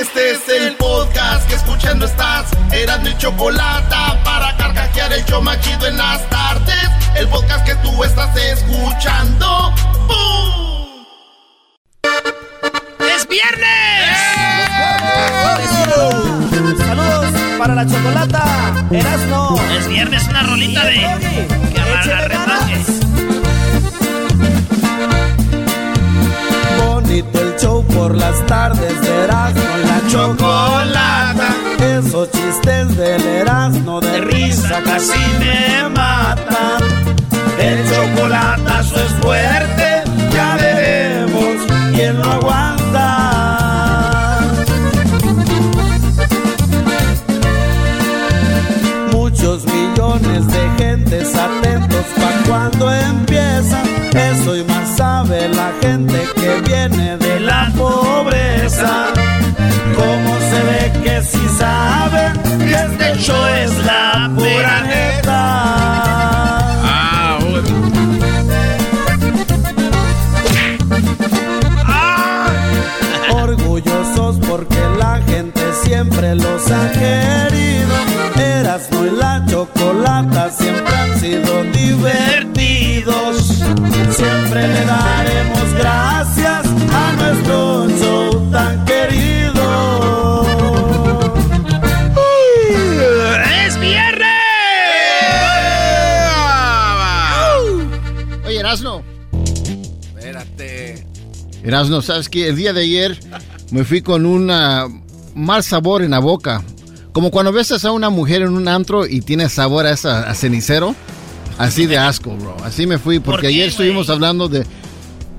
Este es el podcast que escuchando estás. Eran mi chocolate para carcajear el yo machido en las tardes. El podcast que tú estás escuchando. ¡Bum! ¡Es viernes! Saludos para la chocolata. Erasno. Es viernes, una rolita de. Que. Bonito el show por las tardes de Erasmo la chocolata. Esos chistes del Erasmo de risa casi me matan. El chocolatazo es fuerte, ya veremos quién lo aguanta. Muchos millones de gentes atentos pa' cuando empieza. Sabe la gente que viene de la pobreza. Cómo se ve que si saben que este show es la pura neta. Ah, Orgullosos porque la gente siempre los ha querido. Erasmo y la chocolata siempre han sido divertidos. Siempre le daremos gracias a nuestro show tan querido. ¡Es viernes! Oye, Erasno. Espérate. Erasno, ¿sabes qué? El día de ayer me fui con un mal sabor en la boca. Como cuando besas a una mujer en un antro y tiene sabor a, esa, a cenicero. Así de asco, bro. Así me fui porque ¿Por qué, ayer estuvimos hablando de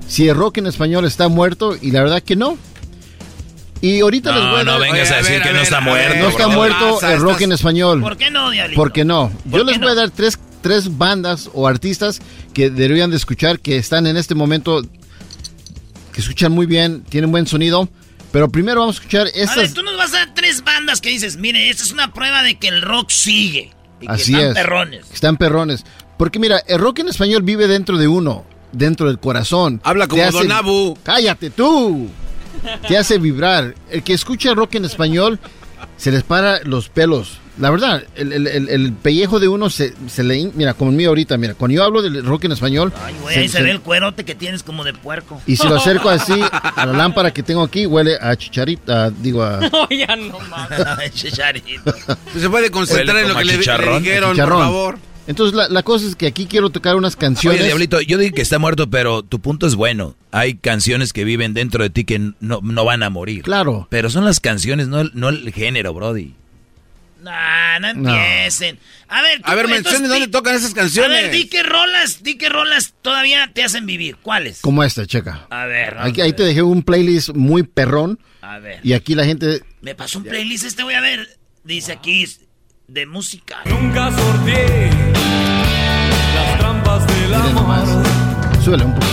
si el rock en español está muerto y la verdad que no. Y ahorita les voy No, a no dar- vengas Oye, a a decir ver, que a no está muerto. no está bro. muerto pasa? el rock Estás- en español. ¿Por qué no, Diablito? ¿Por qué no? ¿Por Yo les no? voy a dar tres, tres bandas o artistas que deberían de escuchar, que están en este momento, que escuchan muy bien, tienen buen sonido. Pero primero vamos a escuchar A ver, estas... tú nos vas a dar tres bandas que dices, mire, esta es una prueba de que el rock sigue. Y que Así están es. perrones. Están perrones. Porque mira, el rock en español vive dentro de uno, dentro del corazón. Habla como hace- Don Abu. Cállate tú. Te hace vibrar. El que escucha rock en español se les para los pelos. La verdad, el, el- el- el pellejo de uno se, se le... Mira, como el mío ahorita, mira, cuando yo hablo del rock en español... Ay, güey, ahí se, se- ve el cuerote que tienes como de puerco. Y si lo acerco así a la lámpara que tengo aquí, huele a chicharita, digo a... ya no mames. Chicharito. Se puede concentrar en lo que le, chicharrón. dijeron, por favor. Entonces la, la cosa es que aquí quiero tocar unas canciones... Oye, Diablito, yo digo que está muerto, pero tu punto es bueno. Hay canciones que viven dentro de ti que no, no van a morir. Claro. Pero son las canciones, no, el- no el género, Brody. Nah, no No. empiecen. A ver, tú, A ver, entonces, mencione dónde tocan esas A canciones. ver, di qué rolas, di qué rolas todavía te hacen vivir. ¿Cuáles? Como esta, checa. A ver, Aquí, a ahí te dejé un playlist muy perrón. A ver. Y aquí la gente... Me pasó un playlist este, voy a ver. Dice aquí de música. Nunca sorteé las trampas del amor. Súbele un poco.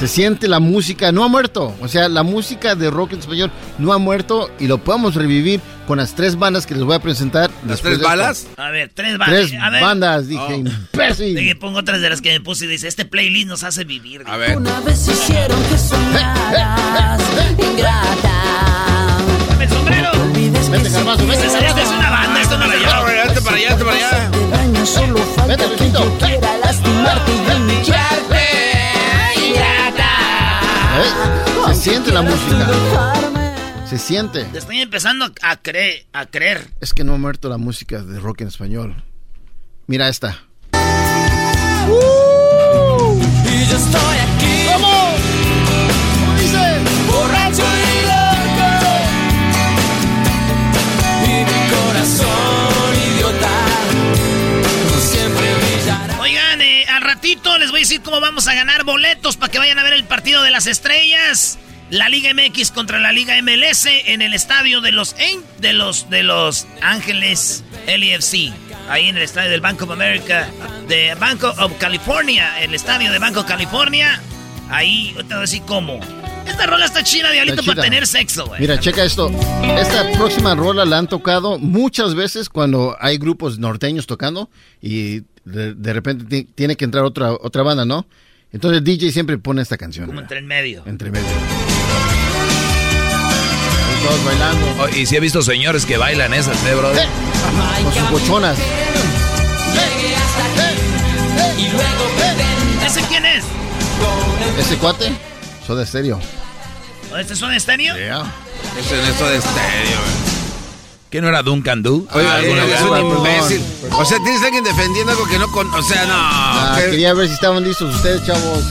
Se siente la música, no ha muerto. O sea, la música de rock en español no ha muerto y lo podemos revivir con las tres bandas que les voy a presentar. ¿Las tres de esto. balas? A ver, tres bandas. Tres a ver. bandas, dije, Oh. imbécil. Dije, pongo otras de las que me puse y dice, este playlist nos hace vivir. A ver. Una vez hicieron que soñaras ingrata. Dame el sombrero. Vete, Garbanzo, vete, Esta es una banda, esto no la llevo. vete para allá, vete para allá. Vete, Luisito. Siente la música. Se siente. Te estoy empezando a creer, a creer. Es que no ha muerto la música de rock en español. Mira esta. Y yo estoy aquí. ¿Cómo? ¿Cómo dice? borracho y loco. Y mi corazón idiota siempre brillará. Oigan, eh, al ratito les voy a decir cómo vamos a ganar boletos para que vayan a ver el partido de las estrellas. La Liga MX contra la Liga MLS en el estadio de los de los de los Ángeles LFC. Ahí en el estadio del Bank of America, de Bank of California, el estadio de Banco California. Ahí, te voy a decir cómo. Esta rola está chida, diablito, para tener sexo, güey. Mira, checa esto. Esta próxima rola la han tocado muchas veces cuando hay grupos norteños tocando y de, de repente ti- tiene que entrar otra otra banda, ¿no? Entonces el DJ siempre pone esta canción. Como entre en medio. entre medio. Todos bailando. Oh, y si he visto señores que bailan esas, ¿eh, brother? Con sus bochonas. Y luego ¿Ese quién es? Ese cuate, Soda Stereo. ¿O ¿Este es un estéreo? Yeah. Es en esto de estéreo. ¿Que no era Duncan Du? Oye, Ah, alguna es un imbécil. O sea, tienes a alguien defendiendo algo que no con. O sea, no. Ah, qué, quería ver si estaban listos ustedes, chavos.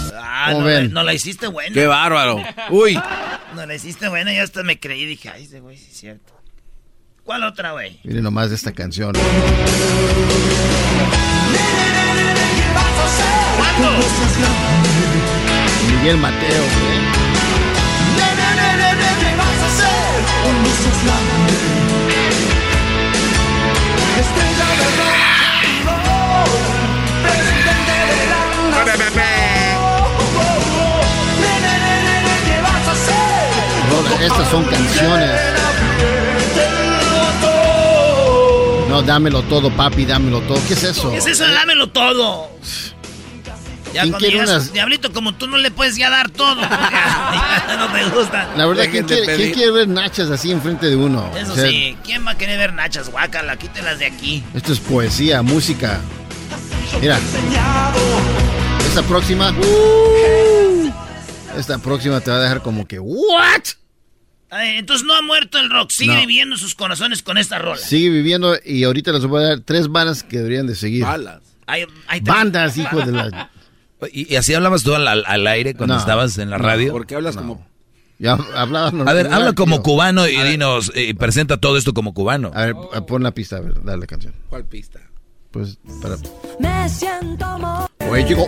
Ah, ¿Cómo no, la, no la hiciste buena. qué bárbaro. Uy. No la hiciste buena, yo hasta me creí y dije, ay, ese güey sí es cierto. ¿Cuál otra, güey? Miren nomás de esta canción. ¿Cuándo? Miguel Mateo, ¿eh? Rola, Estas son canciones. No, dámelo todo, papi, dámelo todo. ¿Qué es eso? ¿Qué es eso? Dámelo todo. Ya ¿Quién cuando quiere llegas, unas- Diablito, como tú no le puedes ya dar todo. no te gusta. La verdad, ¿quién quiere, pedir. quién quiere ver nachas así enfrente de uno? Eso O sea, sí, ¿quién va a querer ver nachas? Guácala, quítelas de aquí. Esto es poesía, música. Mira. Esta próxima. Esta próxima te va a dejar como que, ¿what? Ay, entonces no ha muerto el rock, sigue No. viviendo sus corazones con esta rola. Sigue viviendo y ahorita les voy a dar tres bandas que deberían de seguir. Balas. Ay, ay, te- Bandas, hijo de la... ¿Y, y así hablabas tú al, al- aire cuando No, estabas en la no, radio? ¿Por qué hablas como.? Ya hablabas A ver, habla como tío. cubano y dinos, y presenta todo esto como cubano. A ver, pon la pista, a ver, dale canción. ¿Cuál pista? Pues, para... Me siento Oye, chico.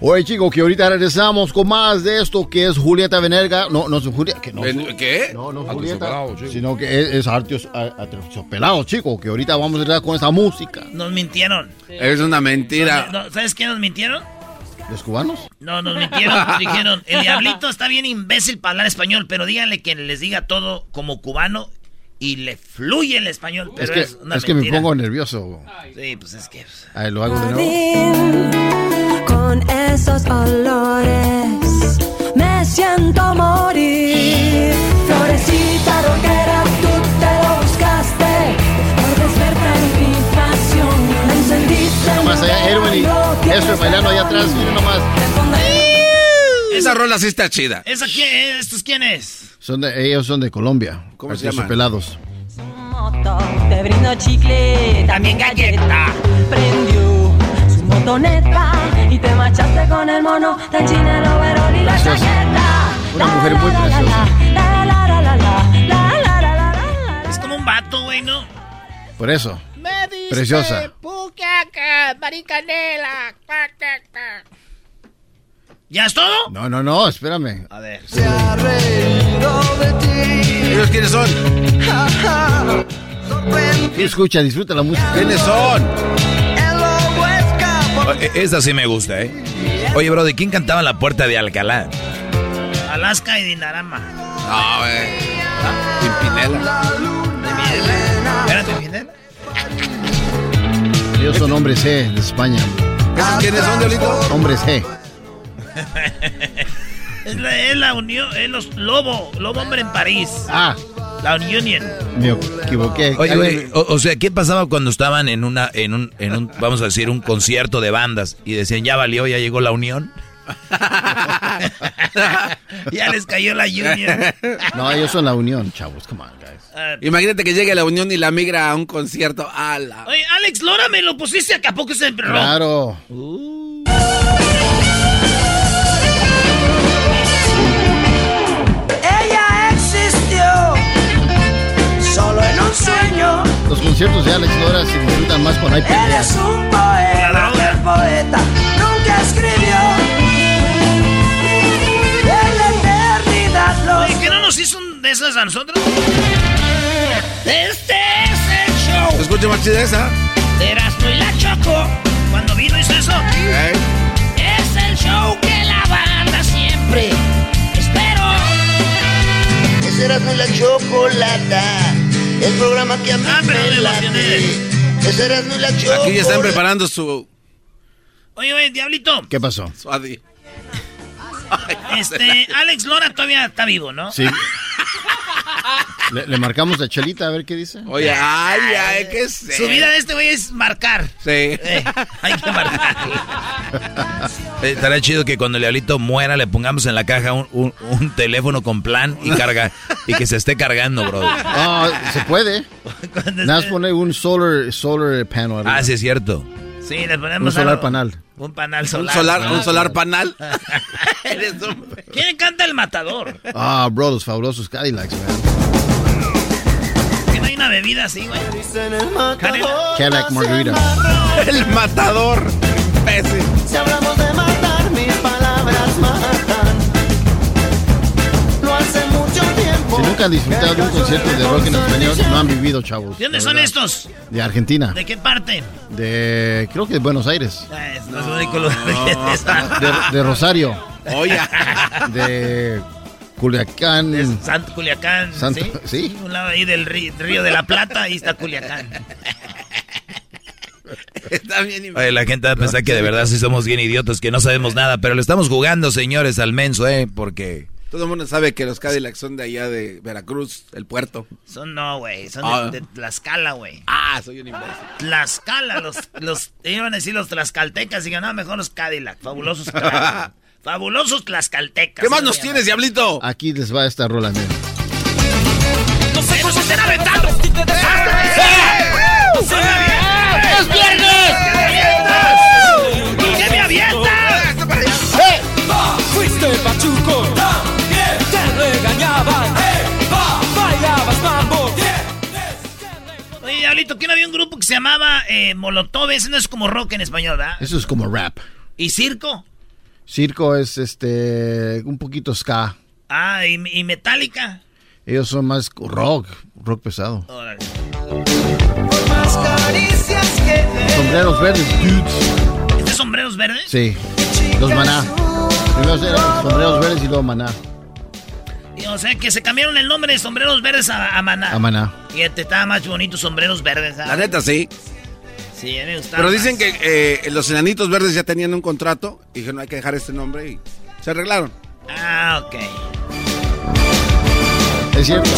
Oye, chico, que ahorita regresamos con más de esto que es Julieta Venerga. No, no es Julieta. Que no, ¿Qué? No, no Ah, Julieta. Pelado. Sino que es, es Artios Pelado, chico. Que ahorita vamos a entrar con esa música. Nos mintieron. Es una mentira. No, ¿Sabes qué nos mintieron? ¿Los cubanos? No, nos mintieron. Dijeron, el diablito está bien imbécil para hablar español, pero díganle que les diga todo como cubano y le fluye el español. Pero Es es, que, una es que me pongo nervioso. Sí, pues es que... A ver, lo hago de nuevo. Con esos olores me siento morir. Florecita rockera, tú te lo buscaste. Por despertar mi pasión, me encendiste. Nomás allá, Erwin y eso bailando allá atrás. Miren nomás. Esa rola sí está chida. ¿Esa quién, ¿Estos quién es? Son de, ellos son de Colombia. ¿Cómo se llaman? pelados. Te brindo chicle, también galleta. Prendió su motoneta y te machaste con el mono de China, el y la galleta. Una mujer muy preciosa. Es como un vato, güey, ¿no? Por eso. Me dice preciosa. Pucaca, maricanela, patata. ¿Ya es todo? No, no, no, espérame. A ver. ¿Ellos quiénes son? Escucha, disfruta la música. ¿Quiénes son? Oh, e- Esa sí me gusta, ¿eh? Oye, bro, ¿de quién cantaba la puerta de Alcalá? Alaska y Dinarama. No, güey. Pimpinela. De mi Espérate, ¿quién Ellos son hombres G de España. ¿Quiénes son, Diolito? Hombres G. Es la, es la unión, es los Lobo, Lobo Hombre en París. Ah, La Union. me equivoqué. Oye, güey, o, o sea, ¿qué pasaba cuando estaban en una, en un, en un, vamos a decir, un concierto de bandas y decían, ya valió, ya llegó la unión? ya les cayó la Union. No, ellos son la unión, chavos. Come on, guys. Ah, Imagínate que llegue la Unión y la migra a un concierto. ¡Ala! Oye, Alex Lora, me lo pusiste acá, ¿a poco se emperró? Claro. Ella conciertos de Alex Lora se disfrutan más cuando hay Eres peleas. un poema que el poeta nunca escribió. En la eternidad los Oye, ¿que no nos hizo un de esas a nosotros? Este es el show Escucha más chida esa. de Erasmo y la Choco. Cuando vino hizo eso. ¿Eh? Es el show que la banda siempre espero. Ese era no la chocolata, el programa que a mí Ah, me late. emocioné. Ese era no la. Aquí ya están preparando su, Oye, oye, Diablito. ¿Qué pasó? su adi- Este, Alex Lora todavía está vivo, ¿no? Sí. Le, le marcamos a Chelita a ver qué dice. Oye, ay, ay, qué sé. Su vida de este güey es marcar. Sí. Eh, hay que marcar. Eh, Estaría chido que cuando el diablito muera le pongamos en la caja un, un- un teléfono con plan y carga y que se esté cargando, bro. Ah, se puede. Nada más poner un solar, solar panel. arriba. Ah, sí es cierto. Sí, le ponemos Un solar algo. panal. Un panal Un solar. solar, un solar panal. ¿Quién canta el matador? Ah, bro, los fabulosos Cadillacs, man. Hay una bebida así, güey. Cadillac Margarita. El matador. Imbécil. Si hablamos de matar, mis palabras matan. No hace mucho tiempo. Si nunca han disfrutado de un concierto de rock en español, no han vivido, chavos. ¿De dónde son estos? De Argentina. ¿De qué parte? De, creo que de Buenos Aires. Ah, es- no es. De, de Rosario. Oye. De Culiacán. Es Santo Culiacán. Santo- ¿sí? sí. Un lado ahí del ri- río de la Plata, ahí está Culiacán. Está bien. imbécil. Oye, la gente va a pensar que de verdad sí somos bien idiotas, que no sabemos nada, pero le estamos jugando, señores, al menso, ¿eh? Porque... Todo el mundo sabe que los Cadillacs son de allá de Veracruz, el puerto. Son no, güey. Son Ah. de, de Tlaxcala, güey. Ah, soy un imbécil. Tlaxcala, los, los, iban a decir los tlaxcaltecas, y no, mejor los Cadillac, fabulosos Cadillac. Fabulosos tlaxcaltecas. ¿Qué más nos se tienes, diablito? Aquí les va esta rola, miren. llaman. ¡Eh, nos están aventando! ¡Es viernes! ¿Qué me avientas? Fuiste pachuco, te regañaban, bailabas mambo. Oye, Diablito, ¿quién había un grupo que se llamaba eh, Molotov? Ese no es como rock en español, ¿verdad? Eso es como rap. ¿Y circo? Circo es este un poquito ska. Ah, ¿y, y Metallica? Ellos son más rock, rock pesado. Órale. Más caricias que Sombreros verdes, dudes. ¿Este sombreros verdes? Sí. Los maná. Primero eran sombreros verdes y luego maná. Y, O sea, que se cambiaron el nombre de sombreros verdes a, a Maná. A maná. Y este estaba más bonito, sombreros verdes. ¿sabes? La neta, sí. Sí, me gustaba Pero más. dicen que eh, los enanitos verdes ya tenían un contrato y dijeron, hay que dejar este nombre y se arreglaron. Ah, ok. Es cierto.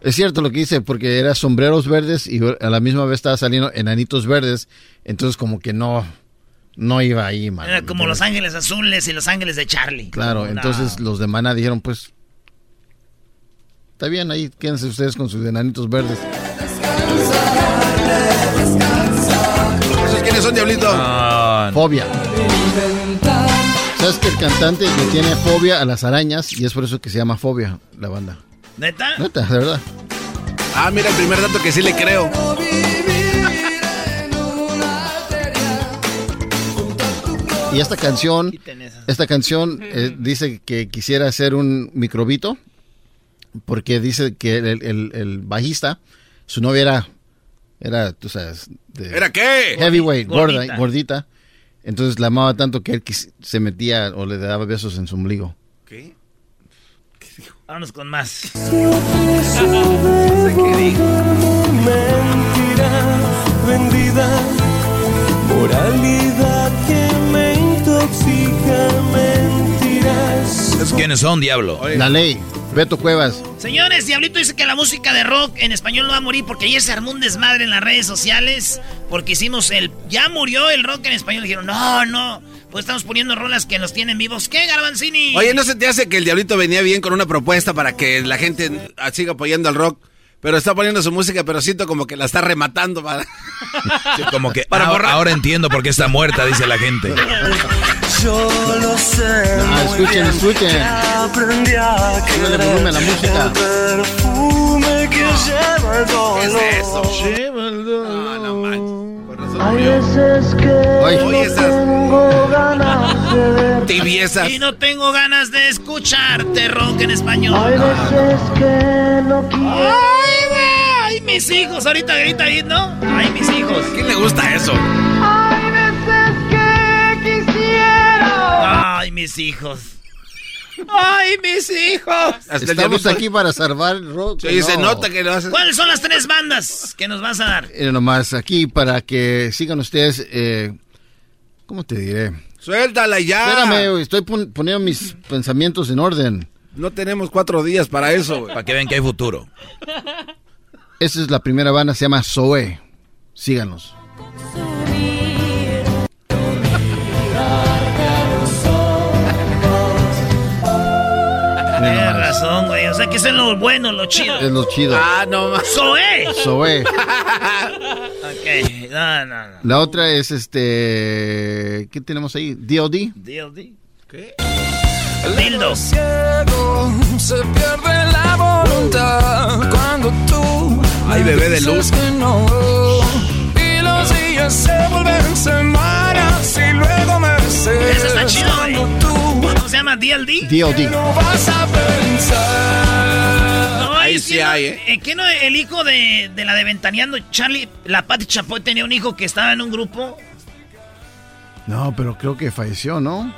Es cierto lo que dice, porque era sombreros verdes y a la misma vez estaba saliendo enanitos verdes. Entonces, como que no, no iba ahí, man. Era como Los Ángeles Azules y Los Ángeles de Charlie. Claro, No. entonces los de maná dijeron, pues. Está bien, ahí quédense ustedes con sus enanitos verdes. ¿Esos quiénes son, diablito? Fobia. ¿Sabes que el cantante le tiene fobia a las arañas y es por eso que se llama Fobia la banda? ¿Neta? Neta, de verdad. Ah, mira el primer dato que sí le creo. Y esta canción, esta canción eh, dice que quisiera hacer un microbito porque dice que el, el- el bajista, su novia era, era, tú sabes, de ¿Era qué? heavyweight, gorda, Gordita. gordita. Entonces la amaba tanto que él se metía o le daba besos en su ombligo. ¿Qué? Vámonos con más. Mentira vendida, moralidad que me intoxica, mentiras. ¿Quiénes son, diablo? La ley. Beto Cuevas. Señores, Diablito dice que la música de rock en español no va a morir porque ayer se armó un desmadre en las redes sociales porque hicimos el... Ya murió el rock en español. Dijeron, no, no, pues estamos poniendo rolas que nos tienen vivos. ¿Qué, Garbanzini? Oye, ¿no se te hace que el Diablito venía bien con una propuesta para que la gente siga apoyando al rock? Pero está poniendo su música, pero siento como que la está rematando para... Sí, como que ahora, ahora entiendo por qué está muerta, dice la gente. Yo lo sé. Ah, escuchen, escuchen. Aprendí a Súbele volumen a la música. perfume que lleva el dolor. ¿Qué es eso? Lleva el dolor. No, no manches. Razón Hay veces que Oye, no esas- tengo ganas de ver. Tibiezas. Y no tengo ganas de escucharte rock en Hay español. veces que no quiero. ¡Ay, güey! ¡Ay, mis hijos! Ahorita grita ahí, ¿no? ¡Ay, mis hijos! ¿A quién le gusta eso? Mis hijos! ¡Ay, mis hijos! Estamos aquí para salvar el rock. Sí, se no. nota que lo haces. ¿Cuáles son las tres bandas que nos vas a dar? Eh, nomás aquí para que sigan ustedes. Eh, ¿Cómo te diré? Suéltala ya. Espérame, estoy pon- poniendo mis pensamientos en orden. No tenemos cuatro días para eso. Para que vean que hay futuro. Esa es la primera banda, se llama Zoe. Síganos. Razón, güey. O sea, que eso es lo bueno, lo chido. Es lo chido. Ah, no más. ¡Zoe! Zoe. Ok, no, no, no. La otra es este. ¿Qué tenemos ahí? DOD. DLD. ¿Qué? Dildo. Ciego, se pierde la voluntad cuando tú Ay, bebé de luz. dices que no. Y los días se vuelven semanas y luego meses. Ese está chido, güey. Cuando tú ¿Cómo se llama? DLD. DOD. no vas a pensar. No, Ahí sí hay, ¿eh? eh, ¿Qué no? El hijo de, de la de Ventaneando, Charlie, la Pati Chapoy tenía un hijo que estaba en un grupo. No, pero creo que falleció, ¿no?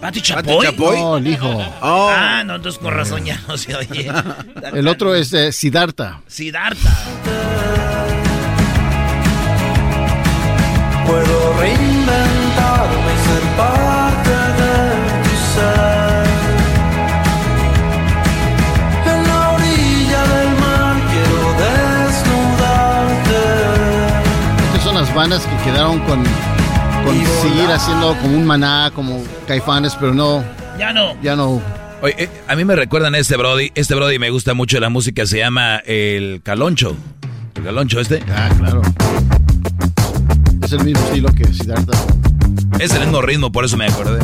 ¿Pati ¿Pati Chapoy? Chapoy? No, el hijo. Oh. Ah, no, entonces con razón ya no se oye. El otro es eh, Siddhartha. Siddhartha. Puedo reinventarme y ser bandas que quedaron con, con seguir haciendo como un maná, como caifanes, pero no, Ya no. ya no. Oye, eh, a mí me recuerdan a este Brody. Este Brody me gusta mucho la música, se llama El Caloncho. El Caloncho este. Ah, claro. Es el mismo estilo que Siddhartha. Es el mismo ritmo, por eso me acordé.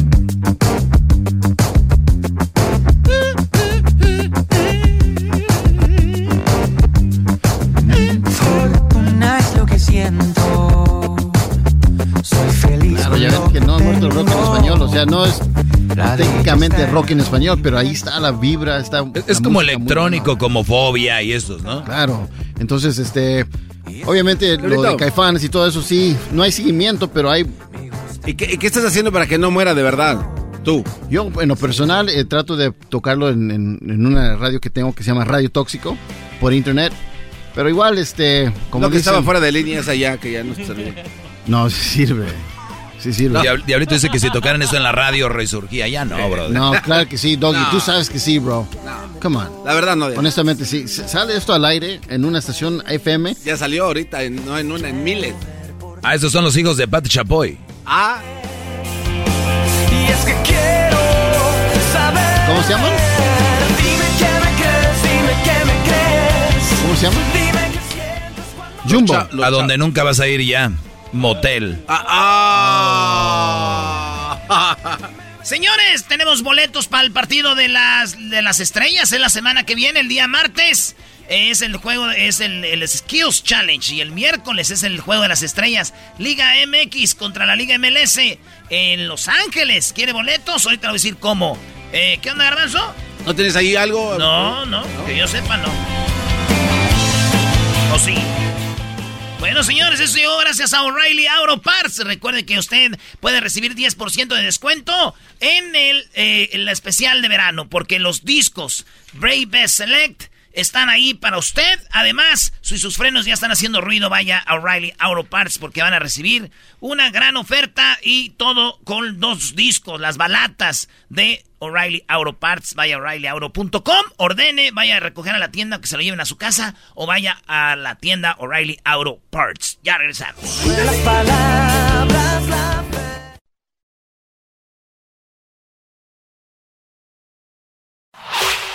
Claro, ya ven que no ha muerto el rock en español, o sea, no es técnicamente rock en español, pero ahí está la vibra, está... Es, es como electrónico, como fobia y estos, ¿no? Claro, entonces, este... Obviamente, lo de caifanes y todo eso, sí, no hay seguimiento, pero hay... ¿Y qué, y qué estás haciendo para que no muera de verdad? Tú. Yo, en lo personal, eh, trato de tocarlo en, en- en una radio que tengo que se llama Radio Tóxico, por internet. Pero igual, este, como Lo que dicen, estaba fuera de línea es allá, que ya no servía. No, sirve. Sí sirve. Diab- Diablito dice que si tocaran eso en la radio resurgía. Ya no, brother. No, claro que sí, Doggy. No. Tú sabes que sí, bro. Come on. La verdad no. Ya, Honestamente, sí. Sale esto al aire en una estación FM. ya salió ahorita, en, no en una, en miles. Ah, esos son los hijos de Pati Chapoy. Ah, Y es que quiero saber. ¿Cómo se llaman? Dime que me crees, dime que me crees. ¿Cómo se llama? Dime que sientes cuando. Jumbo. los A donde nunca vas a ir ya. Motel. ah, ah. Señores, tenemos boletos para el partido de las, de las estrellas. Es la semana que viene, el día martes. Es el juego, es el, el Skills Challenge. Y el miércoles es el juego de las estrellas. Liga MX contra la Liga MLS en Los Ángeles. ¿Quiere boletos? Ahorita voy a decir cómo. Eh, ¿Qué onda, Garbanzo? ¿No tienes ahí algo? No, no, que yo sepa, no. ¿O sí? Bueno, señores, eso llegó gracias a O'Reilly Auto Parts. Recuerde que usted puede recibir 10% de descuento en el, eh, especial de verano, porque los discos Brave Best Select están ahí para usted. Además, si sus frenos ya están haciendo ruido, vaya a O'Reilly Auto Parts porque van a recibir una gran oferta y todo con dos discos, las balatas de O'Reilly Auto Parts. Vaya a o'ReillyAuto.com, ordene, vaya a recoger a la tienda que se lo lleven a su casa o vaya a la tienda O'Reilly Auto Parts. Ya regresamos. Las palabras,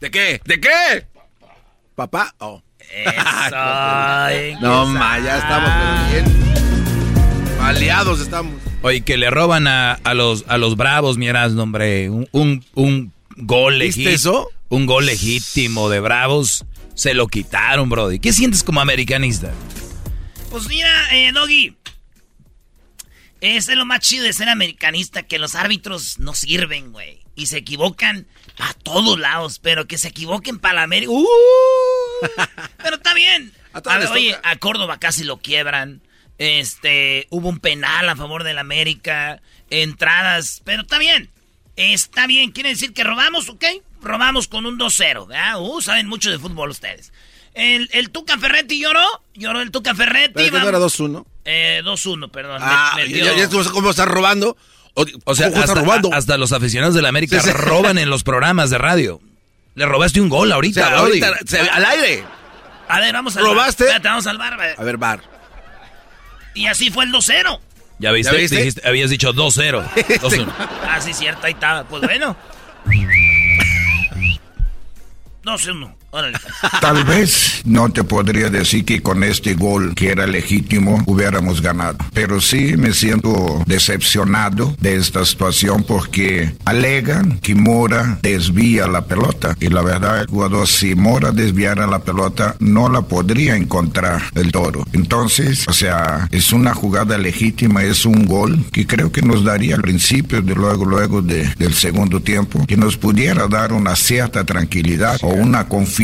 ¿De qué? ¿De qué? ¿Papá? Oh. Eso, No, ma, ya estamos bien. Aliados estamos. Oye, que le roban a, a los, a los bravos, miras, hombre. Un, un, un gol ¿Viste legítimo. eso? Un gol legítimo de bravos. Se lo quitaron, Brody. ¿Qué sientes como americanista? Pues mira, eh, Doggy. Ese es lo más chido de ser americanista, que los árbitros no sirven, güey. Y se equivocan a todos lados, pero que se equivoquen para la América. ¡Uh! pero está bien. A A ver, oye, a Córdoba casi lo quiebran. Este, hubo un penal a favor del América. Entradas, pero está bien. Está bien, quiere decir que robamos, ¿ok? Robamos con un 2-0, ¿verdad? Uh, saben mucho de fútbol ustedes. El, el Tuca Ferretti lloró, lloró el Tuca Ferretti. ¿Pero no era 2-1? eh, 2-1, perdón. Ah, Me- ya, metió- ya sé cómo están robando. O, O sea, ¿cómo están hasta, robando? a- hasta los aficionados de la América Sí, sí. roban en los programas de radio. Le robaste un gol O ahorita, sea, Brody. ahorita, se- al aire. A ver, vamos al ¿Robaste? bar. Espérate, vamos al bar. A ver, bar. Y así fue el 2-0. ¿Ya viste? ¿Ya viste? Dijiste- habías dicho 2-0. 2-1. Ah, sí, cierto, ahí estaba. Pues bueno. 2-1. Órale. Tal vez no te podría decir que con este gol que era legítimo hubiéramos ganado, pero sí me siento decepcionado de esta situación porque alegan que Mora desvía la pelota y la verdad el jugador si Mora desviara la pelota no la podría encontrar el toro. Entonces, o sea, es una jugada legítima, es un gol que creo que nos daría al principio de luego luego de- del segundo tiempo que nos pudiera dar una cierta tranquilidad o una confianza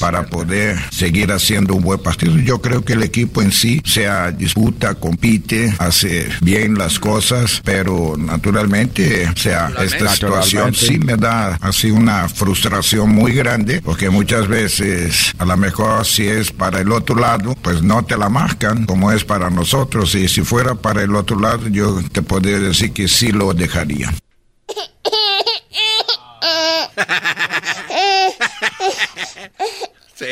para poder seguir haciendo un buen partido. Yo creo que el equipo en sí sea disputa, compite, hace bien las cosas, pero naturalmente, o sea, esta situación sí me da así una frustración muy grande, porque muchas veces a lo mejor si es para el otro lado, pues no te la marcan como es para nosotros, y si fuera para el otro lado, yo te podría decir que sí lo dejaría. Sí.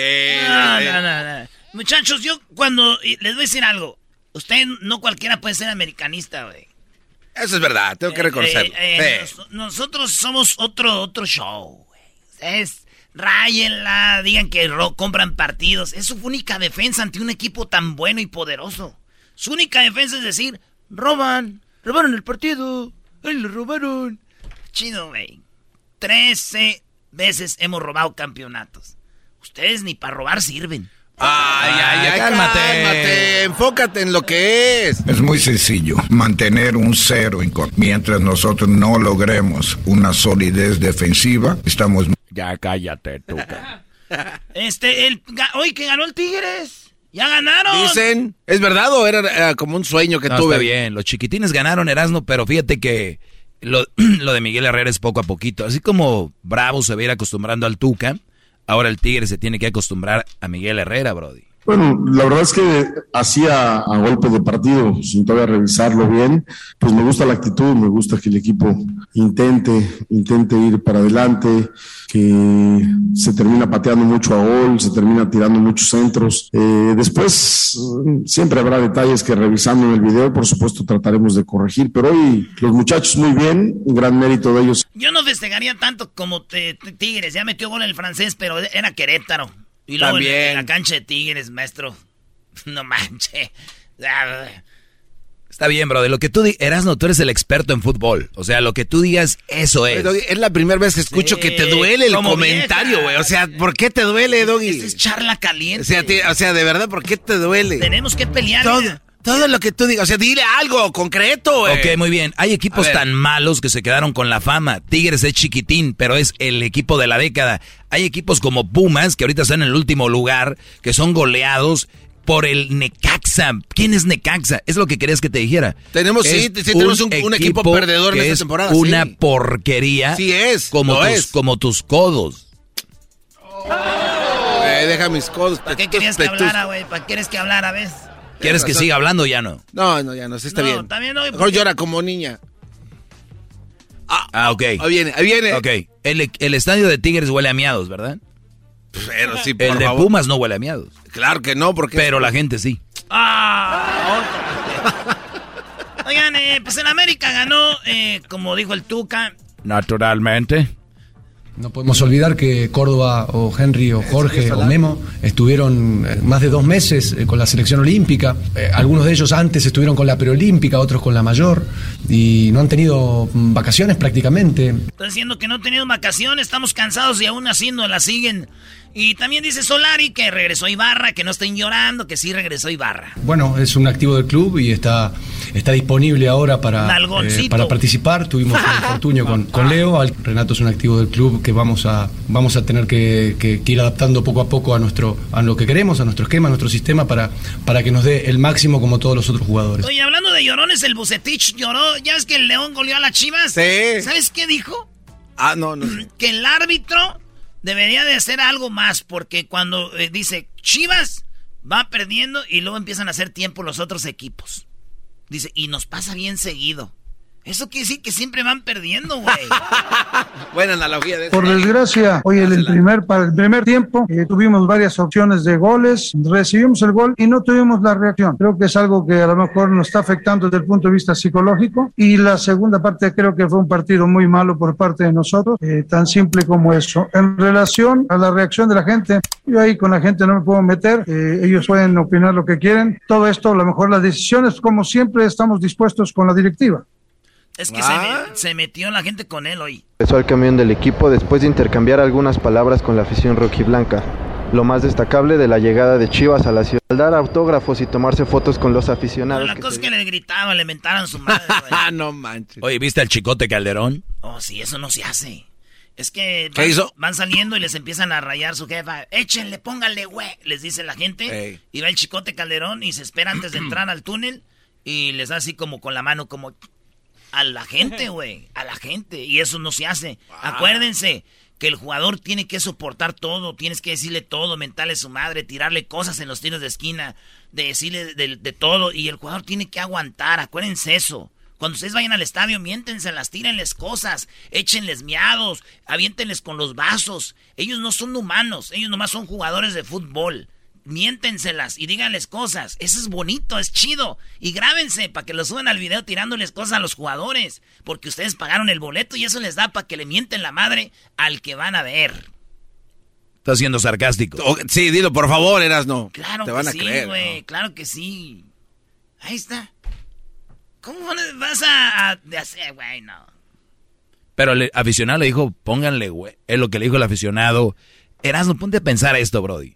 No, no, no, no. Muchachos, yo cuando. Les voy a decir algo. Usted no cualquiera puede ser americanista, güey. Eso es verdad, tengo que reconocerlo. Eh, eh, Sí. nos- nosotros somos otro, otro show, güey. Ustedes ráyenla, digan que compran partidos. Es su única defensa ante un equipo tan bueno y poderoso. Su única defensa es decir, roban, robaron el partido, ay, le robaron. Chido, güey. Trece veces hemos robado campeonatos. Ustedes ni para robar sirven. Ay, ay, ay, cálmate. cálmate. Enfócate en lo que es. Es muy sencillo, mantener un cero. Mientras nosotros no logremos una solidez defensiva, estamos Ya cállate, tú. Este, el, hoy que ganó el Tigres. Ya ganaron. Dicen, ¿es verdad o era como un sueño que No, tuve? está bien. Los chiquitines ganaron Erasmo, pero fíjate que lo, lo de Miguel Herrera es poco a poquito. Así como Bravo se va a ir acostumbrando al Tuca, ahora el Tigre se tiene que acostumbrar a Miguel Herrera, Brody. Bueno, la verdad es que hacía a golpe de partido, sin todavía revisarlo bien, pues me gusta la actitud, me gusta que el equipo intente, intente ir para adelante, que se termina pateando mucho a gol, se termina tirando muchos centros. Eh, después, siempre habrá detalles que revisando en el video, por supuesto, trataremos de corregir, pero hoy los muchachos muy bien, un gran mérito de ellos. Yo no festejaría tanto como te- Tigres. Ya metió gol el francés, pero era Querétaro. Y luego en, También. en la cancha de Tigres, maestro. No manches. Está bien, bro. De lo que tú digas, Erasno, tú eres el experto en fútbol. O sea, lo que tú digas, eso es. Doggy, es la primera vez que escucho que te duele el comentario, güey. O sea, ¿por qué te duele, Doggy? Es charla caliente. O sea, o sea, de verdad, ¿por qué te duele? Tenemos que pelear. Todo. Todo lo que tú digas, o sea, dile algo concreto, güey. Ok, muy bien. Hay equipos tan malos que se quedaron con la fama. Tigres es chiquitín, pero es el equipo de la década. Hay equipos como Pumas, que ahorita están en el último lugar, que son goleados por el Necaxa. ¿Quién es Necaxa? Es lo que querías que te dijera. Tenemos, sí, Es sí, tenemos un- un equipo perdedor en esta es temporada, Una sí. porquería. Sí es, Como lo tus, es. como tus codos. Eh, deja mis codos. ¿Para qué querías que hablara, güey? ¿Para qué quieres que hablara, ves? ¿Quieres que siga hablando o ya no? No, no, ya no, sí está No, bien. también no, Mejor porque- llora como niña. Ah, ok. Ahí viene, ahí viene. Ok. El, el estadio de Tigres huele a miados, ¿verdad? Pero sí, por El de. Pumas no huele a miados. Claro que no, porque... Pero la gente sí. Ah. Oigan, eh, pues en América ganó, eh, como dijo el Tuca. Naturalmente. No podemos olvidar que Córdoba o Henry o Jorge o Memo estuvieron eh, más de dos meses eh, con la selección olímpica. Eh, algunos de ellos antes estuvieron con la preolímpica, otros con la mayor y no han tenido mm, vacaciones prácticamente. Está diciendo que no tenemos vacaciones, estamos cansados y aún así no la siguen. Y también dice Solari que regresó Ibarra, que no estén llorando, que sí regresó Ibarra. Bueno, es un activo del club y está, está disponible ahora para, eh, para participar. Tuvimos un infortunio con, con Leo. Renato es un activo del club que vamos a, vamos a tener que, que- que ir adaptando poco a poco a, nuestro, a lo que queremos, a nuestro esquema, a nuestro sistema, para, para que nos dé el máximo como todos los otros jugadores. Oye, hablando de llorones, el Bucetich lloró. ¿Ya ves que el León goleó a las Chivas? Sí. ¿Sabes qué dijo? Ah, no, no. Que el árbitro debería de hacer algo más, porque cuando eh, dice Chivas va perdiendo y luego empiezan a hacer tiempo los otros equipos. Dice, y nos pasa bien seguido. Eso quiere decir que siempre van perdiendo, güey. Buena analogía de eso. Por desgracia, hoy en el primer, para el primer tiempo eh, tuvimos varias opciones de goles, recibimos el gol y no tuvimos la reacción. Creo que es algo que a lo mejor nos está afectando desde el punto de vista psicológico. Y la segunda parte creo que fue un partido muy malo por parte de nosotros, eh, tan simple como eso. En relación a la reacción de la gente, yo ahí con la gente no me puedo meter, eh, ellos pueden opinar lo que quieren. Todo esto, a lo mejor las decisiones, como siempre, estamos dispuestos con la directiva. Es que se, me- se metió la gente con él hoy. Regresó al camión del equipo después de intercambiar algunas palabras con la afición rojiblanca. Lo más destacable de la llegada de Chivas a la ciudad, dar autógrafos y tomarse fotos con los aficionados. La que cosa es que le gritaban, le mentaran su madre, güey. Ah, no manches. Oye, ¿viste al chicote Calderón? Oh, sí, eso no se hace. Es que ¿Qué van, hizo? van saliendo y les empiezan a rayar su jefa. Échenle, pónganle, güey, les dice la gente. Ey. Y va el chicote Calderón y se espera antes de entrar al túnel y les da así como con la mano, como a la gente, güey, a la gente. Y eso no se hace. Acuérdense que el jugador tiene que soportar todo, tienes que decirle todo, mentarle su madre, tirarle cosas en los tiros de esquina, de decirle de, de todo. Y el jugador tiene que aguantar, acuérdense eso. Cuando ustedes vayan al estadio, miéntenselas, tírenles cosas, échenles miados, aviéntenles con los vasos. Ellos no son humanos, ellos nomás son jugadores de fútbol. Miéntenselas y díganles cosas. Eso es bonito, es chido. Y grábense para que lo suban al video tirándoles cosas a los jugadores. Porque ustedes pagaron el boleto y eso les da para que le mienten la madre al que van a ver. Estás siendo sarcástico. Sí, dilo, por favor, Erasno. Claro Te que van a sí, creer. güey. Claro que sí. Ahí está. ¿Cómo vas a, a- hacer, güey? No. Pero el aficionado le dijo, pónganle, güey. Es lo que le dijo el aficionado. Erasmo, ponte a pensar esto, Brody.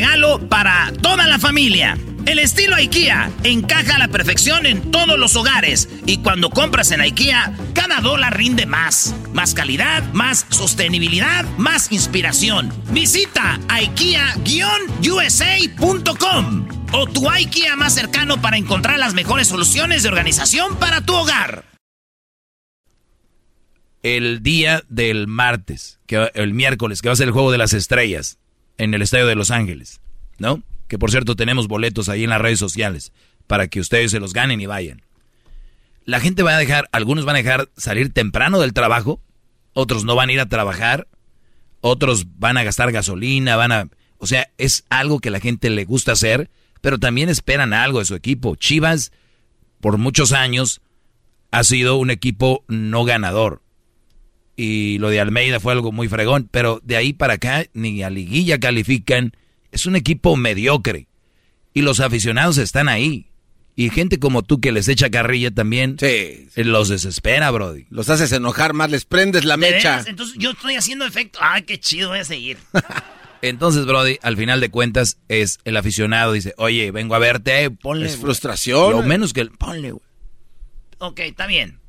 para toda la familia. El estilo IKEA encaja a la perfección en todos los hogares y cuando compras en IKEA, cada dólar rinde más. Más calidad, más sostenibilidad, más inspiración. Visita IKEA-USA.com o tu IKEA más cercano para encontrar las mejores soluciones de organización para tu hogar. El día del martes, que, el miércoles, que va a ser el juego de las estrellas en el estadio de Los Ángeles, ¿no? Que por cierto tenemos boletos ahí en las redes sociales para que ustedes se los ganen y vayan. La gente va a dejar, algunos van a dejar salir temprano del trabajo, otros no van a ir a trabajar, otros van a gastar gasolina, van a... O sea, es algo que la gente le gusta hacer, pero también esperan algo de su equipo. Chivas, por muchos años, ha sido un equipo no ganador. Y lo de Almeida fue algo muy fregón, pero de ahí para acá ni a liguilla califican. Es un equipo mediocre. Y los aficionados están ahí. Y gente como tú que les echa carrilla también sí, los desespera, Brody. Los haces enojar más, les prendes la mecha. Entonces yo estoy haciendo efecto. Ay, qué chido, voy a seguir. Entonces, Brody, al final de cuentas, es el aficionado dice, oye, vengo a verte, ponle. Es frustración. Lo menos que... Ponle, güey. Ok, está bien.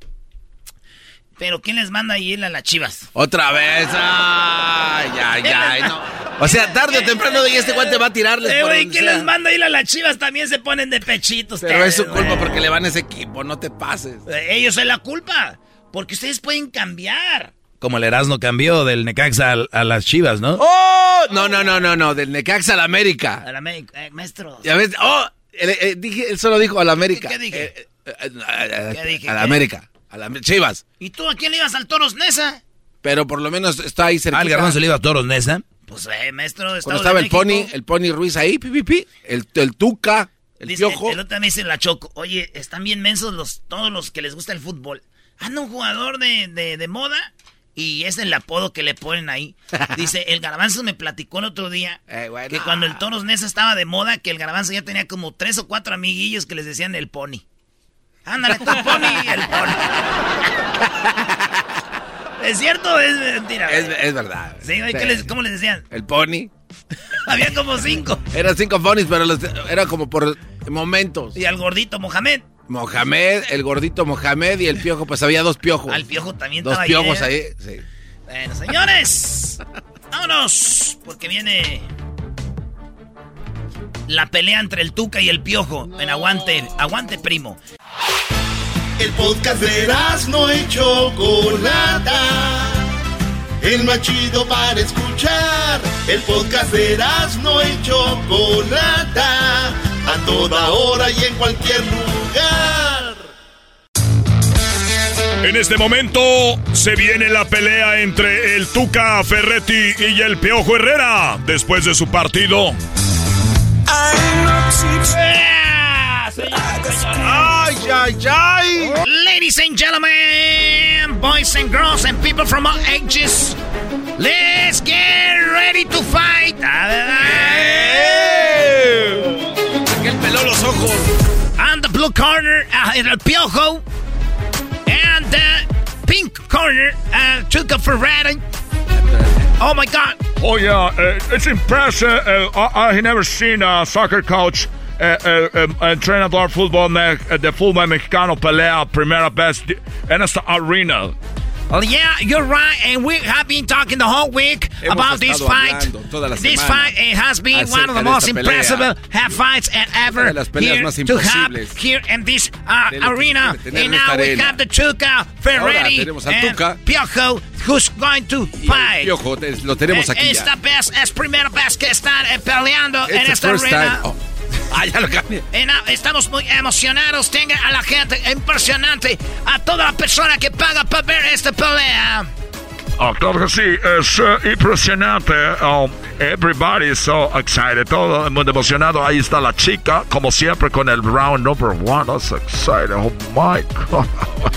Pero ¿quién les manda ahí a las chivas? Otra vez. Ay, ay, ay. No. O sea, tarde o temprano y este guante va a tirarles. Eh, güey, ¿quién les manda ahí a las chivas? También se ponen de pechitos. Pero es su culpa porque le van a ese equipo, no te pases. Ellos es la culpa. Porque ustedes pueden cambiar. Como el Erasmo cambió del Necaxa a, las chivas, ¿no? ¡Oh! No, no, no, no, no. Del Necaxa a la América. A la América, eh, maestro. Ya ves, ¡oh! Él, eh, dije, él solo dijo a la América. ¿Qué, dije? ¿Qué dije? A la América. A la Chivas. ¿Y tú a quién le ibas al Toros Nesa? Pero por lo menos está ahí cerca. ¿Al Garbanzo le iba a Toros Nesa? Pues, eh, maestro de Cuando estaba el Pony, el Pony Ruiz ahí, pi, el, el Tuca, el Dice, Piojo. El, otro me dice la Choco, oye, están bien mensos los, todos los que les gusta el fútbol. Anda un jugador de, de, de moda y es el apodo que le ponen ahí. Dice, el garbanzo me platicó el otro día eh, bueno. que cuando el Toros Nesa estaba de moda, que el garbanzo ya tenía como tres o cuatro amiguillos que les decían el Pony. Ándale, tu pony y el pony. ¿Es cierto o es mentira? Es, es verdad. Sí, sí. Les, ¿cómo les decían? El pony. Había como cinco. Eran cinco ponies, pero los, era como por momentos. Y al gordito Mohamed. Mohamed, el gordito Mohamed y el piojo, pues había dos piojos. Al piojo también Dos piojos ahí. ahí, sí. Bueno, señores, vámonos, porque viene la pelea entre el Tuca y el Piojo en Aguante, Aguante Primo. El podcast de no y Chocolata. El más chido para escuchar. El podcast de no y Chocolata. A toda hora y en cualquier lugar. En este momento se viene la pelea entre el Tuca Ferretti y el Piojo Herrera después de su partido. ¡Ay, ay, ay! Ladies and gentlemen, boys and girls and people from all ages, let's get ready to fight. Aquel peló los ojos. And the blue corner, uh, el Piojo. And the pink corner, uh, Tuca Ferretti. Oh my God. Oh yeah, uh, it's impressive. Uh, I, I never seen a soccer coach, uh, uh, um, entrenador fútbol uh, de fútbol mexicano pelea primera vez en esta arena. Well, yeah, you're right, and we have been talking the whole week Hemos about this fight. hablando toda la This fight it has been one of the most impressive half fights ever Una de las peleas here to have here in this uh, de lo que arena. se puede tener And now we arena. have the Tuca Ferretti and Tuca. Piojo, who's going to fight. Piojo lo tenemos aquí Esta ya. vez es primera vez que están peleando It's en esta arena. Oh. Ah, ya lo cambié. En- estamos muy emocionados. Tenga a la gente impresionante. A toda la persona que paga para ver esta pelea. Ah, claro que sí, es eh, impresionante. Um, everybody is so excited, todo el mundo emocionado. Ahí está la chica, como siempre, con el round number one. That's excited. Oh my God.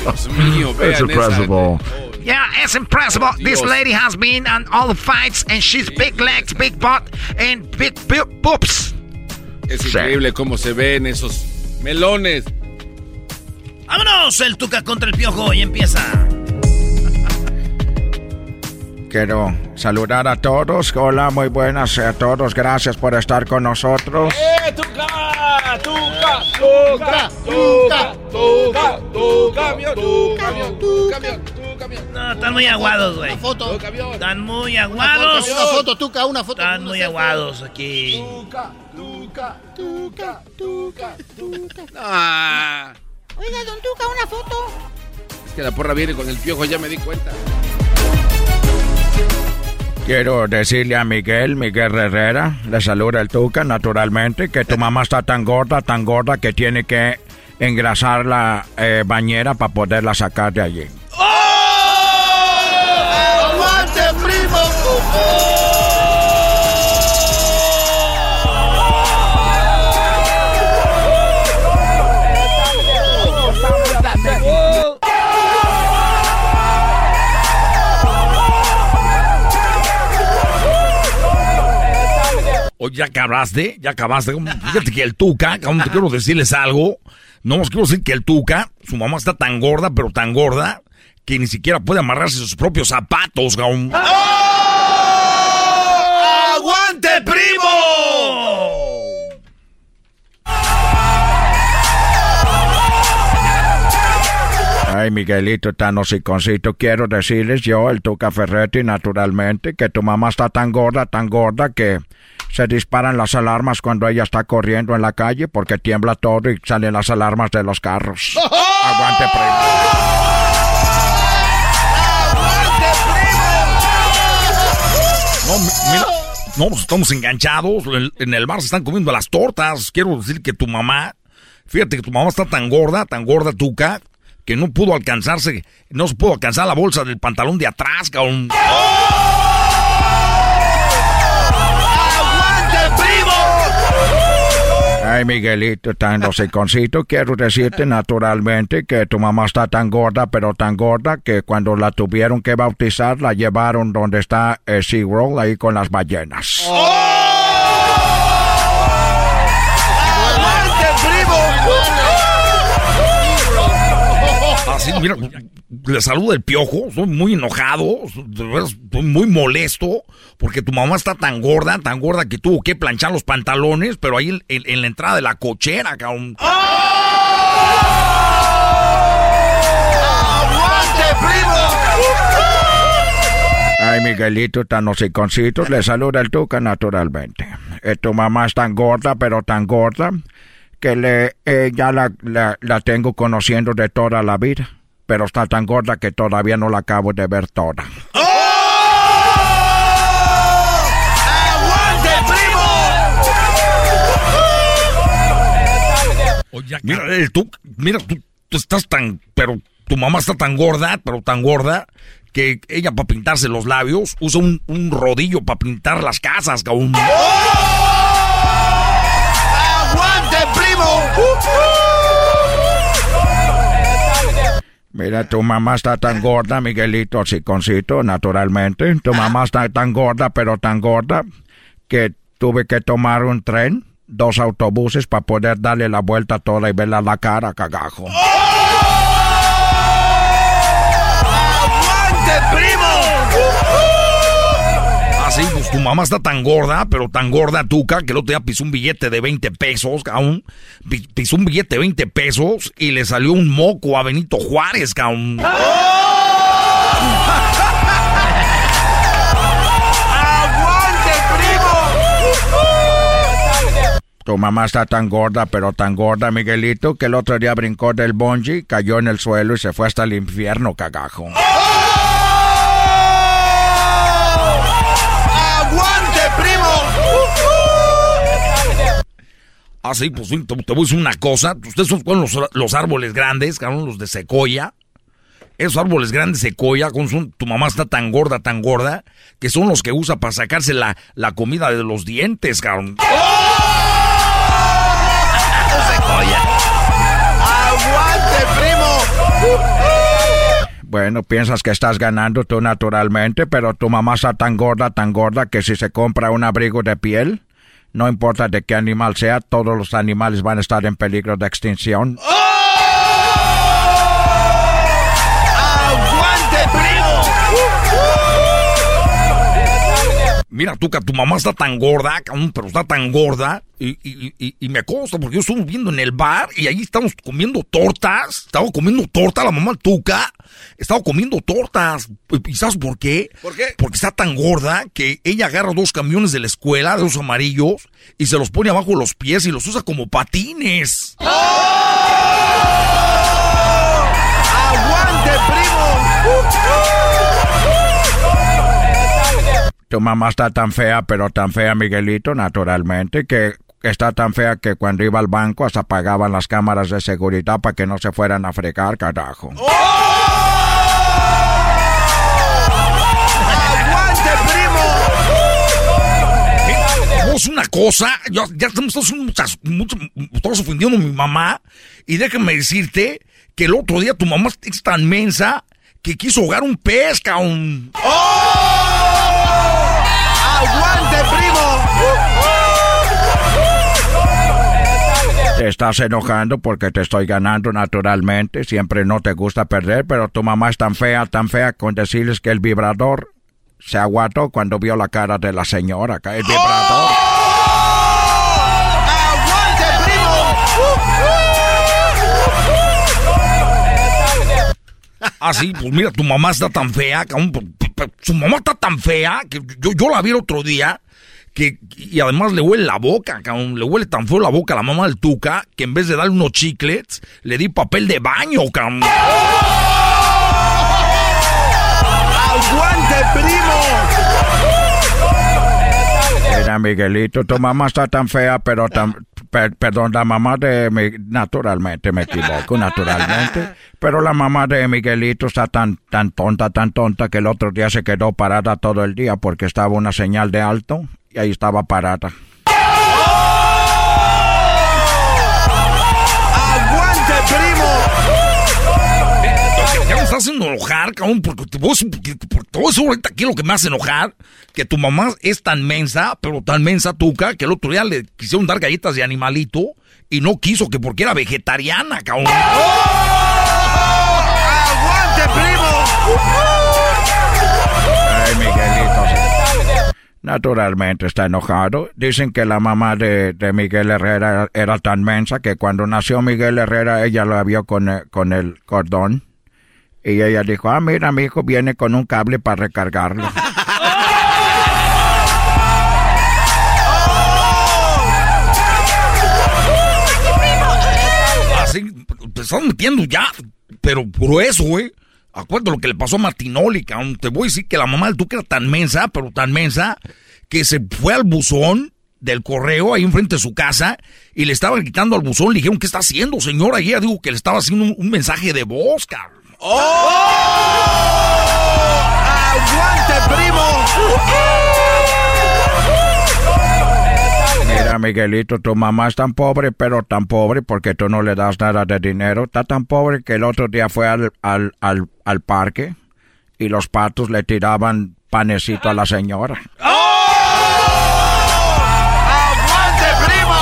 Dios mío, It's vean impressive. Yeah, it's impressive. This lady has been on all the fights, and she's big legs, big butt, and big, big boobs. Es increíble cómo se ven esos melones. Vámonos, el Tuca contra el Piojo y empieza. Quiero saludar a todos. Hola, muy buenas a todos. Gracias por estar con nosotros. ¡Eh, Tuca! ¡Tuca! ¡Tuca! ¡Tuca! ¡Tuca! ¡Tu camión! ¡Tu camión! ¡Tu camión! ¡Tu camión! No, están muy aguados, güey. Una foto. Están muy Una aguados. foto, una foto, Tuca, una foto. Están muy aguados aquí. Tuca, Tuca, Tuca, Tuca, Tuca. Ah. Oiga, don Tuca, una foto. es que la porra viene con el piojo, ya me di cuenta. Quiero decirle a Miguel, Miguel Herrera, le saluda el Tuca, naturalmente, que tu mamá está tan gorda, tan gorda que tiene que engrasar la eh, bañera para poderla sacar de allí. Oye, ya acabaste, ya acabaste. Fíjate que el Tuca, aún te quiero decirles algo. No os quiero decir que el Tuca, su mamá está tan gorda, pero tan gorda, que ni siquiera puede amarrarse sus propios zapatos, gaún. ¡Aguante, primo! Ay, Miguelito, tan hociconcito, quiero decirles yo, el Tuca Ferretti, naturalmente, que tu mamá está tan gorda, tan gorda, que se disparan las alarmas cuando ella está corriendo en la calle porque tiembla todo y salen las alarmas de los carros. Aguante, primo. No, mi- mira, no, pues estamos enganchados. En, el bar se están comiendo las tortas. Quiero decir que tu mamá, fíjate que tu mamá está tan gorda, tan gorda, Tuca, que no pudo alcanzarse, no se pudo alcanzar la bolsa del pantalón de atrás, cabrón. ¡Aguante, Ay, Miguelito, tan hociconcito, quiero decirte naturalmente que tu mamá está tan gorda, pero tan gorda, que cuando la tuvieron que bautizar, la llevaron donde está eh, SeaWorld, ahí con las ballenas. ¡Aguante, primo! Así, mira, le saluda el piojo, estoy muy enojado, estoy muy molesto, porque tu mamá está tan gorda, tan gorda que tuvo que planchar los pantalones, pero ahí en, en la entrada de la cochera, cabrón. ¡Aguante, primo! Ay, Miguelito, tan hociconcito, le saluda el Tuca naturalmente. Eh, tu mamá es tan gorda, pero tan gorda, que le, eh, ya la, la, la tengo conociendo de toda la vida. Pero está tan gorda que todavía no la acabo de ver toda. ¡Aguante, primo! Mira, eh, tú, mira, tú, tú estás tan, pero tu mamá está tan gorda, pero tan gorda, que ella para pintarse los labios usa un, un rodillo para pintar las casas, cabrón. ¡Aguante, primo! Mira, tu mamá está tan gorda, Miguelito, hociconcito, naturalmente. Tu mamá está tan gorda, pero tan gorda, que tuve que tomar un tren, dos autobuses para poder darle la vuelta toda y verla la cara, cagajo. Así, pues tu mamá está tan gorda, pero tan gorda, Tuca, que el otro día pisó un billete de 20 pesos, cabrón. Pi- Pisó un billete de 20 pesos y le salió un moco a Benito Juárez, cabrón. ¡Aguante, primo! Tu mamá está tan gorda, pero tan gorda, Miguelito, que el otro día brincó del bungee, cayó en el suelo y se fue hasta el infierno, cagajo. ¡Aguante, Así, pues sí, te, te voy a decir una cosa. Ustedes son con los, los árboles grandes, cabrón, los de secoya. esos árboles grandes secoya, con su- tu mamá está tan gorda, tan gorda, que son los que usa para sacarse la, la comida de los dientes, cabrón. ¡Aguante, primo! Bueno, piensas que estás ganando tú naturalmente, pero tu mamá está tan gorda, tan gorda, que si se compra un abrigo de piel, no importa de qué animal sea, todos los animales van a estar en peligro de extinción. Mira, tú, que tu mamá está tan gorda, pero está tan gorda. Y, y- y- y me consta, porque yo estuve viendo en el bar y ahí estamos comiendo tortas. Estaba comiendo torta la mamá Tuca. Estaba comiendo tortas. ¿Y sabes por qué? ¿Por qué? Porque está tan gorda que ella agarra dos camiones de la escuela, de los amarillos, y se los pone abajo de los pies y los usa como patines. ¡Aguante, primo! Tu mamá está tan fea, pero tan fea, Miguelito, naturalmente, que está tan fea que cuando iba al banco hasta apagaban las cámaras de seguridad para que no se fueran a fregar, carajo. ¡Aguante, primo! Vamos una cosa, ya, ya estamos todos muchas- mucho- todos ofendiendo a mi mamá. Y déjame decirte que el otro día tu mamá es tan mensa que quiso ahogar un pez, cabrón. ¡Aguante, primo! Te estás enojando porque te estoy ganando naturalmente. Siempre no te gusta perder, pero tu mamá es tan fea, tan fea con decirles que el vibrador se aguantó cuando vio la cara de la señora. El vibrador. ¡Aguante, Ah, sí, pues mira, tu mamá está tan fea, Su mamá está tan fea que yo, yo la vi el otro día. Que, y además le huele la boca, cabrón. Le huele tan feo la boca a la mamá del Tuca que en vez de darle unos chiclets, le di papel de baño, cabrón. ¡Aguante, primo! Mira, Miguelito, tu mamá está tan fea, pero tan... per- perdón, la mamá de... Mi, naturalmente, me equivoco, naturalmente. Pero la mamá de Miguelito está tan, tan tonta, tan tonta, que el otro día se quedó parada todo el día porque estaba una señal de alto y ahí estaba parada. Estás haciendo enojar, cabrón, porque te decir- porque- te voy a ahorita aquí lo que me hace enojar, que tu mamá es tan mensa, pero tan mensa tuca, que el otro día le quisieron dar galletas de animalito y no quiso, que porque era vegetariana, cabrón. ¡Aguante, primo! Ay, Miguelito. Naturalmente está enojado. Dicen que la mamá de, de Miguel Herrera era tan mensa que cuando nació Miguel Herrera ella lo vio con el, con el cordón. Y ella dijo, ah, mira, mi hijo viene con un cable para recargarlo. Así, te estás metiendo ya, pero grueso, güey. Acuérdate lo que le pasó a Martinoli, cabrón. Te voy a decir que la mamá del Tuca era tan mensa, pero tan mensa, que se fue al buzón del correo ahí enfrente de su casa y le estaban quitando al buzón. Le dijeron, ¿qué está haciendo, señora? Y ella dijo que le estaba haciendo un, un mensaje de voz, cabrón. ¡Aguante, primo! Mira, Miguelito, tu mamá es tan pobre, pero tan pobre porque tú no le das nada de dinero. Está tan pobre que el otro día fue al, al, al, al parque y los patos le tiraban panecito a la señora. ¡Aguante, primo!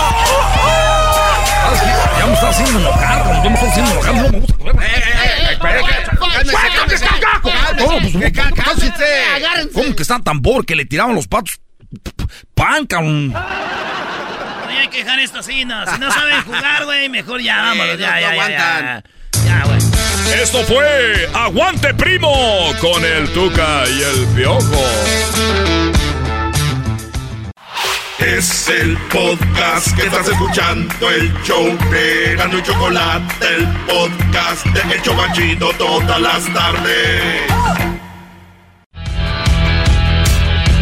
Ya me está haciendo enojar. Ya me está haciendo enojar. No me gusta. ¿Cómo que está tan pobre que le tiraban los patos pan, cabrón? Hay que dejar esto así, no. Si no saben jugar, güey, mejor ya, vámonos, ya, ya, ya. Ya, güey. Esto fue Aguante Primo con el Tuca y el Piojo. Es el podcast que estás escuchando, el show de Gano y Chocolate, el podcast de El Chocachito todas las tardes.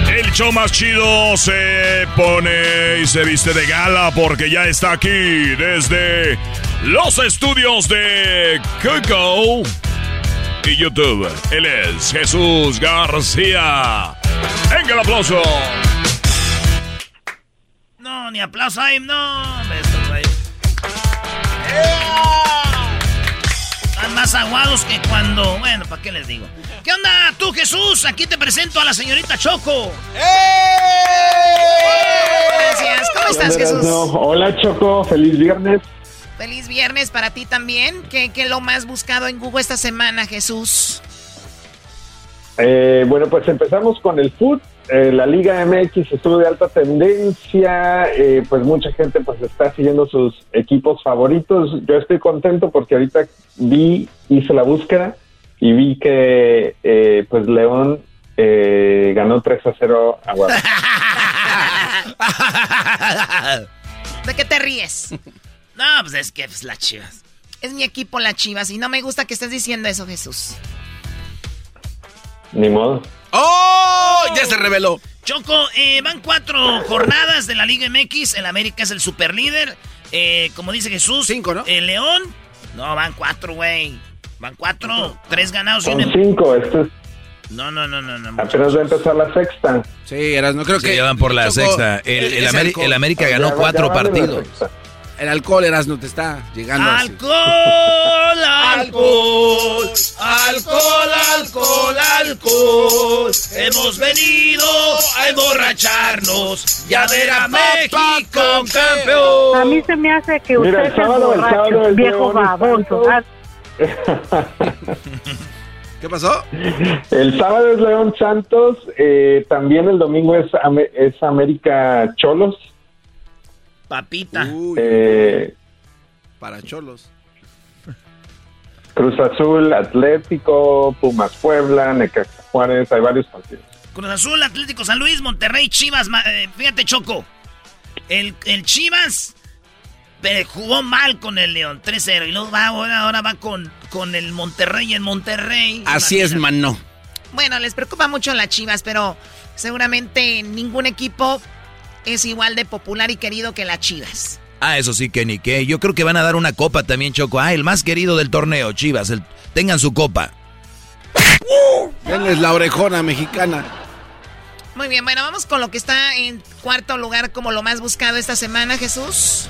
El show más chido se pone y se viste de gala porque ya está aquí desde los estudios de Coco. y YouTube. Él es Jesús García. ¡Venga el aplauso! No, ni aplauso ahí, no. Estos, güey. Están más aguados que cuando. Bueno, ¿para qué les digo? ¿Qué onda tú, Jesús? Aquí te presento a la señorita Choco. Gracias. ¿Cómo estás, Jesús? Hola, Choco. Feliz viernes. Feliz viernes para ti también. ¿Qué, qué es lo más buscado en Google esta semana, Jesús? Eh, bueno, pues empezamos con el foot. Eh, la Liga MX estuvo de alta tendencia. eh, pues mucha gente pues está siguiendo sus equipos favoritos. Yo estoy contento porque ahorita vi, hice la búsqueda y vi que eh, pues León eh, ganó 3 a 0 a Guadalajara. ¿De qué te ríes? No, pues es que pues, las chivas. Es mi equipo, las chivas, y no me gusta que estés diciendo eso, Jesús. Ni modo. ¡Oh! Ya se reveló. Choco, eh, van cuatro jornadas de la Liga MX. El América es el superlíder. Eh, como dice Jesús. Cinco, ¿no? El León. No, van cuatro, güey. Van cuatro. Tres ganados y Son un em- cinco. Esto es, No, no, no, no. no apenas va a empezar la sexta. Sí, eras, no creo Sí, que. ya van por la Choco, sexta. El, el alcohol. el América ganó Ya- cuatro ya partidos. El alcohol, eras, no te está llegando. así. Alcohol, alcohol, alcohol, alcohol, alcohol. Hemos venido a emborracharnos y a ver a México campeón. A mí se me hace que Mira, usted el es sábado- el borracho, sábado el viejo baboso. ¿Qué pasó? El sábado es León Santos, eh, también el domingo es, es América Cholos. Papita. Eh, Para cholos. Cruz Azul, Atlético, Pumas Puebla, Necaxa Juárez, hay varios partidos. Cruz Azul, Atlético San Luis, Monterrey, Chivas. eh, fíjate, Choco. El, el Chivas eh, jugó mal con el León, 3-0. Y luego va, ahora, ahora va con, con el Monterrey en Monterrey. Así es, mano. Bueno, les preocupa mucho las chivas, pero seguramente ningún equipo es igual de popular y querido que las chivas. Ah, eso sí que ni qué. Yo creo que van a dar una copa también, Choco. Ah, el más querido del torneo, Chivas. el- tengan su copa. Denles la orejona mexicana. Muy bien, bueno, vamos con lo que está en cuarto lugar como lo más buscado esta semana, Jesús.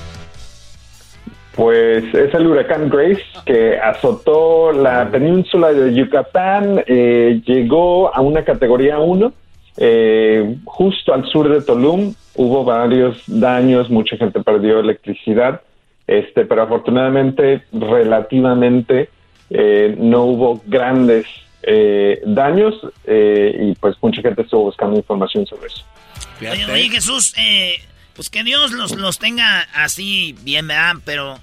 Pues es el huracán Grace que azotó la península de Yucatán, eh, llegó a una categoría 1, eh, justo al sur de Tulum. Hubo varios daños, mucha gente perdió electricidad, este, pero afortunadamente, relativamente, eh, no hubo grandes eh, daños eh, y pues mucha gente estuvo buscando información sobre eso. Oye, oye, Jesús, eh, pues que Dios los, los tenga así bien, ¿verdad? Pero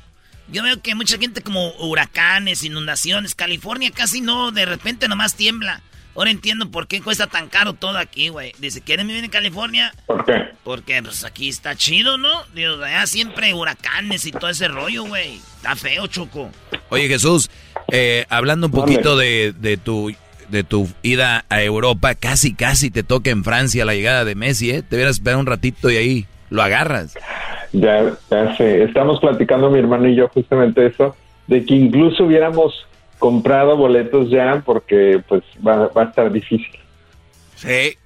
yo veo que mucha gente como huracanes, inundaciones, California casi no, de repente nomás tiembla. Ahora entiendo por qué cuesta tan caro todo aquí, güey. Dice, ¿quieren vivir en California? ¿Por qué? Porque pues aquí está chido, ¿no? Dios, allá siempre huracanes y todo ese rollo, güey. Está feo, Choco. Oye, Jesús, eh, hablando un poquito de, de tu de tu ida a Europa, casi casi te toca en Francia la llegada de Messi, ¿eh? Te hubieras esperado un ratito y ahí lo agarras. Ya, ya sé, estamos platicando mi hermano y yo justamente eso, de que incluso hubiéramos comprado boletos ya porque pues va, va a estar difícil. Sí.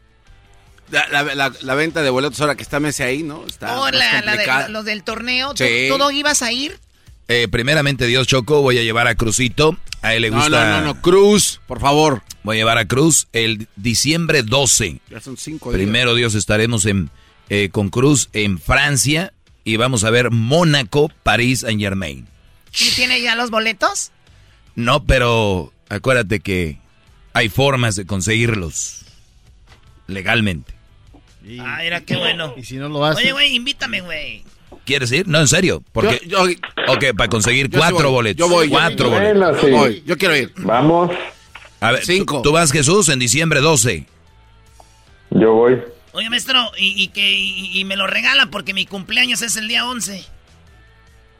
La, la- la- la venta de boletos ahora que está Messi ahí, ¿no? Está Oh, más la- la de- complicada. los del torneo, ¿tú, Sí. tú no ibas a ir? Eh, primeramente, Dios Choco, voy a llevar a Cruzito. A él le No, gusta. no, no, no, Cruz, por favor. Voy a llevar a Cruz el diciembre 12. Ya son cinco días. Primero Dios estaremos en, eh, con Cruz en Francia y vamos a ver Mónaco, París, Saint Germain. ¿Y tiene ya los boletos? No, pero acuérdate que hay formas de conseguirlos legalmente. Ah, mira, qué bueno. Y si no lo hace. Oye, güey, invítame, güey. ¿Quieres ir? No, en serio. Porque, Yo- yo- ok, para conseguir sí cuatro voy. boletos. Yo voy, Cuatro boletos. Bueno, sí. Yo voy, yo quiero ir. Vamos, A ver, Cinco. ¿tú, tú vas, Jesús, en diciembre 12. yo voy. Oye, maestro, y, y que y, y me lo regala porque mi cumpleaños es el día 11.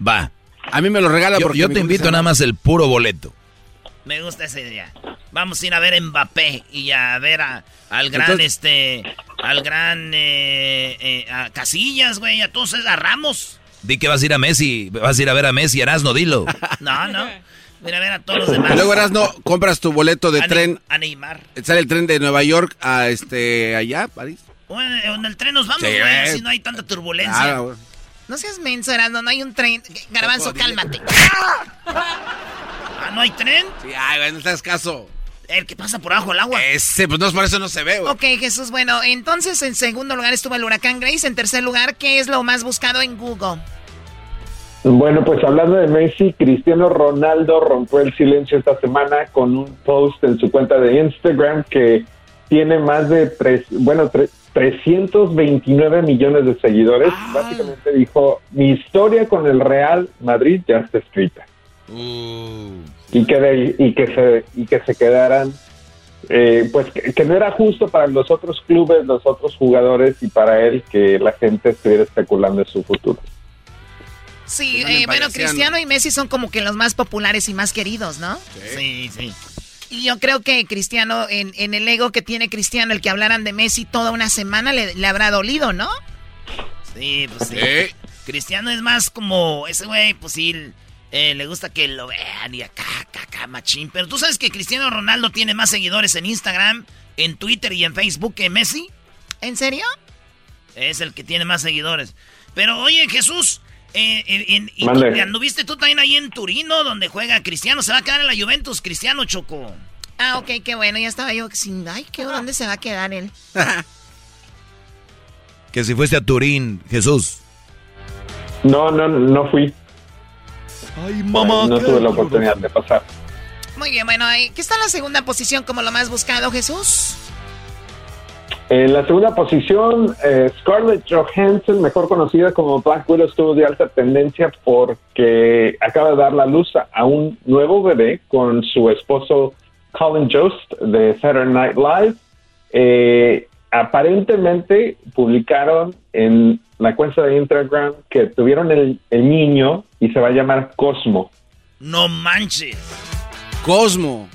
Va. A mí me lo regala Yo, porque yo te invito nada más el puro boleto. Me gusta esa idea. Vamos a ir a ver a Mbappé y a ver a- al gran, Entonces- este, al gran eh, eh, a Casillas, güey, a todos, a Ramos. Di que vas a ir a Messi, vas a ir a ver a Messi, Erasno, dilo. No, no. Mira, a ver a todos los demás. Y luego eras no compras tu boleto de A tren. A Neymar. Sale el tren de Nueva York a este allá, París. Bueno, en el tren nos vamos, Sí, güey, güey. si no hay tanta turbulencia. Claro, güey. No seas menso, Erasmo, no hay un tren. Garbanzo, cálmate. Ah, ¿no hay tren? Sí, ay, no te hagas caso. El que pasa por abajo del agua. Ese, pues no, por eso no se ve, güey. Ok, Jesús, bueno, entonces en segundo lugar estuvo el huracán Grace. En tercer lugar, ¿qué es lo más buscado en Google? Bueno, pues hablando de Messi, Cristiano Ronaldo rompió el silencio esta semana con un post en su cuenta de Instagram que tiene más de tres, bueno, tre- 329 millones de seguidores. Básicamente dijo, mi historia con el Real Madrid ya está escrita. Y que, de- y que se y que se quedaran eh, pues que, que no era justo para los otros clubes, los otros jugadores y para él que la gente estuviera especulando en su futuro. Sí, eh, bueno, Cristiano y Messi son como que los más populares y más queridos, ¿no? Sí, sí. Y yo creo que Cristiano, en, en el ego que tiene Cristiano, el que hablaran de Messi toda una semana le, le habrá dolido, ¿no? Sí, pues sí. Cristiano es más como ese güey, pues sí, eh, le gusta que lo vean y acá, acá, acá, machín. Pero tú sabes que Cristiano Ronaldo tiene más seguidores en Instagram, en Twitter y en Facebook que Messi. ¿En serio? Es el que tiene más seguidores. Pero oye, Jesús, eh, eh, en- y tú- anduviste tú también ahí en Turino, donde juega Cristiano. Se va a quedar en la Juventus, Cristiano Choco. Ah, ok, qué bueno. Ya estaba yo sin... Ay, ¿qué, ¿dónde se va a quedar él? Que si fuiste a Turín, Jesús. No, no, no fui. Ay, no tuve la oportunidad de pasar. Muy bien, bueno, ahí- ¿qué está en la segunda posición como lo más buscado, Jesús? En la segunda posición, eh, Scarlett Johansson, mejor conocida como Black Widow, estuvo de alta tendencia porque acaba de dar la luz a- un nuevo bebé con su esposo Colin Jost de Saturday Night Live. Eh, aparentemente publicaron en la cuenta de Instagram que tuvieron el, el niño y se va a llamar Cosmo. No manches. Cosmo.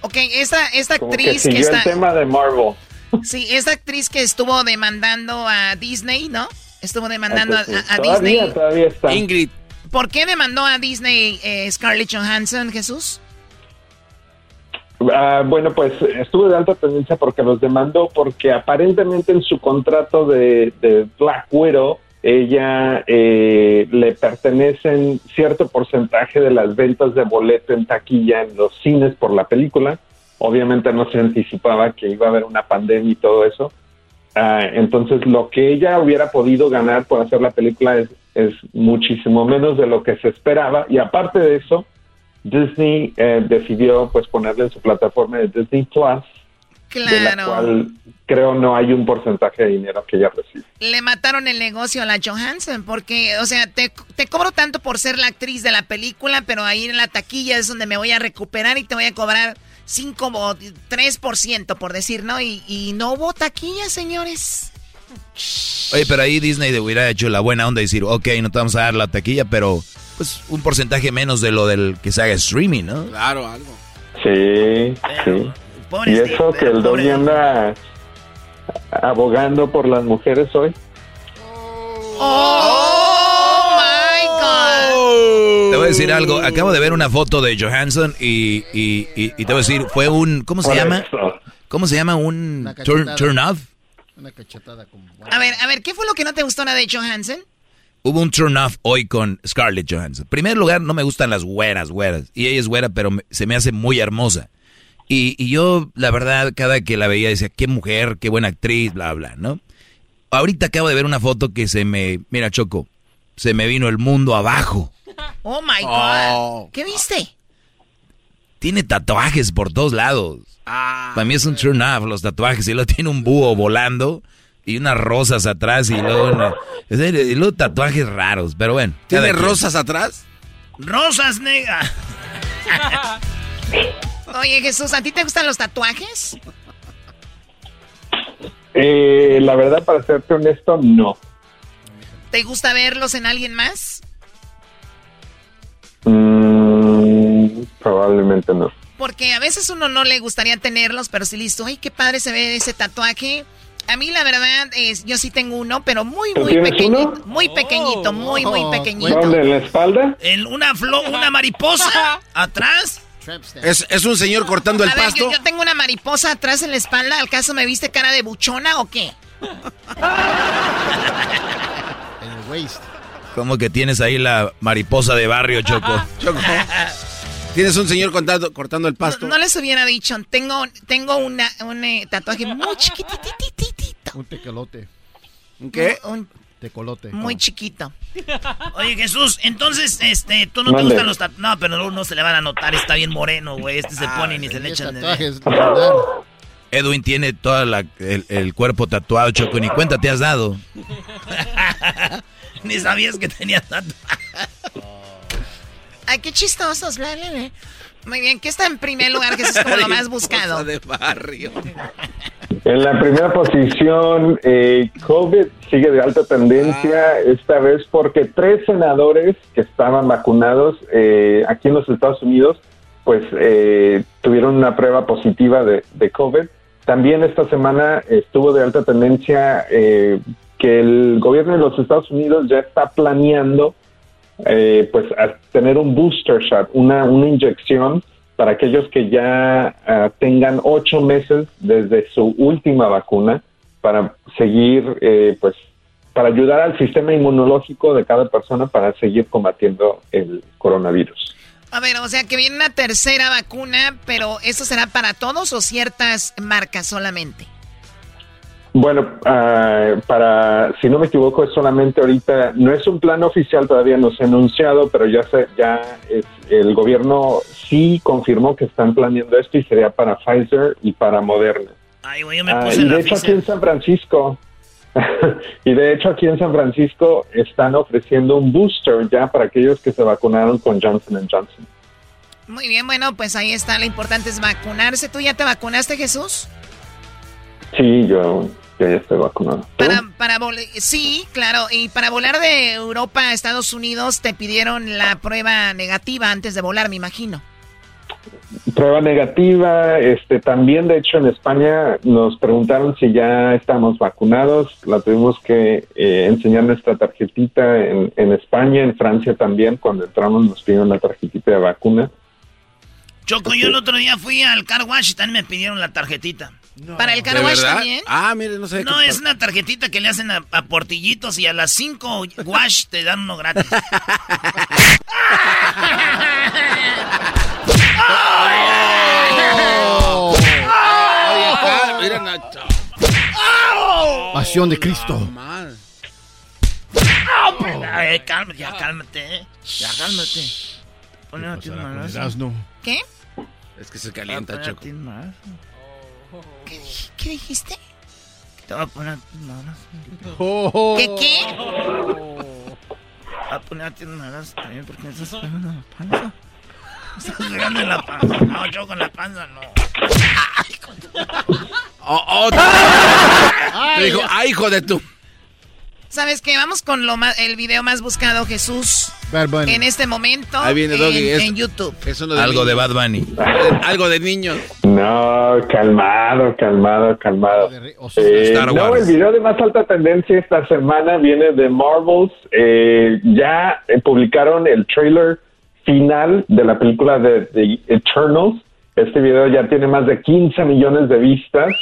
Ok, esta, esta Como que actriz que, siguió el está... tema de Marvel. Sí, esta actriz que estuvo demandando a Disney, ¿no? Estuvo demandando a, a- a todavía, Disney. todavía está. Ingrid. ¿Por qué demandó a Disney eh, Scarlett Johansson, Jesús? Ah, bueno, pues estuvo de alta tendencia porque los demandó porque aparentemente en su contrato de, de Black Widow ella eh, le pertenecen cierto porcentaje de las ventas de boleto en taquilla en los cines por la película. Obviamente no se anticipaba que iba a haber una pandemia y todo eso. Ah, entonces lo que ella hubiera podido ganar por hacer la película es, es muchísimo menos de lo que se esperaba y aparte de eso Disney eh, decidió pues ponerle en su plataforma de Disney Plus, de la Claro. cual creo no hay un porcentaje de dinero que ella recibe. Le mataron el negocio a la Johansson porque, o sea, te, te cobro tanto por ser la actriz de la película, pero ahí en la taquilla es donde me voy a recuperar y te voy a cobrar 5 o 3%, por decir, ¿no? Y, y no hubo taquilla, señores. Oye, pero ahí Disney le hubiera hecho la buena onda y decir, ok, no te vamos a dar la taquilla, pero pues un porcentaje menos de lo del que se haga streaming, ¿no? Claro, algo. Sí, sí. Y eso que el Doggy anda abogando por las mujeres hoy. ¡Oh, decir algo, acabo de ver una foto de Johansson y, y, y- y te voy a decir, fue un, ¿cómo se llama? eso. ¿Cómo se llama? Un turn, off. Una cachetada como... A ver, a ver, ¿qué fue lo que no te gustó nada de Johansson? Hubo un turn off hoy con Scarlett Johansson. En primer lugar, no me gustan las güeras, güeras. Y ella es güera, pero me- se me hace muy hermosa. Y, y yo, la verdad, cada que la veía decía, qué mujer, qué buena actriz, bla, bla, ¿no? Ahorita acabo de ver una foto que se me... Mira, Choco, se me vino el mundo abajo. Oh, my God. Oh. ¿Qué viste? Tiene tatuajes por todos lados. Para mí es un turn off los tatuajes. Y luego tiene un búho volando y unas rosas atrás y luego, una- y luego tatuajes raros. Pero bueno. ¿Tiene rosas atrás? Rosas negas. Oye, Jesús, ¿a ti te gustan los tatuajes? Eh, la verdad, para serte honesto, no. ¿Te gusta verlos en alguien más? Mm, probablemente no. Porque a veces uno no le gustaría tenerlos, pero si listo, ay, qué padre se ve ese tatuaje. A mí la verdad es, yo sí tengo uno, pero muy, ¿Tú muy pequeñito. uno? Muy pequeñito, muy, muy pequeñito. ¿Dónde? ¿En la espalda? En una flor, una mariposa atrás. ¿Es, es un señor cortando el A ver, pasto? yo, yo tengo una mariposa atrás en la espalda. ¿Al caso me viste cara de buchona o qué? En el waist. Como que tienes ahí la mariposa de barrio, Choco. Choco. Tienes un señor cortando, cortando el pasto. No les hubiera dicho. Tengo, tengo una, un eh, tatuaje muy chiquitititito. Un tecolote. ¿Un qué? Un, Tecolote. muy chiquito. Oye, Jesús, entonces, este, tú no te gustan los tatuajes. No, pero no, no se le van a notar, está bien moreno, güey. Este se pone y ni se le echan de Tatuajes. Edwin tiene todo el, el cuerpo tatuado, Choco, y ni cuenta te has dado. Ni sabías que tenía tatuaje. Ay, qué chistosos. bla, bla, bla. Muy bien, ¿qué está en primer lugar? Que eso es como lo más buscado. de barrio. En la primera posición, eh, COVID sigue de alta tendencia, esta vez porque tres senadores que estaban vacunados eh, aquí en los Estados Unidos, pues eh, tuvieron una prueba positiva de, de COVID. También esta semana estuvo de alta tendencia eh, que el gobierno de los Estados Unidos ya está planeando eh, pues tener un booster shot, una, una inyección para aquellos que ya ah, tengan ocho meses desde su última vacuna para seguir, eh, pues, para ayudar al sistema inmunológico de cada persona para seguir combatiendo el coronavirus. A ver, o sea que viene una tercera vacuna, pero ¿eso será para todos o ciertas marcas solamente? Bueno, ah, para, si no me equivoco, es solamente ahorita, no es un plan oficial, todavía no se ha anunciado, pero ya se, ya es- el gobierno sí confirmó que están planeando esto y sería para Pfizer y para Moderna. Ay, güey, yo me puse y la de hecho aquí en San Francisco, y de hecho aquí en San Francisco están ofreciendo un booster ya para aquellos que se vacunaron con Johnson Johnson. Muy bien, bueno, pues ahí está. Lo importante es vacunarse. ¿Tú ya te vacunaste, Jesús? Sí, yo ya estoy vacunado. ¿Tú? Para, para vol- sí, claro. Y para volar de Europa a Estados Unidos te pidieron la prueba negativa antes de volar, me imagino. Prueba negativa, este también de hecho en España nos preguntaron si ya estamos vacunados, la tuvimos que eh, enseñar nuestra tarjetita en, en España, en Francia también, cuando entramos nos pidieron la tarjetita de vacuna. Choco, yo el otro día fui al car wash y también me pidieron la tarjetita. ¿Para el car ¿De wash verdad? también? Ah, mire, no sé. No, qué- es una tarjetita que le hacen a, a portillitos y a las 5 wash te dan uno gratis. Mira, Nacho. Pasión de Cristo. Mal. Ay, cálmate, ya cálmate, eh. Ya cálmate. Ponle. ¿Qué? Es que se calienta, Choco. ¿Qué, qué dijiste? Te voy a poner manos. Oh. ¿Qué qué? Voy a poner a ti manos también porque me estás pegando en la panza. Me estás pegando en la panza. No, yo con la panza no. Oh, oh, te dijo, ay, hijo de tu. ¿Sabes qué? Vamos con lo más, el video más buscado, Jesús, Bad Bunny. en este momento Ahí viene en, Doggy. es- en YouTube. Es uno de Algo de. Bad Bunny. Algo de niños. No, calmado, calmado, calmado. Eh, no, el video de más alta tendencia esta semana viene de Marvels. Eh, ya eh, publicaron el trailer final de la película de, de Eternals. Este video ya tiene más de 15 millones de vistas.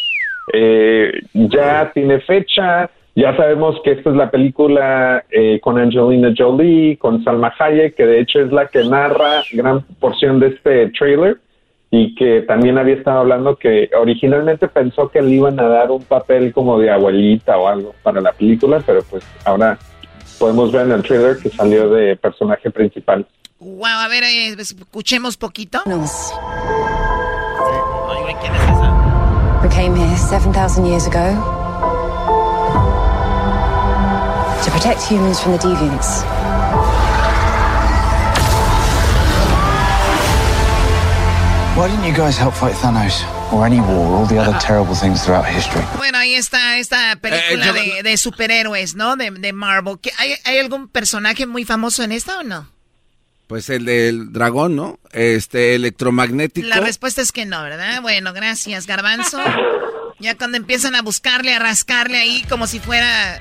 Eh, ya tiene fecha. Ya sabemos que esta es la película eh, con Angelina Jolie, con Salma Hayek, que de hecho es la que narra gran porción de este trailer y que también había estado hablando que originalmente pensó que le iban a dar un papel como de abuelita o algo para la película, pero pues ahora podemos ver en el trailer que salió de personaje principal. Wow, a ver, eh, escuchemos poquito. Güey, ¿quién es esa? We came here 7,000 years ago to protect humans from the deviants. Why didn't you guys help fight Thanos? Or any war, all the other terrible things throughout history? Bueno, ahí está esta película yo- de, de superhéroes, ¿no? De, de Marvel. ¿Qué- ¿Hay, ¿Hay algún personaje muy famoso en esta o no? Pues el del dragón, ¿no? Este electromagnético. La respuesta es que no, ¿verdad? Bueno, gracias, Garbanzo. Ya cuando empiezan a buscarle, a rascarle ahí como si fuera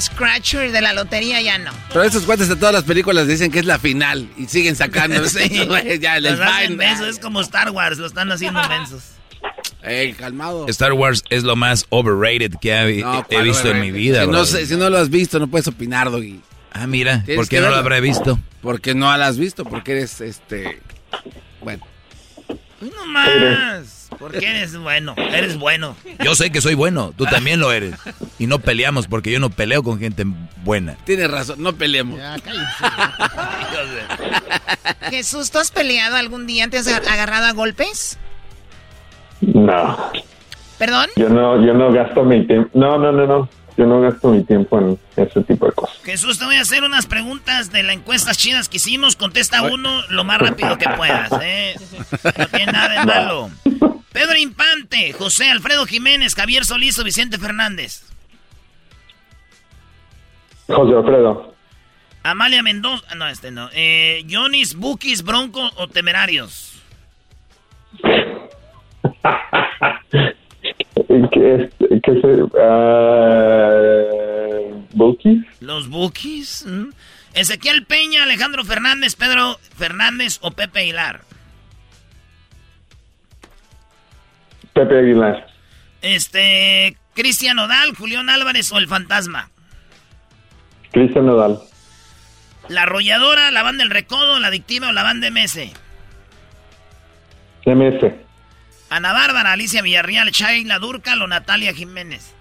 Scratcher de la lotería, ya no. Pero esos cuates de todas las películas dicen que es la final y siguen sacando. sí, güey, ya les es como Star Wars, lo están haciendo mensos. Ey, calmado. Star Wars es lo más overrated que he, No, he ¿cuál, visto en mi vida, si no, bro. sé- si no lo has visto, no puedes opinar, Doggy. Ah, mira, ¿por qué no lo habré visto? Porque no lo has visto, porque eres este. Bueno. No más. Porque eres bueno, eres bueno. Yo sé que soy bueno, tú también lo eres. Y no peleamos porque yo no peleo con gente buena. Tienes razón, no peleemos. Jesús, ¿tú has peleado algún día? ¿Te has agar- agarrado a golpes? No, ¿Perdón? yo no, yo no gasto mi tiempo. No, no, no, no. Yo no gasto mi tiempo en ese tipo de cosas. Jesús, te voy a hacer unas preguntas de las encuestas chidas que hicimos. Contesta uno lo más rápido que puedas, ¿eh? No tiene nada de malo. Pedro Infante, José Alfredo Jiménez, Javier Solís o Vicente Fernández. José Alfredo, Amalia Mendoza, no, este no. Eh, Jonis, Bukis, Bronco o Temerarios. ¿qué, es- qué se, ah, Bukis? Los Bukis. ¿m? Ezequiel Peña, Alejandro Fernández, Pedro Fernández o Pepe Aguilar. Pepe Aguilar, Este, Cristian Odal, Julián Álvarez o el Fantasma. Cristian Nodal, La Arrolladora, la Banda del Recodo, la Adictiva o la Banda MS. MS, Ana Bárbara, Alicia Villarreal, Shaila Durcal o Natalia Jiménez.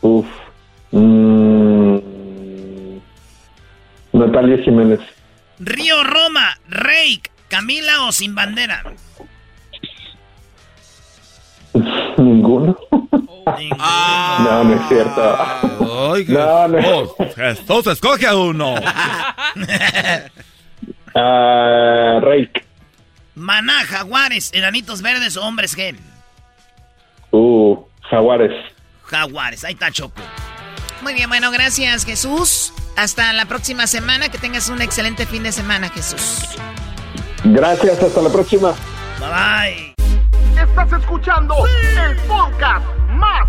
uf, mm, Natalia Jiménez, Río Roma, Reik, Camila o Sin Bandera. ninguno. Ah. No, no es cierto. no, no. Jesús, escoge a uno. Ah, Reik, Maná, Jaguares, Enanitos Verdes o Hombres G. uh, Jaguares. Jaguares, ahí está Choco. Muy bien, bueno, gracias Jesús. Hasta la próxima semana. Que tengas un excelente fin de semana, Jesús. Gracias, hasta la próxima. Bye bye. Estás escuchando el podcast más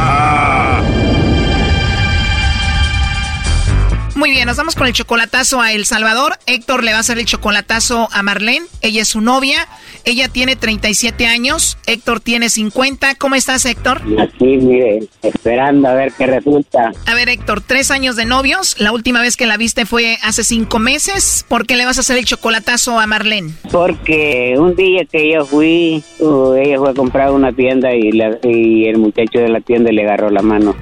Muy bien, nos vamos con el chocolatazo a El Salvador. Héctor le va a hacer el chocolatazo a Marlene. Ella es su novia. Ella tiene 37 años. Héctor tiene 50. ¿Cómo estás, Héctor? Aquí, mire, esperando a ver qué resulta. A ver, Héctor, tres años de novios. La última vez que la viste fue hace cinco meses. ¿Por qué le vas a hacer el chocolatazo a Marlene? Porque un día que yo fui, uh, ella fue a comprar una tienda y, la- y el muchacho de la tienda le agarró la mano.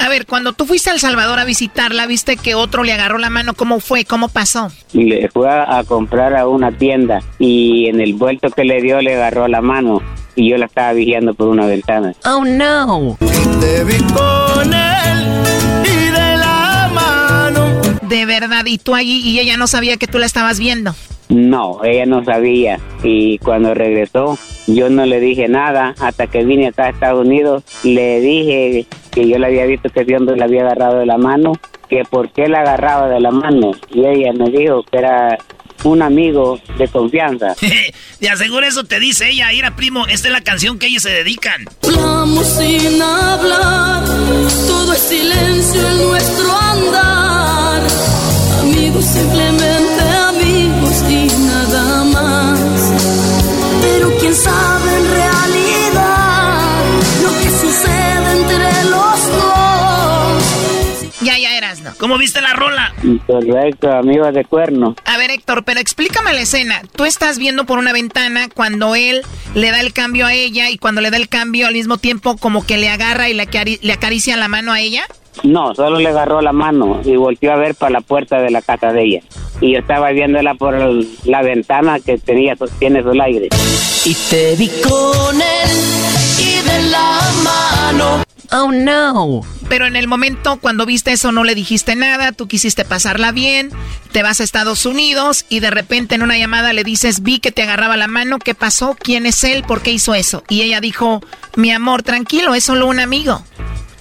A ver, cuando tú fuiste a El Salvador a visitarla, viste que otro le agarró la mano. ¿Cómo fue? ¿Cómo pasó? Le fue a, a comprar a una tienda y en el vuelto que le dio le agarró la mano y yo la estaba vigilando por una ventana. Oh, no. Te vi con él y de la mano. De verdad, y tú allí y ella no sabía que tú la estabas viendo. No, ella no sabía y cuando regresó yo no le dije nada hasta que vine acá a Estados Unidos. Le dije que yo le había visto que hombre le había agarrado de la mano, que por qué la agarraba de la mano y ella me dijo que era un amigo de confianza. De aseguro eso te dice ella, Ira primo, esta es la canción que ellos se dedican. Hablamos sin hablar, todo es silencio en nuestro andar. simplemente quién sabe en realidad lo que sucede entre los dos. Ya, ya eras, ¿no? ¿Cómo viste la rola? Correcto, amigo de cuerno. A ver, Héctor, pero explícame la escena. Tú estás viendo por una ventana cuando él le da el cambio a ella y cuando le da el cambio al mismo tiempo como que le agarra y le, acari- le acaricia la mano a ella. No, solo le agarró la mano y volteó a ver para la puerta de la casa de ella. Y yo estaba viéndola por el- la ventana que tenía, tiene sol aire. Y te vi con él y de la mano. Oh no. Pero en el momento cuando viste eso no le dijiste nada, tú quisiste pasarla bien, te vas a Estados Unidos y de repente en una llamada le dices, vi que te agarraba la mano, ¿qué pasó? ¿Quién es él? ¿Por qué hizo eso? Y ella dijo, mi amor, tranquilo, es solo un amigo.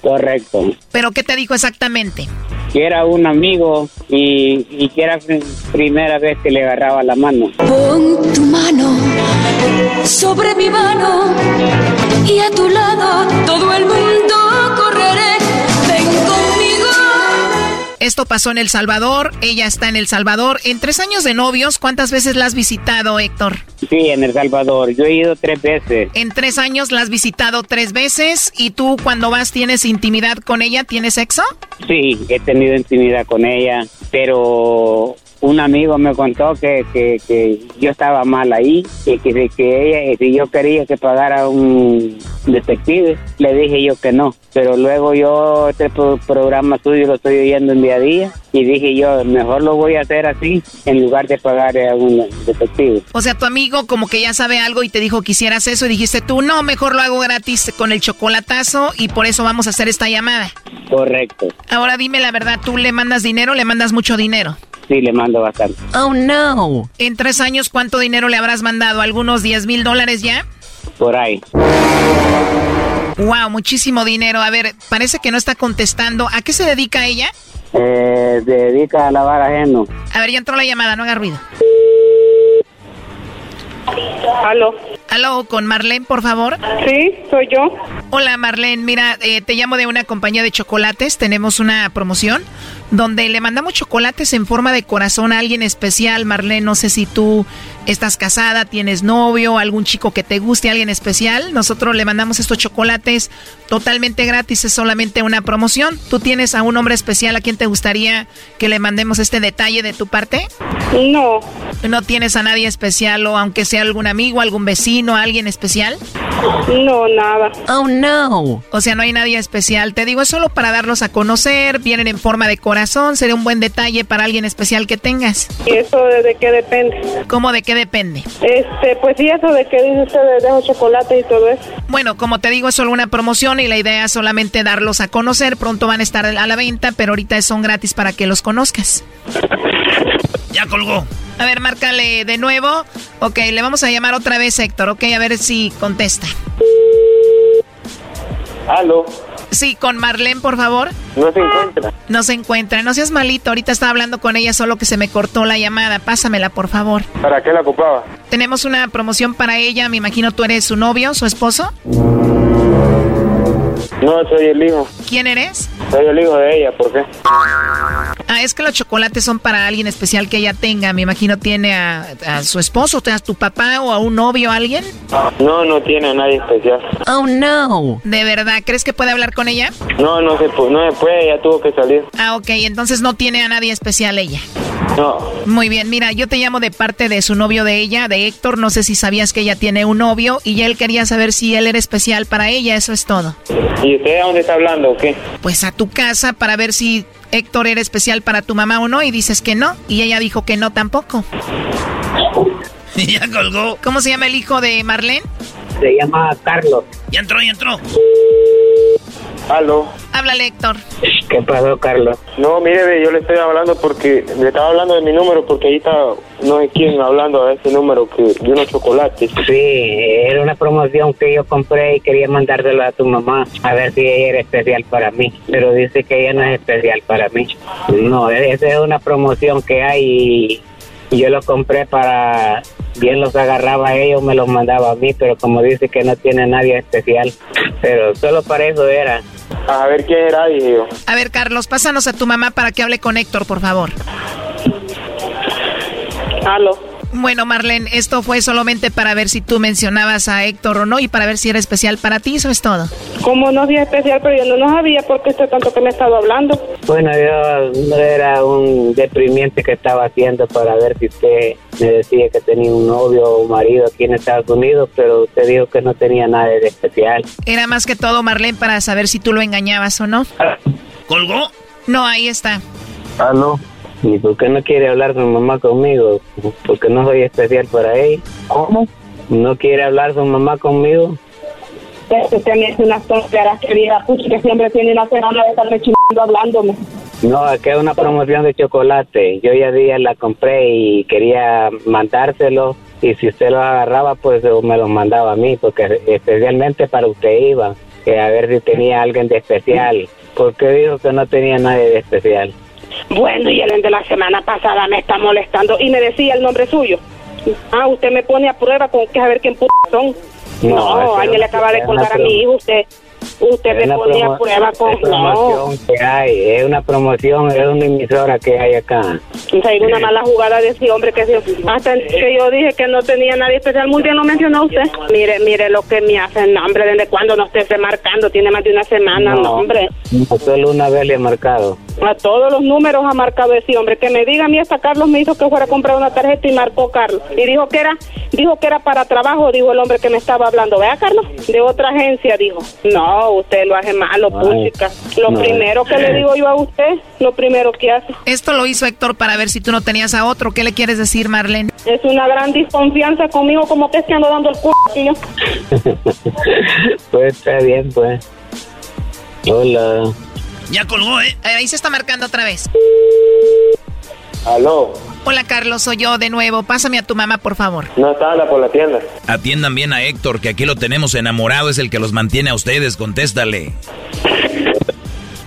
Correcto. ¿Pero qué te dijo exactamente? Que era un amigo y, y que era pr- primera vez que le agarraba la mano. Pon tu mano sobre mi mano y a tu lado todo el mundo Esto pasó en El Salvador, ella está en El Salvador. En tres años de novios, ¿cuántas veces la has visitado, Héctor? Sí, en El Salvador. Yo he ido tres veces. En tres años la has visitado tres veces y tú cuando vas tienes intimidad con ella, ¿tienes sexo? Sí, he tenido intimidad con ella, pero un amigo me contó que, que, que yo estaba mal ahí y que, que ella, si yo quería que pagara un detective, le dije yo que no. Pero luego yo este pro- programa suyo lo estoy oyendo en día a día y dije yo, mejor lo voy a hacer así en lugar de pagar a un detective. O sea, tu amigo como que ya sabe algo y te dijo que hicieras eso y dijiste tú, no, mejor lo hago gratis con el chocolatazo y por eso vamos a hacer esta llamada. Correcto. Ahora dime la verdad, ¿tú le mandas dinero o le mandas mucho dinero? Sí, le mando bastante. Oh, no. En tres años, ¿cuánto dinero le habrás mandado? ¿Algunos 10 mil dólares ya? Por ahí. Wow, muchísimo dinero. A ver, parece que no está contestando. ¿A qué se dedica ella? Eh, se dedica a lavar ajeno. A ver, ya entró la llamada, no haga ruido. Aló. Aló, con Marlene, por favor. Sí, soy yo. Hola, Marlene. Mira, eh, te llamo de una compañía de chocolates. Tenemos una promoción donde le mandamos chocolates en forma de corazón a alguien especial. Marlene, no sé si tú estás casada, tienes novio, algún chico que te guste, alguien especial. Nosotros le mandamos estos chocolates totalmente gratis. Es solamente una promoción. ¿Tú tienes a un hombre especial a quien te gustaría que le mandemos este detalle de tu parte? No. ¿No tienes a nadie especial o aunque sea algún amigo, algún vecino, alguien especial? No, nada. Oh, no. O sea, no hay nadie especial. Te digo, es solo para darlos a conocer. Vienen en forma de corazón. Sería un buen detalle para alguien especial que tengas. ¿Y eso de, de qué depende? ¿Cómo de qué depende? Este, pues sí, eso de que dice usted de dejo chocolate y todo eso. Bueno, como te digo, es solo una promoción y la idea es solamente darlos a conocer. Pronto van a estar a la venta, pero ahorita son gratis para que los conozcas. Ya colgó. A ver, márcale de nuevo. Ok, le vamos a llamar otra vez, Héctor. Ok, a ver si contesta. Aló. Sí, con Marlene, por favor. No se encuentra. No se encuentra. No seas malito. Ahorita estaba hablando con ella, solo que se me cortó la llamada. Pásamela, por favor. ¿Para qué la ocupaba? Tenemos una promoción para ella. Me imagino tú eres su novio, su esposo. No, soy el hijo. ¿Quién eres? Soy el hijo de ella, ¿por qué? Ah, es que los chocolates son para alguien especial que ella tenga. Me imagino tiene a, a su esposo, a tu papá o a un novio, alguien. No, no tiene a nadie especial. Oh, no. ¿De verdad? ¿Crees que puede hablar con ella? No, no se, no se puede, ya tuvo que salir. Ah, ok. Entonces no tiene a nadie especial ella. No. Muy bien, mira, yo te llamo de parte de su novio de ella, de Héctor. No sé si sabías que ella tiene un novio y él quería saber si él era especial para ella. Eso es todo. ¿Y usted a dónde está hablando o qué? Pues a tu casa para ver si Héctor era especial para tu mamá o no y dices que no. Y ella dijo que no tampoco. ya colgó. ¿Cómo se llama el hijo de Marlene? Se llama Carlos. Ya entró, ya entró. Aló. Háblale, Héctor. ¿Qué pasó, Carlos? No, mire, yo le estoy hablando porque le estaba hablando de mi número porque ahí está no sé quién hablando de ese número que de unos chocolates. Sí, era una promoción que yo compré y quería mandársela a tu mamá a ver si ella era especial para mí, pero dice que ella no es especial para mí. No, esa es una promoción que hay y y yo lo compré para bien los agarraba a ellos, me los mandaba a mí, pero como dice que no tiene nadie especial, pero solo para eso era. A ver quién era, dije yo. A ver, Carlos, pásanos a tu mamá para que hable con Héctor, por favor. Aló. Bueno, Marlene, esto fue solamente para ver si tú mencionabas a Héctor o no y para ver si era especial para ti, eso es todo. Como no es especial, pero yo no lo sabía porque usted tanto que me estaba hablando. Bueno, yo era un deprimiente que estaba haciendo para ver si usted me decía que tenía un novio o marido aquí en Estados Unidos, pero usted dijo que no tenía nada de especial. Era más que todo, Marlene, para saber si tú lo engañabas o no. ¿Colgó? No, ahí está. Aló. ¿Y por qué no quiere hablar su mamá conmigo? Porque no soy especial para ella. ¿Cómo? ¿No quiere hablar su mamá conmigo? Usted me hace unas tonteras, querida, pucha, que siempre tiene una semana de estarme chingando hablándome. No, es que es una promoción de chocolate. Yo ya día la compré y quería mandárselo. Y si usted lo agarraba, pues me los mandaba a mí, porque especialmente para usted iba. Que a ver si tenía alguien de especial. ¿Por qué dijo que no tenía nadie de especial? Bueno, y el de la semana pasada me está molestando y me decía el nombre suyo. Ah, usted me pone a prueba con que a ver quién p son. No, No, alguien le acaba de colgar a mi hijo, usted. Usted Es me pone a prueba con... es No, promoción que hay, es una promoción, es una emisora que hay acá. o sea, hay una mala jugada de ese hombre que se- hasta que yo dije que no tenía nadie especial. Muy bien lo mencionó usted. Mire, mire lo que me hacen, no, hombre, desde cuando no esté remarcando, tiene más de una semana, no, hombre. no, solo una vez le he marcado. A todos los números ha marcado ese hombre. Que me diga a mí hasta Carlos me hizo que fuera a comprar una tarjeta y marcó Carlos. Y dijo que era, dijo que era para trabajo, dijo el hombre que me estaba hablando. Vea, Carlos, de otra agencia, dijo. No, usted lo hace malo, puchica. Lo no. primero que le digo yo a usted, lo primero que hace. Esto lo hizo Héctor para ver si tú no tenías a otro. ¿Qué le quieres decir, Marlene? Es una gran desconfianza conmigo, como que es que ando dando el culo. yo. pues está bien, pues. Hola. Ya colgó, ¿eh? Ahí se está marcando otra vez. Aló, Hola, Carlos, soy yo de nuevo. Pásame a tu mamá, por favor. no está anda por la tienda. Atiendan bien a Héctor, que aquí lo tenemos enamorado, es el que los mantiene a ustedes, contéstale.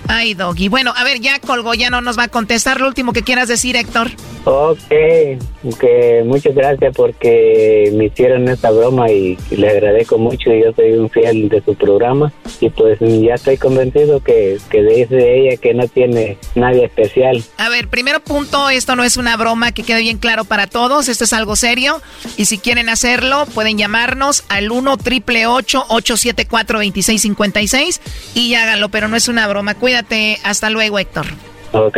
Ay, Doggy. Bueno, a ver, ya colgó, ya no nos va a contestar. Lo último que quieras decir, Héctor. Ok, que muchas gracias porque me hicieron esta broma y le agradezco mucho. Yo soy un fiel de su programa y pues ya estoy convencido que, que dice ella que no tiene nadie especial. A ver, primero punto, esto no es una broma, que quede bien claro para todos, esto es algo serio. Y si quieren hacerlo, pueden llamarnos al 1 triple 874 2656 y háganlo, pero no es una broma. Cuídate, hasta luego, Héctor. Ok.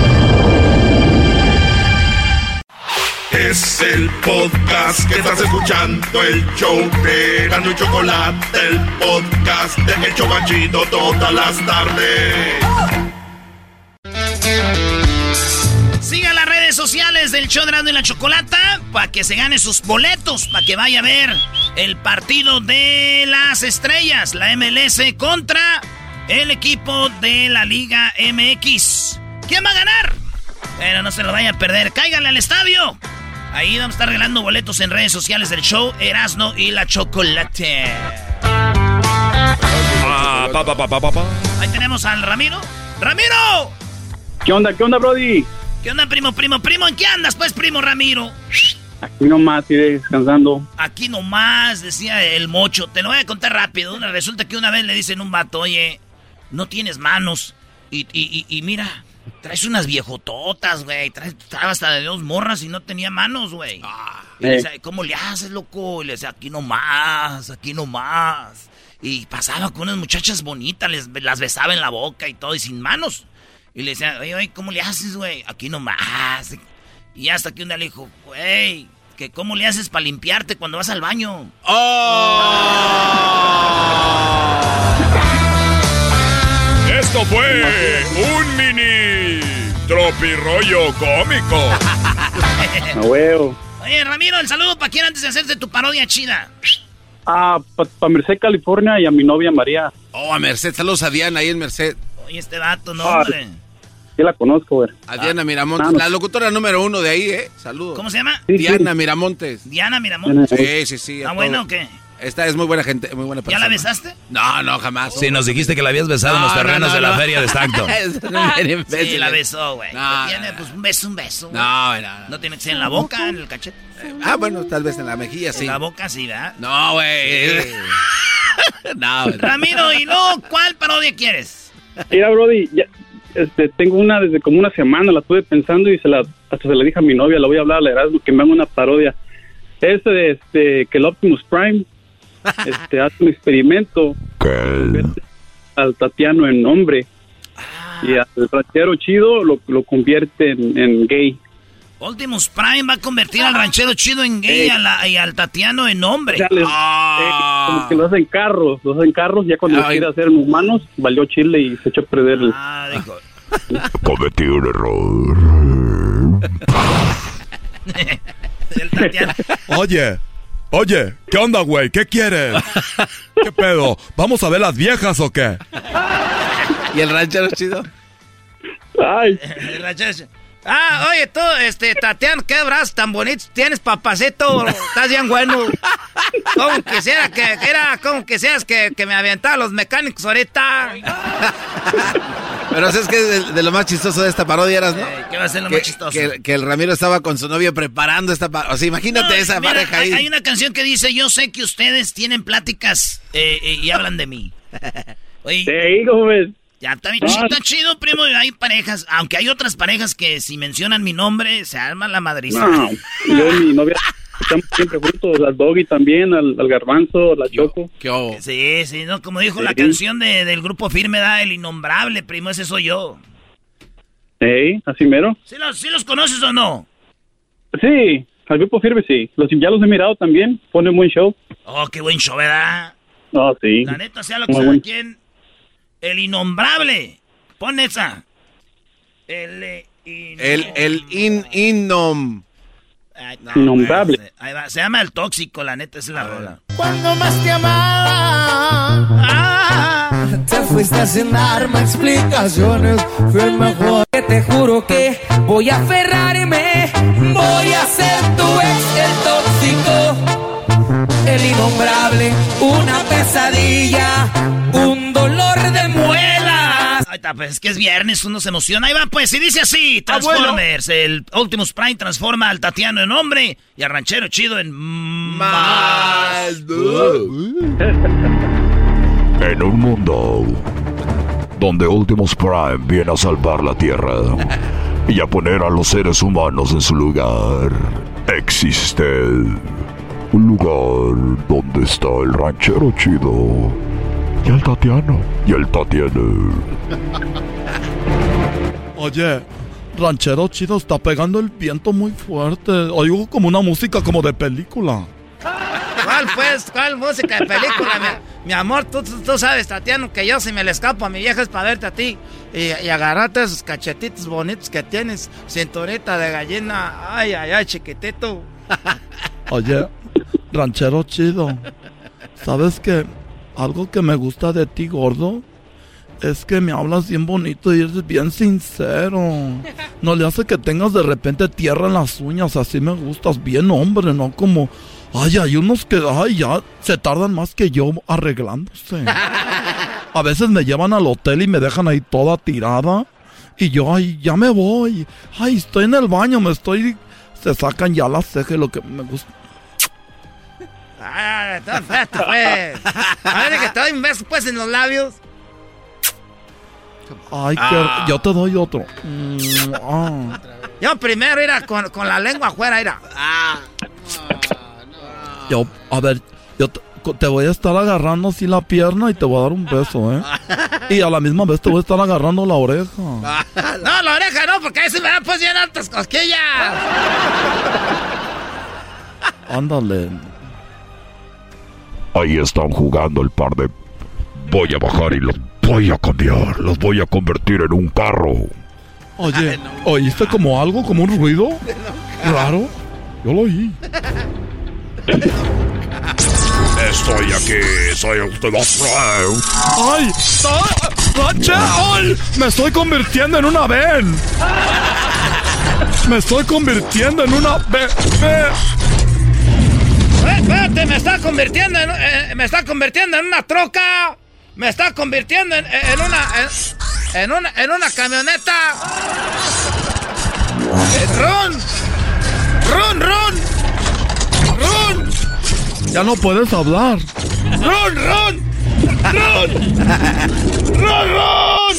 Es el podcast que estás escuchando, el show de Erasmo y Chocolate, el podcast de El Chobachito todas las tardes. Siga las redes sociales del show de y la Chocolata para que se gane sus boletos, para que vaya a ver el partido de las estrellas, la MLS contra el equipo de la Liga MX. ¿Quién va a ganar? Bueno, no se lo vaya a perder. Cáiganle al estadio. Ahí vamos a estar regalando boletos en redes sociales del show Erasno y la Chocolate. Ah, pa, pa, pa, pa, pa, pa. Ahí tenemos al Ramiro. ¡Ramiro! ¿Qué onda, qué onda, Brody? ¿Qué onda, primo, primo, primo? ¿En qué andas, pues, primo Ramiro? Aquí nomás iré descansando. Aquí nomás, decía el mocho. Te lo voy a contar rápido. Resulta que una vez le dicen a un vato, oye, no tienes manos. Y, y- y- y mira, traes unas viejototas, güey. Traes, traes hasta de dos morras y no tenía manos, güey. Y le decía, ¿cómo le haces, loco? Y le decía, aquí nomás, aquí nomás. Y pasaba con unas muchachas bonitas, les, las besaba en la boca y todo, y sin manos. Y le decía, oye, oye, ¿cómo le haces, güey? Aquí nomás. Y hasta que un día le dijo, güey, que cómo le haces para limpiarte cuando vas al baño. Esto fue un mini tropirollo cómico. A huevo. Oye, Ramiro, el saludo para quién antes de hacerte tu parodia chida. Ah, para Merced, California y a mi novia María. Oh, a Merced, saludos a Diana ahí en Merced. Oye, este vato, no, Ah, hombre. Sí la conozco, güey. A Diana Miramontes, Ah, no. la locutora número uno de ahí, ¿eh? Saludos. ¿Cómo se llama? Diana Miramontes. Diana Miramontes. Sí, sí, sí. a ¿Ah, bueno o qué? Esta es muy buena gente, muy buena persona. ¿Ya la besaste? No, no, jamás. Sí, nos dijiste que la habías besado en los No, no, terrenos no, de la no. feria de Stockton. Sí, la besó, güey. No, Tiene, pues, un beso, un beso. güey. No, no, No tiene que ser en la boca, en el cachete. Ah, bueno, tal vez en la mejilla, sí. En la boca sí, ¿verdad? No, güey. no, güey. Ramiro, ¿y no cuál parodia quieres? Mira, Brody, ya, este, tengo una desde como una semana, la estuve pensando y se la, hasta se la dije a mi novia, la voy a hablar a la Erasmo que me haga una parodia. Es de, este, que el Optimus Prime este, hace un experimento al Tatiano en hombre y al ranchero chido lo, lo convierte en, en gay. Optimus Prime va a convertir al ranchero chido en gay y, a la- y al Tatiano en hombre. Ya les- Ah. eh, como que lo hacen carros, lo hacen carros, ya cuando Ay. quiere hacer en humanos, valió chile y se echó a perder el... Ah, dijo. Cometí un error. Oye, oye, ¿qué onda, güey? ¿Qué quieres? ¿Qué pedo? ¿Vamos a ver las viejas o qué? ¿Y el ranchero chido? Ay. El ranchero. Ah, oye, tú, este, Tatiano, qué brazos tan bonitos tienes, papacito. Estás bien bueno. Como quisiera que, era como quisieras que, que me aventara los mecánicos ahorita. Pero ¿sabes qué es de, de lo más chistoso de esta parodia, eras, no? ¿Qué va a ser lo que, más chistoso? Que, que el Ramiro estaba con su novio preparando esta parodia. O sea, imagínate No, esa mira, pareja ahí. hay, hay una canción que dice, yo sé que ustedes tienen pláticas eh, eh, y hablan de mí. Oye. Ya está bien Ah. chido, está chido, primo. Hay parejas, aunque hay otras parejas que si mencionan mi nombre, se arma la madriza. No, yo y mi novia estamos siempre juntos, al Doggy también, al, al Garbanzo, la Choco. Sí, sí, no, como dijo la canción de- del grupo firme, da el innombrable, primo, ese soy yo. Sí, así mero. ¿Sí los, sí los conoces o no? Sí, al grupo firme sí. Los, ya los he mirado también, ponen buen show. Oh, qué buen show, ¿verdad? No, sí. La neta, sea lo que sea. ¿quién? El innombrable. Pon esa. El, eh, El, el in, innom. Ay, no, Innombrable. espérate. Ahí va, Se llama el tóxico, la neta, es la rola. Cuando más te amaba, te fuiste sin darme explicaciones. Fue el mejor. Que te juro que voy a aferrarme, voy a ser tu ex, el tóxico, el innombrable, una pesadilla, un dolor de muelas. Ahí está, pues es que es viernes, uno se emociona. Ahí va, pues, y dice así: Ah, bueno. Transformers. El Optimus Prime transforma al Tatiano en hombre y al ranchero chido en. Más. En un mundo donde Optimus Prime viene a salvar la Tierra y a poner a los seres humanos en su lugar, existe un lugar donde está el ranchero chido y el Tatiano y el Tatiano. Oye, ranchero chido, está pegando el viento muy fuerte. Oigo como una música como de película. ¿Cuál, pues? ¿Cuál música de película? Mi, mi amor, tú, tú, tú sabes, Tatiano, que yo si me le escapo a mi vieja es para verte a ti y, y agarrarte esos cachetitos bonitos que tienes, cinturita de gallina. Ay, ay, ay, chiquitito. Oye, ranchero chido, ¿sabes que algo que me gusta de ti, gordo? Es que me hablas bien bonito y eres bien sincero. No le hace que tengas de repente tierra en las uñas, así me gustas, bien hombre, no como... Ay, hay unos que, ay, ya se tardan más que yo arreglándose. A veces me llevan al hotel y me dejan ahí toda tirada. Y yo, ay, ya me voy. Ay, estoy en el baño, me estoy... Se sacan ya las cejas y lo que me gusta. Ay, está espérate, pues. A ver, que te doy un beso, pues, en los labios. Ay, que Ah. yo te doy otro. Mm, ah. Yo primero, era con, con la lengua afuera, era. Yo, a ver, yo te, te voy a estar agarrando así la pierna y te voy a dar un beso, ¿eh? Y a la misma vez te voy a estar agarrando la oreja. No, la oreja no, porque ahí se me dan pues bien altas cosquillas. Ándale. Ahí están jugando el par de... Voy a bajar y los voy a cambiar, los voy a convertir en un carro. Oye, ¿oíste como algo, como un ruido? Raro. Yo lo oí. Estoy aquí, soy Prime. ¡Ay! ¡Ah! ¡Ay! ¡Me estoy convirtiendo en una ven! ¡Me estoy convirtiendo en una Eh, Espérate, me está convirtiendo en, eh, me está convirtiendo en una troca. Me está convirtiendo en, en una en, en, una en una camioneta. Eh, ¡Ron! ¡Ron, Ron! ¡Ron! Ya no puedes hablar. ¡Ron, Ron! ¡Ron! ¡Ron, Ron!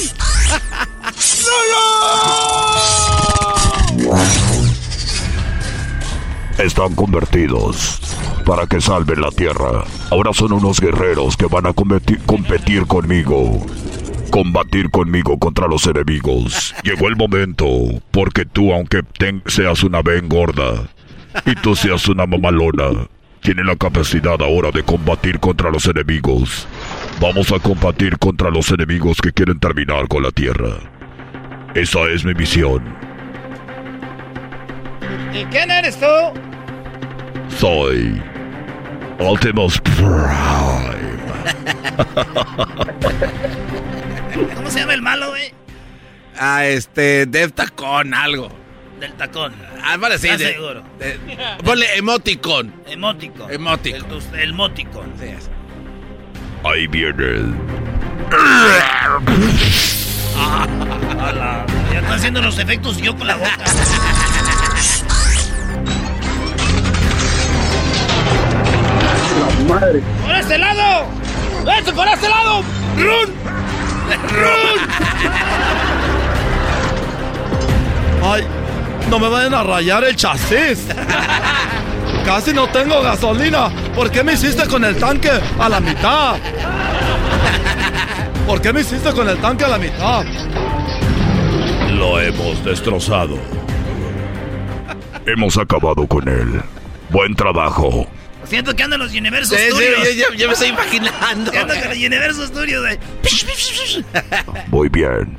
Están convertidos para que salven la tierra. Ahora son unos guerreros que van a competir, conmigo. Combatir conmigo contra los enemigos. Llegó el momento, porque tú, aunque seas una ben gorda y tú seas una mamalona, tienes la capacidad ahora de combatir contra los enemigos. Vamos a combatir contra los enemigos que quieren terminar con la tierra. Esa es mi misión. ¿Y quién eres tú? Soy Optimus Prime. ¿Cómo se llama el malo, güey? Ah, este, Dev Tacón, algo. Del tacón. Ah, vale, sí. ¿Estás de- seguro? de- ponle emoticon. Emótico. Emotico. El, el mótico. Ahí viene. Ala, Ya están haciendo los efectos yo con la boca. Madre. ¡Por este lado! ¡Este por este lado! ¡Run! ¡Run! Ay, no me vayan a rayar el chasis. Casi no tengo gasolina. ¿Por qué me hiciste con el tanque a la mitad? ¿Por qué me hiciste con el tanque a la mitad? Lo hemos destrozado. Hemos acabado con él. Buen trabajo. Siento que andan los Universo Sí, sí, Studios. yo- yo- yo me estoy imaginando. Siento que los Universo Studios. Muy bien.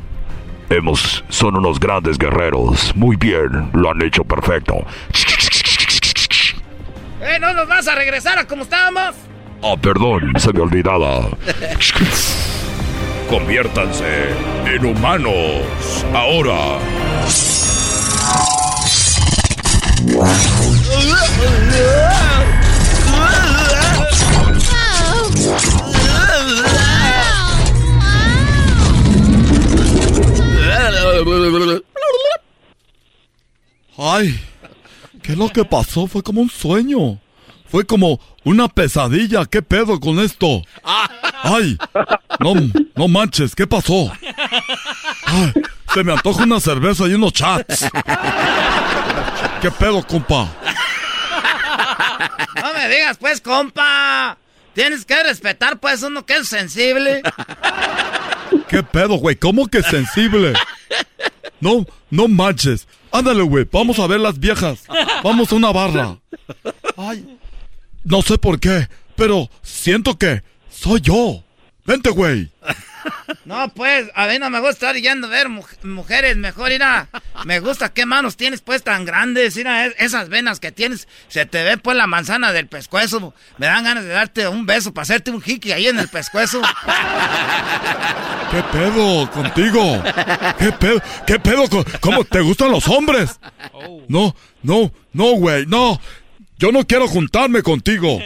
Hemos. Son unos grandes guerreros. Muy bien. Lo han hecho perfecto. ¡Eh, no nos vas a regresar a como estábamos! Ah, perdón, se me olvidaba. Conviértanse en humanos. Ahora. Ay, ¿qué es lo que pasó? Fue como un sueño. Fue como una pesadilla. ¿Qué pedo con esto? Ay, no, no manches, ¿qué pasó? Ay, se me antoja una cerveza y unos chats. ¿Qué pedo, compa? No me digas, pues, compa. Tienes que respetar, pues, uno que es sensible. ¿Qué pedo, güey? ¿Cómo que sensible? No, no manches. Ándale, güey, vamos a ver las viejas. Vamos a una barra. Ay, no sé por qué, pero siento que soy yo. Vente, güey. No, pues, a mí no me gusta estar yendo a ver mu- mujeres. Mejor, mira, me gusta qué manos tienes, pues, tan grandes. Mira, es- esas venas que tienes, se te ve, pues, la manzana del pescuezo. Me dan ganas de darte un beso para hacerte un hiki ahí en el pescuezo. ¿Qué pedo contigo? ¿Qué pedo? ¿Qué pedo? con- ¿Cómo te gustan los hombres? No, no, no, güey, no. Yo no quiero juntarme contigo.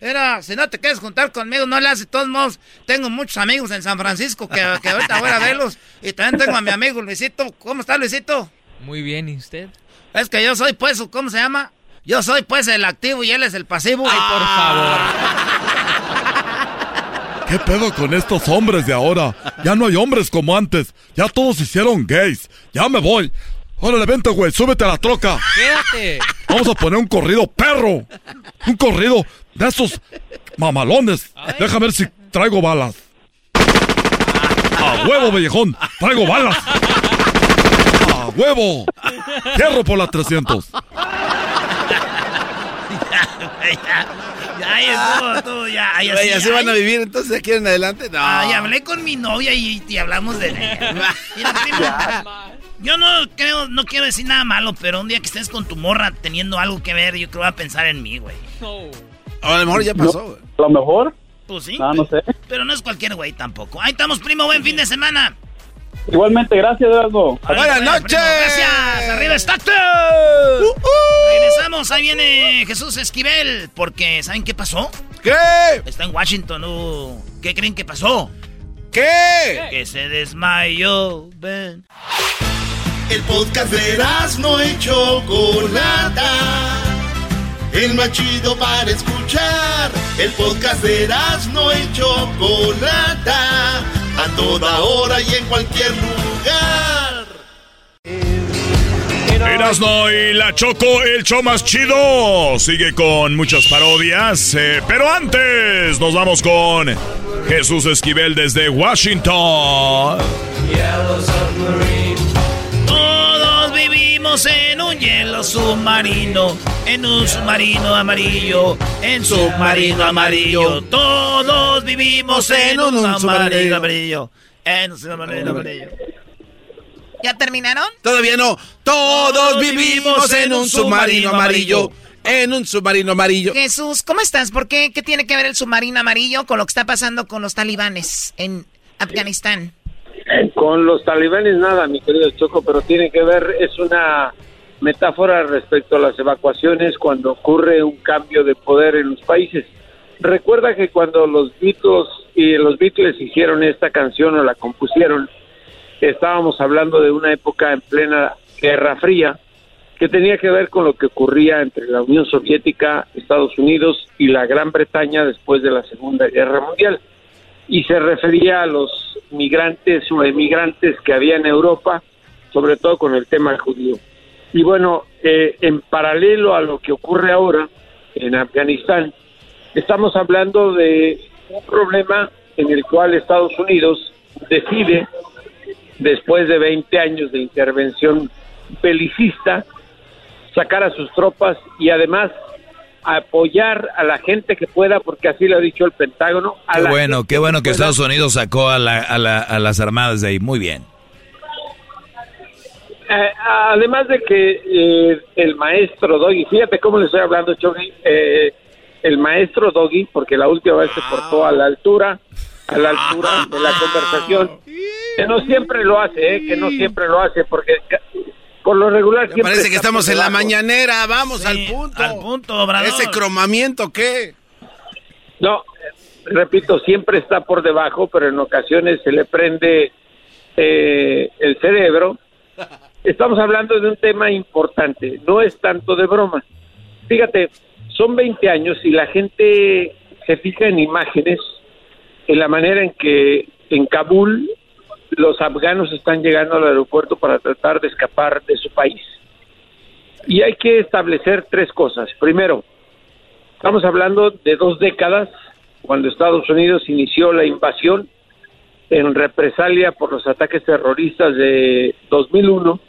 Mira, si no te quieres juntar conmigo, no le haces de todos modos. Tengo muchos amigos en San Francisco que, que ahorita voy a verlos. Y también tengo a mi amigo Luisito. ¿Cómo está Luisito? Muy bien, ¿y usted? Es que yo soy, pues, ¿cómo se llama? Yo soy, pues, el activo y él es el pasivo. Ay, por favor. ¿Qué pedo con estos hombres de ahora? Ya no hay hombres como antes. Ya todos se hicieron gays. Ya me voy. Órale, vente, güey, súbete a la troca. Quédate. Vamos a poner un corrido perro. Un corrido de esos mamalones. Déjame ver si traigo balas. A huevo, vellejón. Traigo balas. A huevo. Cierro por la 300. ya, ya, tú, ya, ahí Güey, así, van a ay. vivir entonces aquí en adelante. No. Ay, hablé con mi novia y, y hablamos de ella. Mira, primo, yo no creo, no quiero decir nada malo, pero un día que estés con tu morra teniendo algo que ver, yo creo que va a pensar en mí, güey. A lo mejor ya pasó, güey. A lo mejor. Pues sí. No, no sé. Pero no es cualquier güey tampoco. Ahí estamos, primo, buen fin de semana. Igualmente, gracias, Erasmo. Buenas noches. Gracias. Arriba Stockton. Regresamos. Ahí viene Jesús Esquivel. Porque, ¿saben qué pasó? ¿Qué? Está en Washington. uh. ¿Qué creen que pasó? ¿Qué? Que se desmayó. Ven. El podcast de no y Chocolata. El más chido para escuchar. El podcast de no y Chocolata. A toda hora y en cualquier lugar. Erasno y la Choco, el show más chido. Sigue con muchas parodias. eh, pero antes, nos vamos con Jesús Esquivel desde Washington. Vivimos en un hielo submarino, en un submarino amarillo, en submarino amarillo. Todos vivimos en un submarino amarillo, en un submarino amarillo. ¿Ya terminaron? Todavía no. Todos vivimos en un submarino amarillo. En un submarino amarillo. Jesús, ¿cómo estás? ¿Por qué? ¿Qué tiene que ver el submarino amarillo con lo que está pasando con los talibanes en Afganistán? Con los talibanes nada, mi querido Choco, pero tiene que ver, es una metáfora respecto a las evacuaciones cuando ocurre un cambio de poder en los países. Recuerda que cuando los Beatles y los Beatles hicieron esta canción o la compusieron, estábamos hablando de una época en plena Guerra Fría que tenía que ver con lo que ocurría entre la Unión Soviética, Estados Unidos y la Gran Bretaña después de la Segunda Guerra Mundial. Y se refería a los migrantes o emigrantes que había en Europa, sobre todo con el tema judío. Y bueno, eh, en paralelo a lo que ocurre ahora en Afganistán, estamos hablando de un problema en el cual Estados Unidos decide, después de 20 años de intervención belicista, sacar a sus tropas y además apoyar a la gente que pueda, porque así lo ha dicho el Pentágono. A Qué la bueno, qué bueno que. Estados Unidos sacó a, la- a la- a las armadas de ahí. Muy bien. Eh, además de que eh, el maestro Doggy, fíjate cómo le estoy hablando, Chogui, eh, el maestro Doggy, porque la última vez se portó a la altura, a la altura de la conversación, que no siempre lo hace, eh, que no siempre lo hace, porque por lo regular Me siempre parece que estamos en la mañanera. Vamos al punto. Al punto, Obrador. ¿Ese cromamiento qué? No, repito, siempre está por debajo, pero en ocasiones se le prende eh, el cerebro. Estamos hablando de un tema importante, no es tanto de broma. Fíjate, son 20 años y la gente se fija en imágenes, en la manera en que en Kabul los afganos están llegando al aeropuerto para tratar de escapar de su país. Y hay que establecer tres cosas. Primero, Estamos hablando de dos décadas cuando Estados Unidos inició la invasión en represalia por los ataques terroristas de 2001,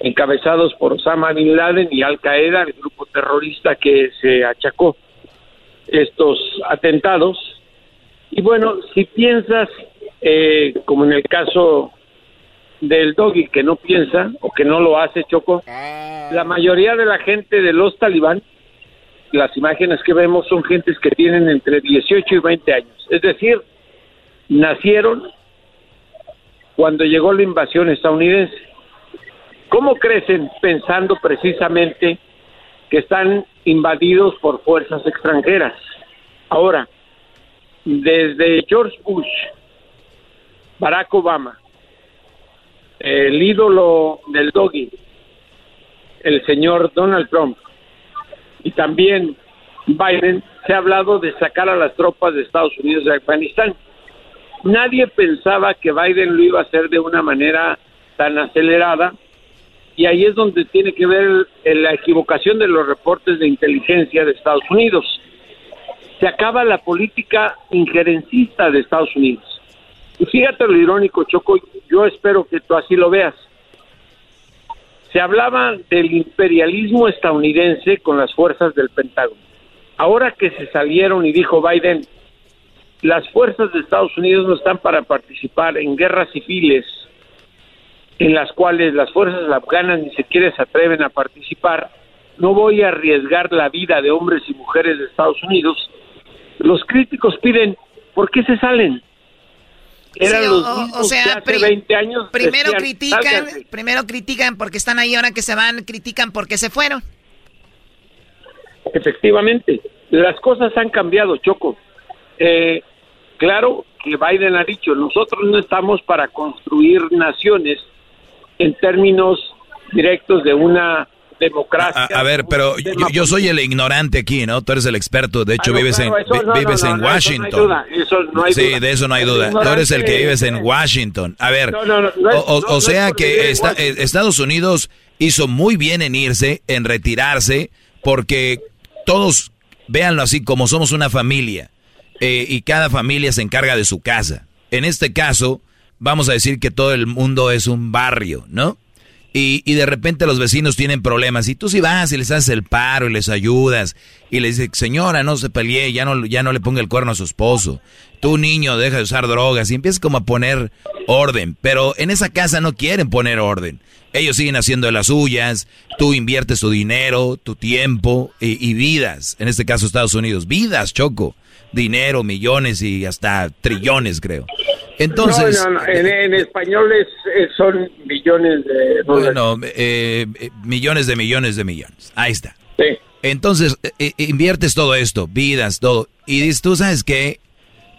encabezados por Osama Bin Laden y Al Qaeda, el grupo terrorista que se achacó estos atentados. Y bueno, si piensas, eh, como en el caso del doggy que no piensa o que no lo hace, Choco, la mayoría de la gente de los talibán las imágenes que vemos son gentes que tienen entre 18 y 20 años. Es decir, nacieron cuando llegó la invasión estadounidense. ¿Cómo crecen pensando precisamente que están invadidos por fuerzas extranjeras? Ahora, desde George Bush, Barack Obama, el ídolo del doggy, el señor Donald Trump, y también Biden, se ha hablado de sacar a las tropas de Estados Unidos de Afganistán. Nadie pensaba que Biden lo iba a hacer de una manera tan acelerada y ahí es donde tiene que ver la equivocación de los reportes de inteligencia de Estados Unidos. Se acaba la política injerencista de Estados Unidos. Fíjate lo irónico, Choco, yo espero que tú así lo veas se hablaba del imperialismo estadounidense con las fuerzas del Pentágono. Ahora que se salieron y dijo Biden, las fuerzas de Estados Unidos no están para participar en guerras civiles en las cuales las fuerzas afganas ni siquiera se atreven a participar, no voy a arriesgar la vida de hombres y mujeres de Estados Unidos. Los críticos piden, ¿por qué se salen? Eran Sí, los o- sea, que hace pri- 20 años. Primero decían, critican, "Sálganse". primero critican porque están ahí, ahora que se van, critican porque se fueron. Efectivamente, las cosas han cambiado, Choco. Eh, claro que Biden ha dicho, nosotros no estamos para construir naciones en términos directos de una democracia. A, a ver, pero yo, yo soy el ignorante aquí, ¿no? Tú eres el experto. De hecho, Ah, no, vives, claro, en, no, vives no, en no, eso no hay Washington. duda, eso no hay sí, duda. de eso no hay El duda. Tú eres el que vives en Washington. A ver, o, sea que eh, Estados Unidos hizo muy bien en irse, en retirarse, porque todos, véanlo así, como somos una familia, eh, y cada familia se encarga de su casa. En este caso, vamos a decir que todo el mundo es un barrio, ¿no? Y, y de repente los vecinos tienen problemas y tú si vas y les haces el paro y les ayudas y les dices, señora, no se pelee, ya no, ya no le ponga el cuerno a su esposo. Tú niño, deja de usar drogas y empiezas como a poner orden. Pero en esa casa no quieren poner orden. Ellos siguen haciendo las suyas, tú inviertes tu dinero, tu tiempo y, y vidas. En este caso Estados Unidos, vidas, Choco. Dinero, millones y hasta trillones, creo. Entonces... No, no, no, En, en español es, es- son billones de dólares. Bueno, eh, eh, millones de millones de millones. Ahí está. Sí. Entonces, eh, inviertes todo esto, vidas, todo. Y dices, tú sabes qué,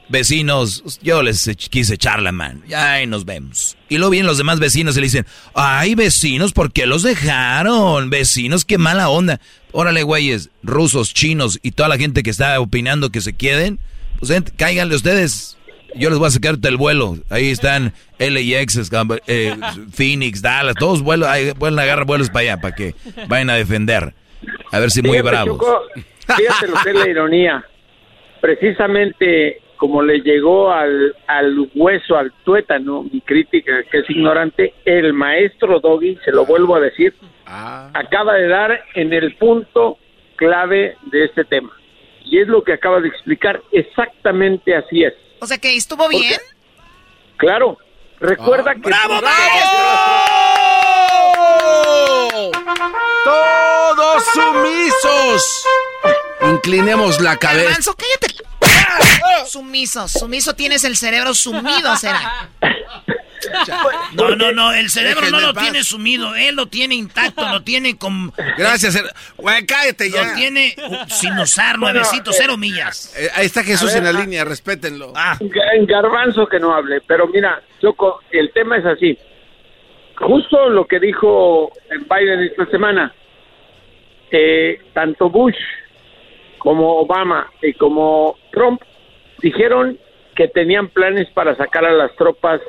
vecinos, yo les quise echar la mano. Ya ahí nos vemos. Y luego vienen los demás vecinos y le dicen, ay, vecinos, ¿por qué los dejaron? Vecinos, qué mala onda. Órale, güeyes, rusos, chinos y toda la gente que está opinando que se queden, pues ent- cáiganle ustedes. Yo les voy a sacar el vuelo. Ahí están LAX, escam- eh, Phoenix, Dallas, todos vuelos, ahí a agarrar vuelos para allá, para que vayan a defender. A ver si muy Fíjate, bravos. Choco, fíjate lo que es la ironía. Precisamente como le llegó al, al hueso, al tuétano, mi crítica, que es ignorante, el maestro Doggy, se lo vuelvo a decir, acaba de dar en el punto clave de este tema. Y es lo que acaba de explicar, exactamente así es. O sea que estuvo bien. Claro, recuerda que... ¡Bravo, ¡Todos sumisos! Inclinemos la cabeza. Garbanzo, cállate. Sumiso, sumiso tienes el cerebro sumido, será. No, no, no, el cerebro no lo paz. tiene sumido, él lo tiene intacto, lo tiene con... Gracias, her- güey, cállate ya. Lo tiene uh, sin usar, Bueno, nuevecito, eh, cero millas. Eh, ahí está Jesús ver, en la ah. línea, respétenlo. En Garbanzo que no hable, pero mira, Choco, el tema es así. Justo lo que dijo Biden esta semana, eh, tanto Bush como Obama y como Trump dijeron que tenían planes para sacar a las tropas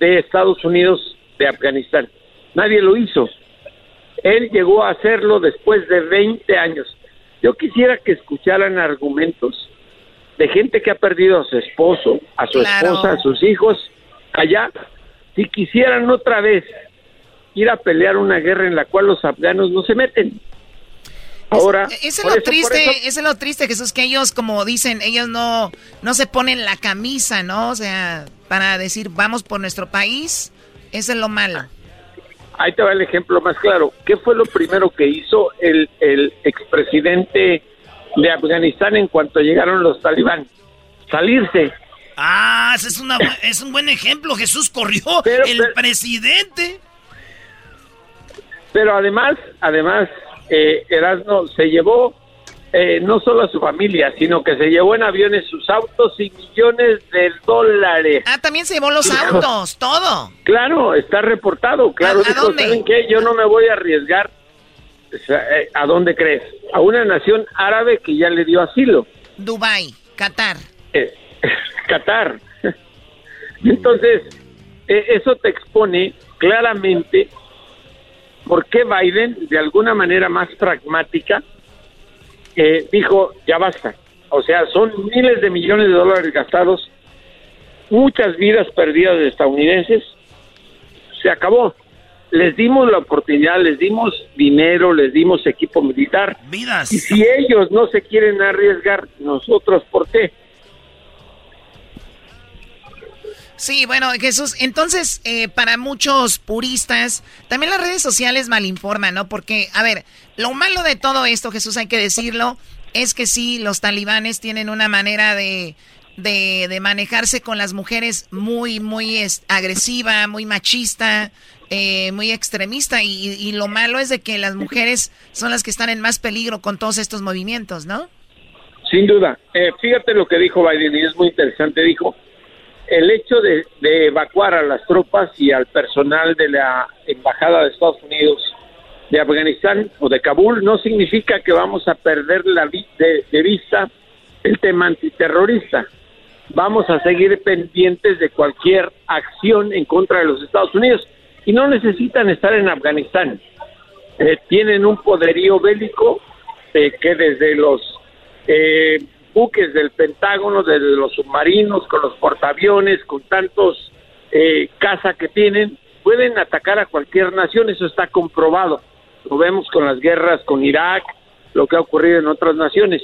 de Estados Unidos de Afganistán. Nadie lo hizo. Él llegó a hacerlo después de 20 años. Yo quisiera que escucharan argumentos de gente que ha perdido a su esposo, a su Claro. esposa, a sus hijos allá. Si quisieran otra vez ir a pelear una guerra en la cual los afganos no se meten. Ahora, Ese es lo triste, eso- es lo triste, Jesús, que ellos, como dicen, ellos no, no se ponen la camisa, ¿no? O sea, para decir, vamos por nuestro país, eso es lo malo. ahí te va el ejemplo más claro. ¿Qué fue lo primero que hizo el, el expresidente de Afganistán en cuanto llegaron los talibán? Salirse. Ah, ese es, una, es un buen ejemplo, Jesús corrió, Pero- el pero- presidente. Pero además, además, eh, Erasmo se llevó eh, no solo a su familia, sino que se llevó en aviones sus autos y millones de dólares. Ah, también se llevó los autos, todo. Claro, está reportado. Claro, ¿A- a dijo, dónde? ¿saben qué? Yo no me voy a arriesgar. Eh, ¿A dónde crees? A una nación árabe que ya le dio asilo. Dubai, Qatar. Eh, Qatar. Entonces, eh, eso te expone claramente por qué Biden, de alguna manera más pragmática, eh, dijo, ya basta. O sea, son miles de millones de dólares gastados, muchas vidas perdidas de estadounidenses, se acabó. Les dimos la oportunidad, les dimos dinero, les dimos equipo militar. Vidas. Y si ellos no se quieren arriesgar, nosotros, ¿por qué? Sí, bueno, Jesús, entonces, eh, para muchos puristas, también las redes sociales malinforman, ¿no? Porque, a ver, lo malo de todo esto, Jesús, hay que decirlo, es que sí, los talibanes tienen una manera de, de, de manejarse con las mujeres muy, muy es- agresiva, muy machista, eh, muy extremista. Y, y lo malo es de que las mujeres son las que están en más peligro con todos estos movimientos, ¿no? Sin duda. Eh, fíjate lo que dijo Biden y es muy interesante. Dijo, el hecho de, de evacuar a las tropas y al personal de la Embajada de Estados Unidos de Afganistán o de Kabul no significa que vamos a perder la de vista el tema antiterrorista. Vamos a seguir pendientes de cualquier acción en contra de los Estados Unidos y no necesitan estar en Afganistán. Eh, tienen un poderío bélico eh, que desde los eh, buques del Pentágono, desde los submarinos, con los portaaviones, con tantos eh, caza que tienen, pueden atacar a cualquier nación, eso está comprobado. Lo vemos con las guerras con Irak, lo que ha ocurrido en otras naciones.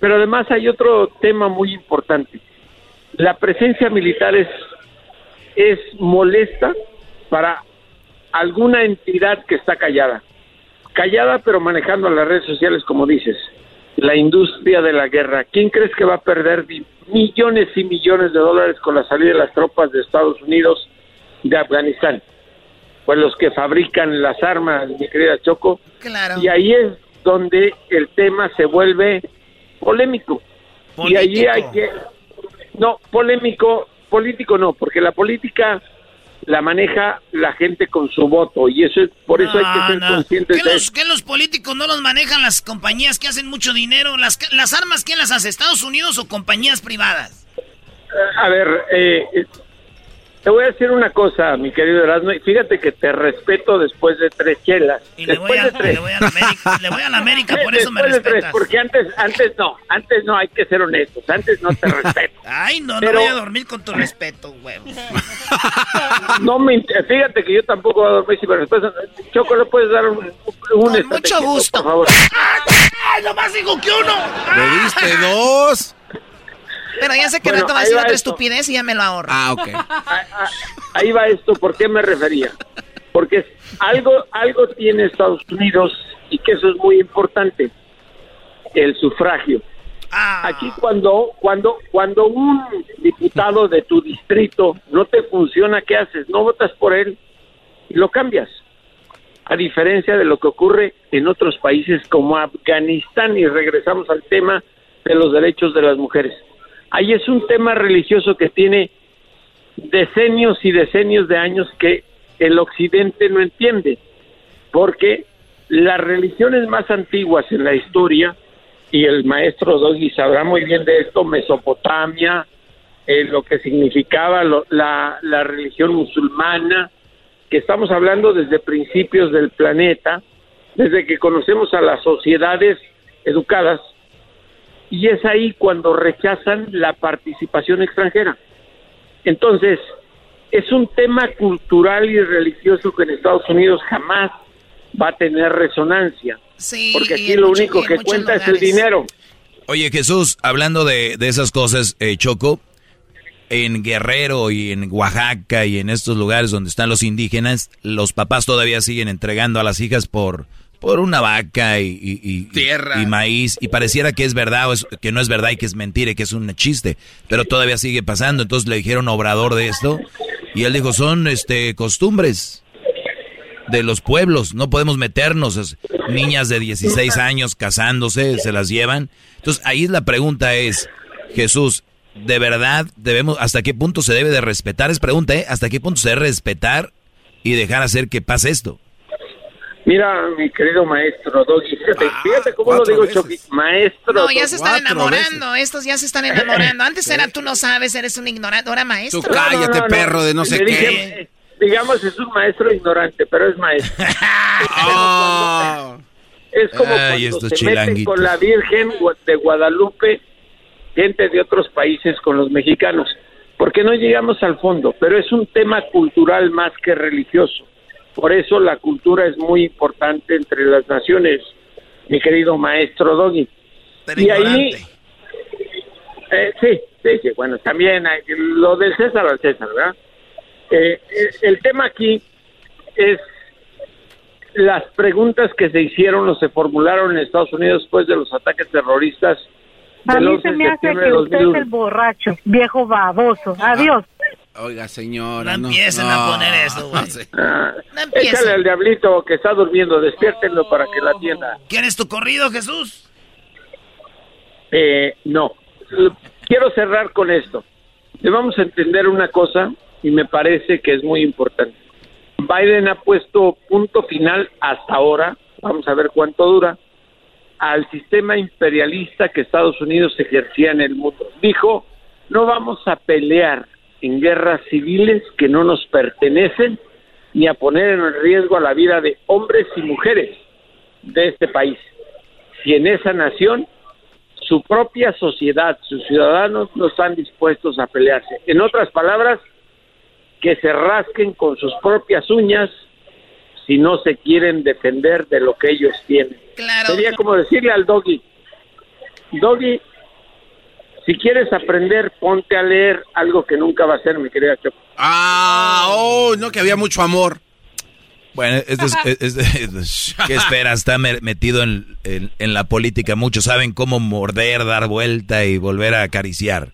Pero además hay otro tema muy importante. La presencia militar es, es molesta para alguna entidad que está callada. Callada pero manejando las redes sociales como dices. La industria de la guerra. ¿Quién crees que va a perder millones y millones de dólares con la salida de las tropas de Estados Unidos de Afganistán? Pues los que fabrican las armas, mi querida Choco. Claro. Y ahí es donde el tema se vuelve polémico. Y allí hay que... No, polémico, político no, porque la política la maneja la gente con su voto y eso es por eso hay que ser No, no. conscientes ¿Qué de los, eso. qué los políticos no los manejan las compañías que hacen mucho dinero? ¿Las, las armas quién las hace? ¿Estados Unidos o compañías privadas? A ver, eh, te voy a decir una cosa, mi querido Erasmo, y fíjate que te respeto después de tres chelas. Y le después voy, a, de tres. le voy a la América, le voy a la América, por eso me Después de tres, respetas. porque antes, antes no, antes no, hay que ser honestos, antes no te respeto. Ay, no, Pero- no voy a dormir con tu respeto, huevo. No me inter- fíjate que yo tampoco voy a dormir si me respetas. Choco, ¿le puedes dar un, un Con mucho gusto. por favor? ¡Ay, nomás digo que uno! ¿Le diste dos? Pero ya sé que Bueno, rato va a ahí decir va otra esto. estupidez y ya me lo ahorro. Ah, ok. Ahí va esto, ¿por qué me refería? Porque algo, algo tiene Estados Unidos y que eso es muy importante, el sufragio. Aquí cuando, cuando, cuando un diputado de tu distrito no te funciona, ¿qué haces? No votas por él y lo cambias. A diferencia de lo que ocurre en otros países como Afganistán, y regresamos al tema de los derechos de las mujeres. Ahí es un tema religioso que tiene decenios y decenios de años que el occidente no entiende, porque las religiones más antiguas en la historia, y el maestro Doggy sabrá muy bien de esto, Mesopotamia, eh, lo que significaba lo- la, la religión musulmana, que estamos hablando desde principios del planeta, desde que conocemos a las sociedades educadas, y es ahí cuando rechazan la participación extranjera. Entonces, es un tema cultural y religioso que en Estados Unidos jamás va a tener resonancia, Sí, porque aquí lo mucho- único que cuenta es el dinero. Oye, Jesús, hablando de, de esas cosas, eh, Choco, en Guerrero y en Oaxaca y en estos lugares donde están los indígenas, los papás todavía siguen entregando a las hijas por, por una vaca y, y- y- Tierra. y maíz. Y pareciera que es verdad o es- que no es verdad y que es mentira y que es un chiste. Pero todavía sigue pasando. Entonces le dijeron Obrador de esto. Y él dijo, son este costumbres de los pueblos, no podemos meternos. Es- niñas de 16 años casándose, se las llevan. Entonces ahí la pregunta es, Jesús, ¿de verdad debemos, hasta qué punto se debe de respetar? Es pregunta, ¿eh? ¿Hasta qué punto se debe respetar y dejar hacer que pase esto? Mira, mi querido maestro Doggy, fíjate, fíjate cómo lo digo, maestro. No, ya se están enamorando. Estos ya se están enamorando. Antes era tú no sabes, eres un ignorante. Ahora maestro. Tú cállate, perro de no sé qué. dije, digamos, es un maestro ignorante, pero es maestro. Ah. Es como Ay, cuando se meten con la Virgen de Guadalupe, gente de otros países con los mexicanos, porque no llegamos al fondo, pero es un tema cultural más que religioso. Por eso la cultura es muy importante entre las naciones, mi querido maestro Doggy. Pero y ahí, eh, sí, sí, sí, bueno, también hay- lo del César al César, ¿verdad? Eh, eh, el tema aquí es las preguntas que se hicieron o se formularon en Estados Unidos después de los ataques terroristas A del mí 11 se de me hace septiembre que de usted es 2001. el borracho, viejo baboso. Adiós. Oiga, señora. No No, empiecen a poner eso, güey. No empiecen. échale al diablito que está durmiendo, despiértenlo para que la atienda. ¿Quieres tu corrido, Jesús? Eh, no. Quiero cerrar con esto. Debemos entender una cosa y me parece que es muy importante. Biden ha puesto punto final hasta ahora, vamos a ver cuánto dura, al sistema imperialista que Estados Unidos ejercía en el mundo. Dijo, no vamos a pelear en guerras civiles que no nos pertenecen ni a poner en riesgo a la vida de hombres y mujeres de este país. Si en esa nación su propia sociedad, sus ciudadanos no están dispuestos a pelearse. En otras palabras, que se rasquen con sus propias uñas si no se quieren defender de lo que ellos tienen. Sería como decirle al doggy, doggy, si quieres aprender, ponte a leer algo que nunca va a ser, mi querida Choco. Ah, oh, no, que había mucho amor. Bueno, esto es, es- es- ¿qué esperas? Está me- metido en, en- en la política. Muchos saben cómo morder, dar vuelta y volver a acariciar.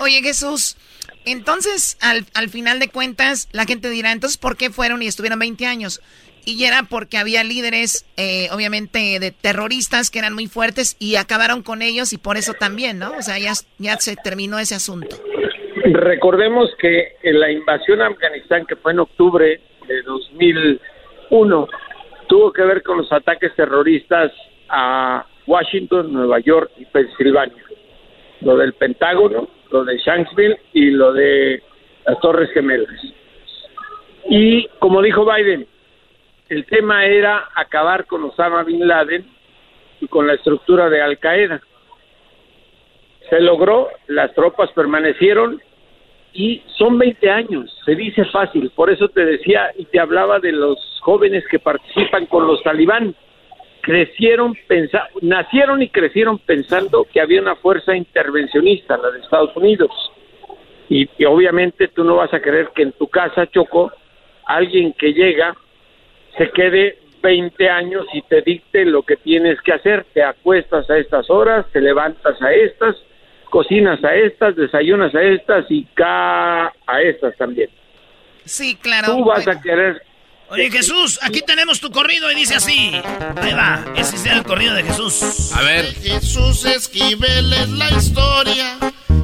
Oye, Jesús, entonces, al, al final de cuentas, la gente dirá, entonces, ¿por qué fueron y estuvieron 20 años? Y era porque había líderes, eh, obviamente, de terroristas que eran muy fuertes y acabaron con ellos y por eso también, ¿no? O sea, ya, ya se terminó ese asunto. Recordemos que en la invasión a Afganistán, que fue en octubre de 2001, tuvo que ver con los ataques terroristas a Washington, Nueva York y Pensilvania. Lo del Pentágono, lo de Shanksville y lo de las Torres Gemelas. Y como dijo Biden, el tema era acabar con Osama Bin Laden y con la estructura de Al Qaeda. Se logró, las tropas permanecieron y son 20 años, se dice fácil, por eso te decía y te hablaba de los jóvenes que participan con los talibán. Crecieron, pensa nacieron y crecieron pensando que había una fuerza intervencionista, la de Estados Unidos. Y, y obviamente tú no vas a querer que en tu casa, Choco, alguien que llega se quede 20 años y te dicte lo que tienes que hacer. Te acuestas a estas horas, te levantas a estas, cocinas a estas, desayunas a estas y ca a estas también. Sí, claro. Tú vas a querer Oye, Jesús, aquí tenemos tu corrido y dice así. Ahí va, ese es el corrido de Jesús. A ver. Jesús Esquivel es la historia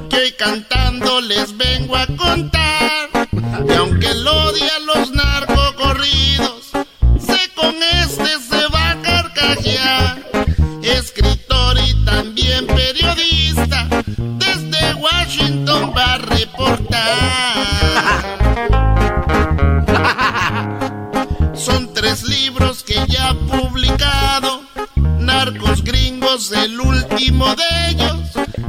que hoy cantando les vengo a contar. Y aunque él odia los narcocorridos, con este se va a carcajear. Escritor y también periodista, desde Washington va a reportar. Son tres libros que ya ha publicado. Narcos gringos, el último de ellos.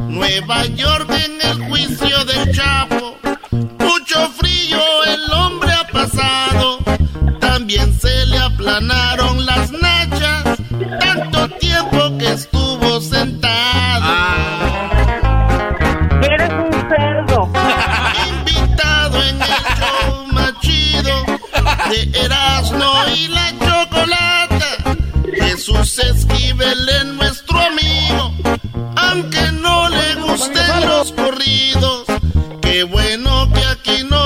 Nueva York en el juicio del Chapo. Mucho frío También se le aplanaron las nachas. Tanto tiempo que estuvo sentado. Eres un cerdo. Invitado en el show más chido de Erasmo y la Chocolata. Jesús Esquivel es nuestro amigo, aunque no le gusten los corridos. Qué bueno que aquí no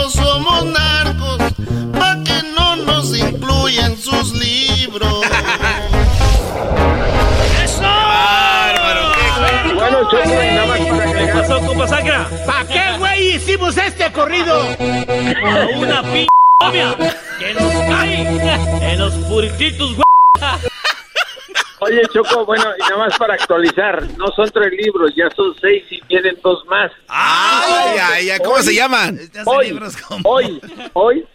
nos incluyan sus libros. Bueno, Choco, y nada más para ¿Qué agregar- pasó, compa Sacra? ¿Para qué, güey, hicimos este corrido? A una p novia que nos cae en los purititos, güey. Oye, Choco, bueno, y nada más para actualizar, no son tres libros, ya son seis y vienen dos más. Ay, ay, ay, ¿cómo se llaman? Hoy, hoy, hoy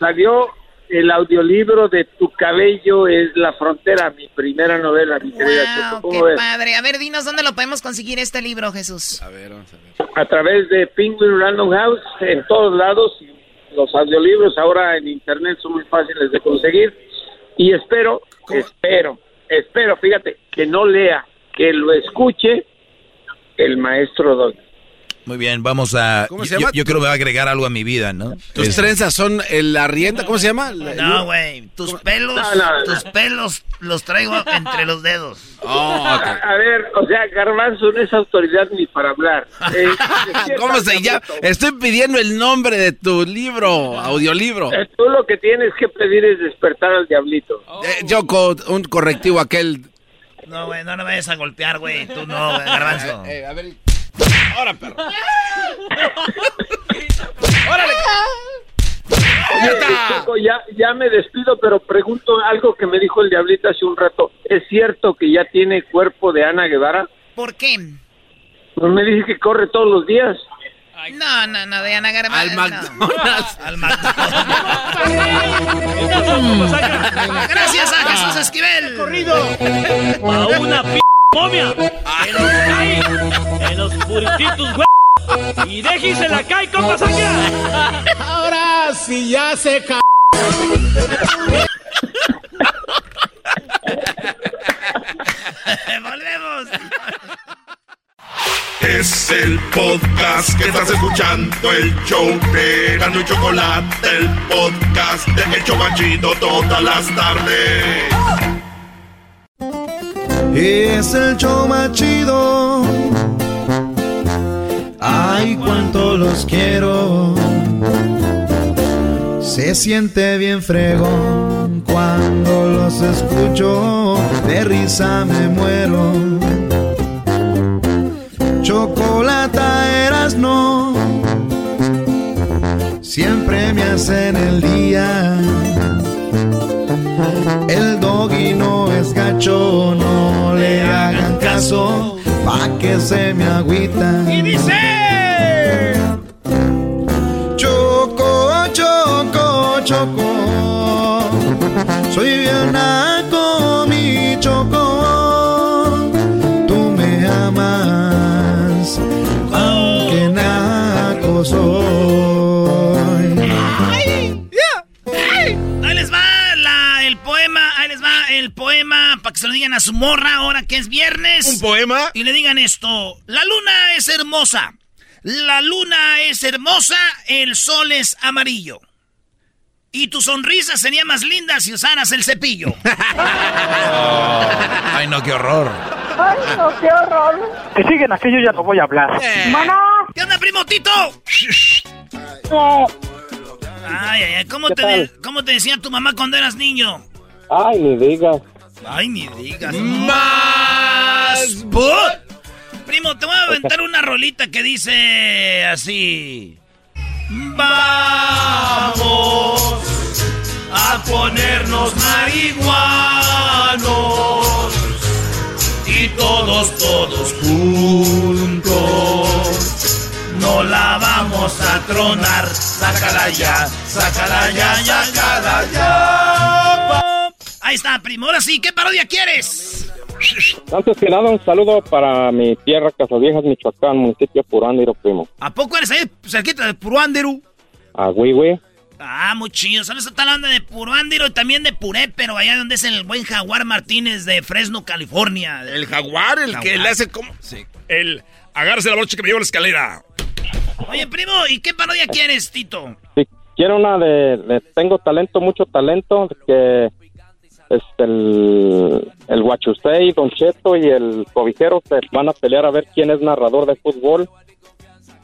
salió el audiolibro de Tu cabello es la frontera, mi primera novela, mi querida. Wow, ¿Cómo qué ves? padre. A ver, dinos dónde lo podemos conseguir este libro, Jesús. A ver, vamos a ver. A través de Penguin Random House, en todos lados, y los audiolibros ahora en internet son muy fáciles de conseguir. Y espero, espero, espero, fíjate, que no lea, que lo escuche el maestro Don. Muy bien, vamos a... ¿Cómo se yo- llama? Yo, creo que me va a agregar algo a mi vida, ¿no? Tus Es- trenzas son el arrienda, ¿cómo se llama? La- No, güey. Tus pelos, No, no, no. tus pelos los traigo entre los dedos. Oh, a, a ver, o sea, Garbanzo no es autoridad ni para hablar. Eh, ¿Cómo se llama? Estoy pidiendo el nombre de tu libro, audiolibro. eh, Tú lo que tienes que pedir es despertar al diablito. Eh, Yoko, un correctivo aquel. No, güey, no le vayas a golpear, güey. Tú no, garbanzo. Eh, a ver. Ahora, perro. ¡Órale! Oye, ya, ya me despido, pero pregunto algo que me dijo el diablito hace un rato. ¿Es cierto que ya tiene cuerpo de Ana Guevara? ¿Por qué? Pues me dice que corre todos los días. No, no, no, de Ana Garbanzo. Al McDonald's. Al Gracias a Jesús Esquivel. Corrido. A una p momia. Que cae en los purititos, güey. Y déjese la cae, compa saca. Ahora sí ya se ca... Volvemos. Es el podcast que estás escuchando, el show de Gano y Chocolate, el podcast de El Chobachito todas las tardes. Es el show chido. Ay, cuánto los quiero. Se siente bien fregón cuando los escucho. De risa me muero. Chocolata eras no. Siempre me hacen el día. El doggy no es gacho, no le hagan caso, pa' que se me agüita. Y dice. Choco, choco, choco, soy bien naco, mi choco. Tú me amas, aunque naco soy. Poema para que se lo digan a su morra ahora que es viernes. ¿Un poema? Y le digan esto, la luna es hermosa, la luna es hermosa, el sol es amarillo. Y tu sonrisa sería más linda si usaras el cepillo. Ay, no, qué horror. Ay, no, qué horror. Que siguen así, yo ya no voy a hablar. Mana. ¿Qué onda, primo Tito? Ay, ay, ay, ¿cómo ¿Qué te, de- ¿cómo te decía tu mamá cuando eras niño? Ay, ni digas. Ay, ni digas. ¡Más! bot. Primo, te voy a aventar una rolita que dice así. Vamos a ponernos marihuanos y todos, todos juntos. No la vamos a tronar. Sácala ya, sácala ya, ya, sácala ya. Ahí está, primo. Ahora sí, ¿qué parodia quieres? Antes que nada, un saludo para mi tierra, Casaviejas, Michoacán, municipio Purándiro, primo. ¿A poco eres ahí cerquita de Puruándiro? A Huihue. Ah, muy chido. ¿Sabes? Está la banda de Puruándiro y también de Puré, pero allá donde es el buen Jaguar Martínez de Fresno, California. El jaguar, el que le hace como. Sí. El agárrese la brocha que me lleva la escalera. Oye, primo, ¿y qué parodia quieres, Tito? Sí, quiero una de, de Tengo talento, mucho talento, que es el, el Don Cheto y el Cobijero se van a pelear a ver quién es narrador de fútbol.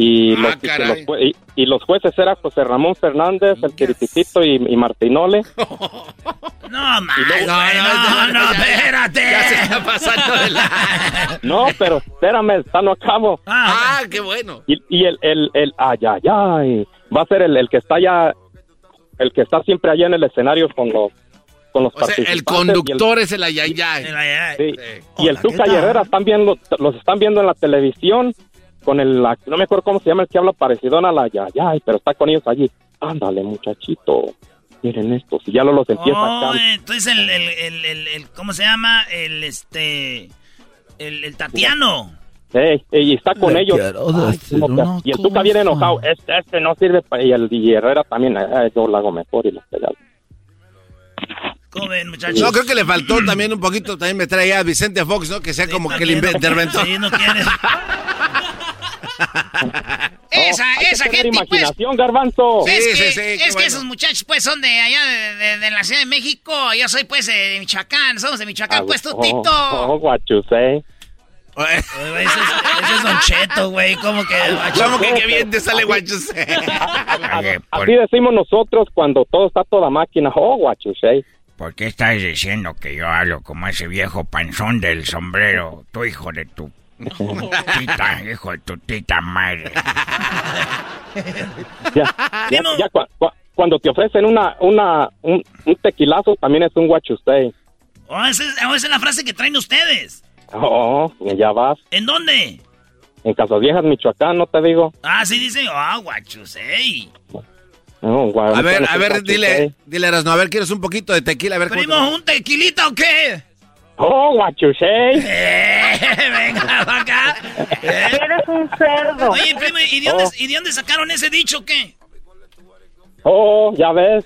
Y, Ah, los, y los jue- y- y los jueces eran José Ramón Fernández, el Tirititito y, y Martinole. No, más, güey, no, no, espérate. Ya se está pasando de la... No, pero espérame, está no acabo. Ah, qué bueno. Y, y el, el, el, ay, ay, ay, va a ser el, el que está allá, el que está siempre allá en el escenario con los, con los O sea, el conductor es el ayayay. Sí. Y el Tuca y Herrera están viendo, los están viendo en la televisión con el, la- no me acuerdo cómo se llama el que habla parecido a la Yayay, pero está con ellos allí. Ándale, muchachito, miren esto, si ya no los empieza Oh, acá. entonces el, el, el, el- el- ¿cómo se llama? El, este, el, el Tatiano. Ey, y está con Le ellos. Ay, una y el Tuca viene enojado. Este, este no sirve para. Y el y Herrera también. ay, yo lo hago mejor y los pegado. ¿Cómo ven, muchachos? No, creo que le faltó también un poquito, también me trae a Vicente Fox, ¿no? Que sea como que el interventor. Sí, no quiere. Esa, hay que esa tener gente, pues. imaginación, garbanzo. es Sí, que, sí, sí, es que bueno. esos muchachos, pues, son de allá, de, de- de la Ciudad de México. Yo soy, pues, de Michoacán. Somos de Michoacán, pues, tú, Oh, Tito. oh, what you say. Ese es, ese es Don Cheto, güey. ¿Cómo que? ¿Cómo que qué bien te sale guachuse? Así decimos nosotros cuando todo está toda máquina. Oh, you say. ¿Por qué estás diciendo que yo hablo como ese viejo panzón del sombrero? Tu hijo de tu tita, hijo de tu tita madre. Ya, ya, ya cua- cua- cuando te ofrecen una, una, un, un tequilazo, también es un what you say. Oh, esa es, oh, esa es la frase que traen ustedes. Oh, ya vas. ¿En dónde? En Casas Viejas, Michoacán, no te digo. Ah, sí dicen, ah. No, gua- A ver, a ver, dile, dile, Erasno, a ver, ¿quieres un poquito de tequila? A ver, te- ¿Primo, un tequilita o qué? Oh, what you say. Pa' acá. Eres un cerdo. Oye, primo, ¿y de, dónde, ¿y de dónde sacaron ese dicho o qué? Oh, ya ves.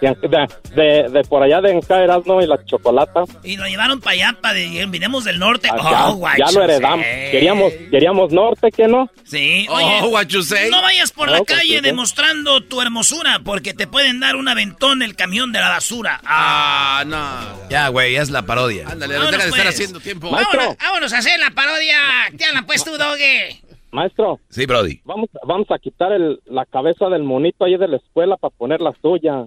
De, de, de- por allá de acá Erasmo y la chocolata. Y lo llevaron para allá, para de, vinimos del norte. Ya, oh, ya guachusei. lo heredamos. Queríamos, queríamos norte, ¿qué no? Sí, Oh, oye, guachusei. no vayas por la Oh, calle demostrando tu hermosura, porque te pueden dar un aventón el camión de la basura. Ah, no. Ya, güey, ya es la parodia. Ándale, Vámonos, deja de estar pues. haciendo tiempo. Vámonos, vámonos a hacer la parodia. ¿Qué hablan, pues, tú, Doge? Maestro, Sí, Brody. vamos, vamos a quitar el, la cabeza del monito ahí de la escuela para poner la suya.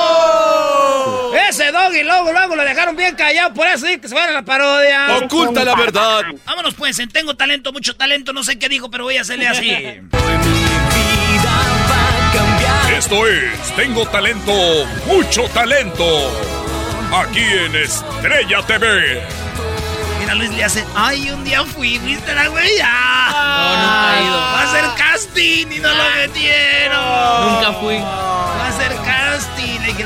Ese Doggy, luego, luego lo dejaron bien callado. Por eso sí que se van a la parodia. Oculta la verdad. Vámonos, pues, en tengo talento, mucho talento, no sé qué dijo, pero voy a hacerle así. Esto es Tengo Talento, mucho talento. Aquí en Estrella TV. Mira, Luis le hace, ay, un día fui, ¿viste la güey? Ah, No, nunca he ido. Va a hacer casting y no lo metieron. Nunca fui. Va a hacer casting.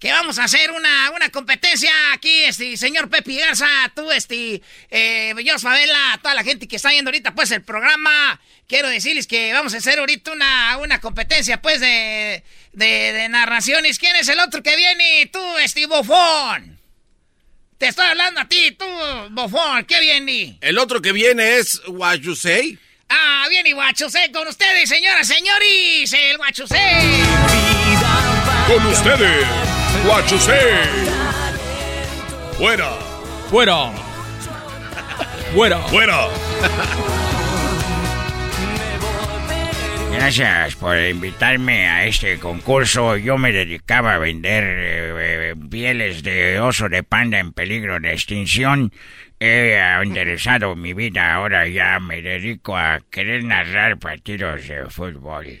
que vamos a hacer una, una competencia aquí, este, señor Pepe Garza, tú, este, eh, yo, Favela, toda la gente que está viendo ahorita, pues, el programa. Quiero decirles que vamos a hacer ahorita una, una competencia, pues, de, de, de narraciones. ¿Quién es el otro que viene? Tú, este, bofón. Te estoy hablando a ti, tú, bofón. ¿Qué viene? El otro que viene es Guayusei. Ah, bien y guachusé con ustedes, señoras, señores, el guachusé. Con ustedes, Guachusé. Fuera, Fuera. Fuera. fuera. Gracias por invitarme a este concurso. Yo me dedicaba a vender eh, eh, pieles de oso de panda en peligro de extinción. He enderezado mi vida. Ahora ya me dedico a querer narrar partidos de fútbol.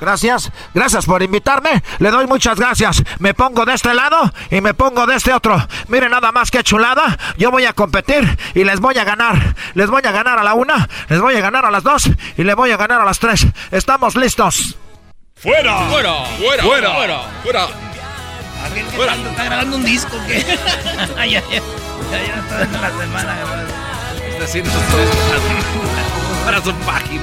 Gracias, gracias por invitarme. Le doy muchas gracias. Me pongo de este lado y me pongo de este otro. Miren nada más que chulada. Yo voy a competir y les voy a ganar. Les voy a ganar a la una, les voy a ganar a las dos y les voy a ganar a las tres. ¿Estamos listos? ¡Fuera! ¡Fuera! ¡Fuera! ¡Fuera! ¡Fuera! ¡Fuera! ¿Alguien que está, está grabando un disco que ay, ay, ay, ya, ya está la semana. Está haciendo para su página.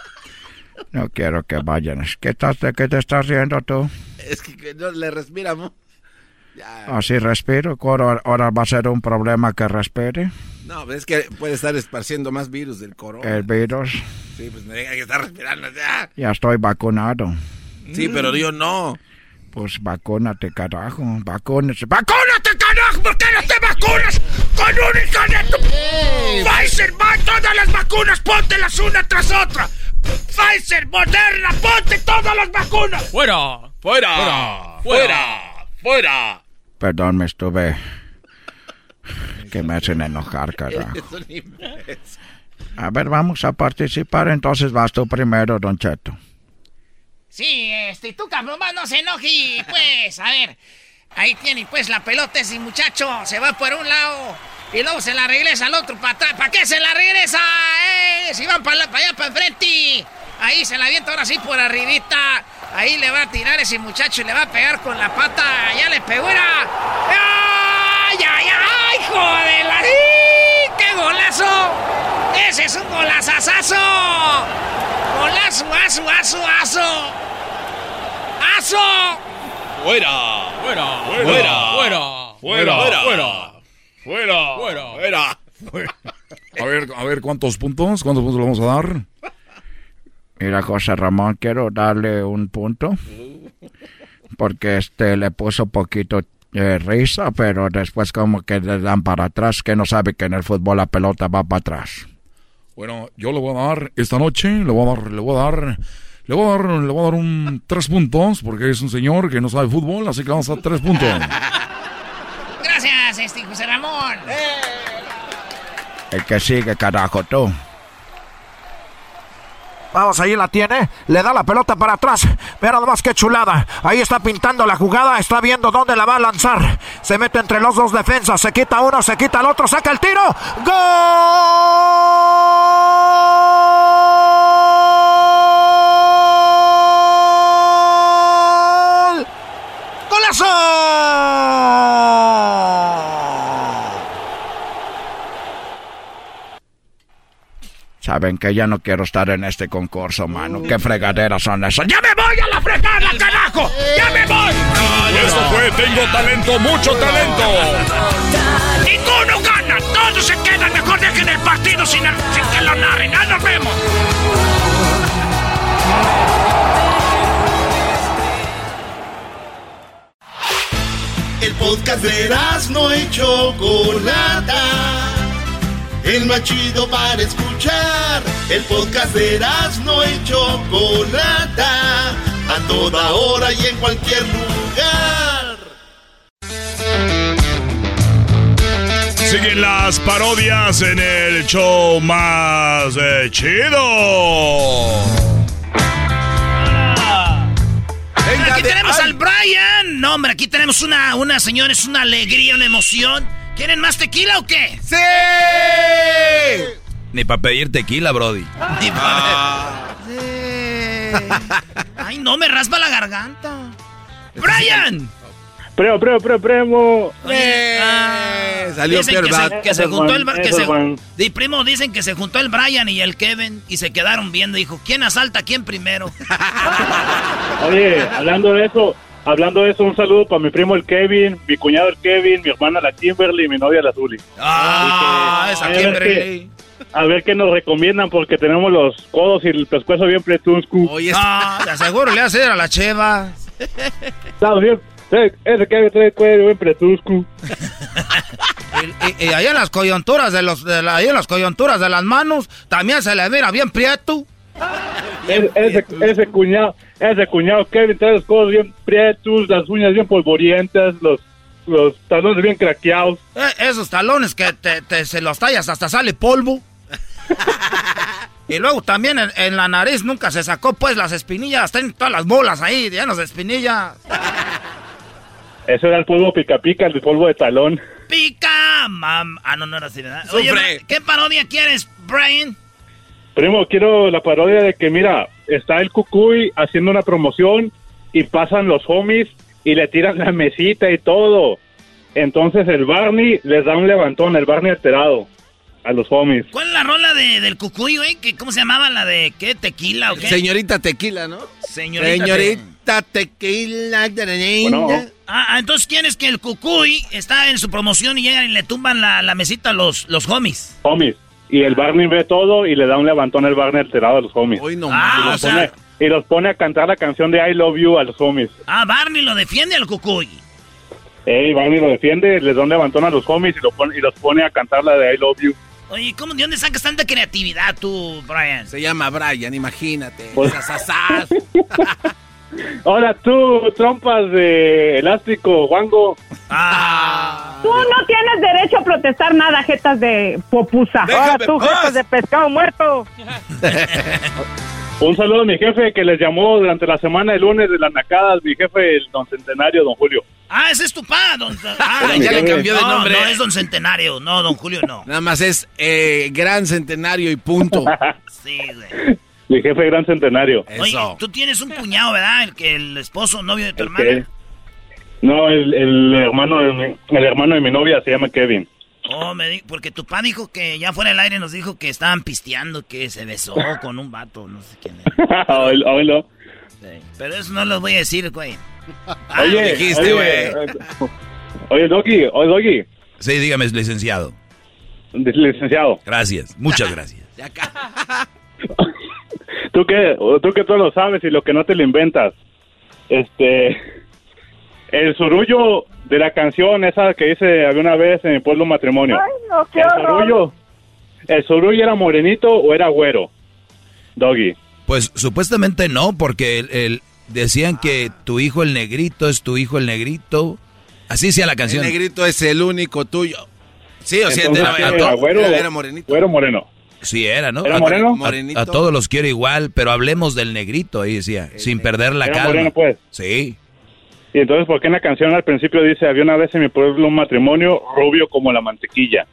No quiero que vayan. ¿Qué, estás, ¿De qué te estás riendo tú? Es que, que no le respiramos. Ya. Así respiro. Ahora, ahora va a ser un problema que respire. No, es que puede estar esparciendo más virus del corona. El virus. Sí, pues me diga que está respirando ya. Ya estoy vacunado. Sí, pero yo no. Pues vacúnate, carajo. Vacúnate. ¡Vacúnate, carajo! ¿Por qué no te vacunas con un hijo de tu... Pfizer, va, todas las vacunas, póntelas una tras otra. Pfizer, Moderna, ponte todas las vacunas. ¡Fuera! ¡Fuera! ¡Fuera! ¡Fuera! Perdón, me estuve... Que me hacen enojar, carajo. A ver, vamos a participar. Entonces vas tú primero, Don Cheto. Sí, este, tú cabrón, más no se enoje, pues, a ver. Ahí tiene, pues, la pelota ese muchacho. Se va por un lado y luego se la regresa al otro para atrás. ¿Para qué se la regresa? ¡Eh! Si van para allá, para enfrente. Ahí se la avienta ahora sí por arribita. Ahí le va a tirar ese muchacho y le va a pegar con la pata. Ya le pegó, era. ¡Ay, ay, ay! ¡Joder! la- ¡Sí! ¡Qué golazo! ¡Ese es un golazazazo! ¡Golazo, aso, aso, aso! ¡Aso! ¡Fuera! ¡Fuera! ¡Fuera! ¡Fuera! ¡Fuera! ¡Fuera! ¡Fuera! ¡Fuera! ¡Fuera! A ver, a ver, ¿cuántos puntos? ¿Cuántos puntos le vamos a dar? Mira, José Ramón, quiero darle un punto. Porque este le puso poquito eh, risa, pero después como que le dan para atrás, que no sabe que en el fútbol la pelota va para atrás. Bueno, yo le voy a dar esta noche, le voy a dar, le voy a dar, le voy a dar, le voy a dar un tres puntos, porque es un señor que no sabe fútbol, así que vamos a dar tres puntos. Este José Ramón. El que sigue, carajo, tú. Vamos, ahí la tiene. Le da la pelota para atrás. Mira nada más que chulada. Ahí está pintando la jugada. Está viendo dónde la va a lanzar. Se mete entre los dos defensas. Se quita uno, se quita el otro. Saca el tiro. ¡Gol! ¡Golazo! Saben que ya no quiero estar en este concurso, mano. ¿Qué fregaderas son esas? ¡Ya me voy a la fregada, carajo! ¡Ya me voy! Esto fue Tengo Talento, mucho talento. ¡Ninguno gana! ¡Todos se quedan! Mejor dejen el partido sin, sin que lo narren. ¡Ah, nos vemos! El podcast de no y Chocolata. El más chido para escuchar. El podcast de no y Chocolata. a toda hora y en cualquier lugar. Siguen las parodias en el show más eh, chido. aquí tenemos al Brian. No, hombre, aquí tenemos una, una señora, es una alegría, una emoción. ¿Quieren más tequila o qué? ¡Sí! Ni para pedir tequila, Brody. Ni pa- Ay, no, me raspa la garganta. ¡Brian! Primo, primo, primo, primo. Ah, salió dicen Pierre que se, que juntó el que se. Di, primo dicen que se juntó el Brian y el Kevin y se quedaron viendo dijo quién asalta a quién primero Oye, hablando de eso, hablando de eso, un saludo para mi primo el Kevin, mi cuñado el Kevin, mi hermana la Kimberly y mi novia la Zuli. ah esa a ver Kimberly qué- A ver qué nos recomiendan porque tenemos los codos y el pescuezo bien pretuscu. Oye, ah de seguro le hace a la cheva Estamos bien. eh, Ese Kevin trae el cuello bien pretuscu. Y, y ahí en las coyunturas de los, de la- ahí en las coyunturas de las manos, también se le mira bien prieto. Ese, cuñado, ese cuñado Kevin trae los codos bien prietos, las uñas bien polvorientas, los, los talones bien craqueados. Eh, esos talones que te, te- se los tallas hasta sale polvo. y luego también en, en la nariz nunca se sacó pues las espinillas, tienen todas las bolas ahí llenas de espinillas. Ese era el polvo pica pica, el polvo de talón. pica mam ah no no era así ¿verdad? oye qué parodia quieres Brian Primo, quiero la parodia de que, mira, está el Cucuy haciendo una promoción y pasan los homies y le tiran la mesita y todo. Entonces el Barney les da un levantón, el Barney alterado a los homies. ¿cuál es la rola de, del cucuy güey ¿Que- cómo se llamaba la de qué tequila o qué Señorita Tequila, ¿no? señorita, Señorita Tequila. Bueno. Ah, ah, entonces quién es que el cucuy está en su promoción y llegan y le tumban la, la mesita a los, los homies. Homies. Y el Barney ve todo y le da un levantón al Barney alterado a los homies. Hoy no Ah, y, o los sea- pone, y los pone a cantar la canción de I Love You a los homies. Ah, Barney lo defiende al cucuy. Ey, Barney lo defiende, les da un levantón a los homies y, lo pone, y los pone a cantar la de I Love You. Oye, ¿cómo, ¿de dónde sacas tanta creatividad tú, Brian? Se llama Brian, imagínate. Pues-. Hola tú, trompas de elástico, Wango. Ah. Tú no tienes derecho a protestar nada, jetas de popusa. Déjame Ahora tú, paz. jetas de pescado muerto. Un saludo a mi jefe que les llamó durante la semana el lunes de las nacadas, mi jefe, el don Centenario, don Julio. Ah, ese es tu pa, don... Ah, ya le cambió de no, nombre. No, es don Centenario. No, don Julio, no. Nada más es eh, gran centenario y punto. Sí, güey. Mi jefe gran Centenario. Oye, Eso. tú tienes un cuñado, ¿verdad? El que el esposo, novio de tu El hermana. que- no, el, el hermano de mi, el hermano de mi novia se llama Kevin. Oh, me di- porque tu pa dijo que ya fuera del aire nos dijo que estaban pisteando, que se besó con un vato, no sé quién es. Oílo, oílo. Pero eso no lo voy a decir, güey. Ah, lo dijiste, oye, güey. oye, Doggy, oye, Doggy, Sí, dígame, licenciado. licenciado, Gracias, muchas gracias. tú que, tú que todo lo sabes y lo que no te lo inventas, este, el surullo de la canción esa que hice alguna vez en mi pueblo matrimonio. no, qué ¿El el surullo era morenito o era güero? Doggy. Pues supuestamente no, porque el, el- decían que tu hijo el negrito es tu hijo el negrito. Así decía la El canción. negrito es el único tuyo. Sí, o sea, Entonces, a- ¿qué a era, to- güero, era, era morenito. güero moreno. Sí, era, ¿no? ¿Era A- moreno? a- Morenito. A, todos los quiero igual, pero hablemos del negrito, ahí decía, sin perder la Era calma. moreno, pues. Sí. Y entonces, ¿por qué en la canción al principio dice, había una vez en mi pueblo un matrimonio rubio como la mantequilla?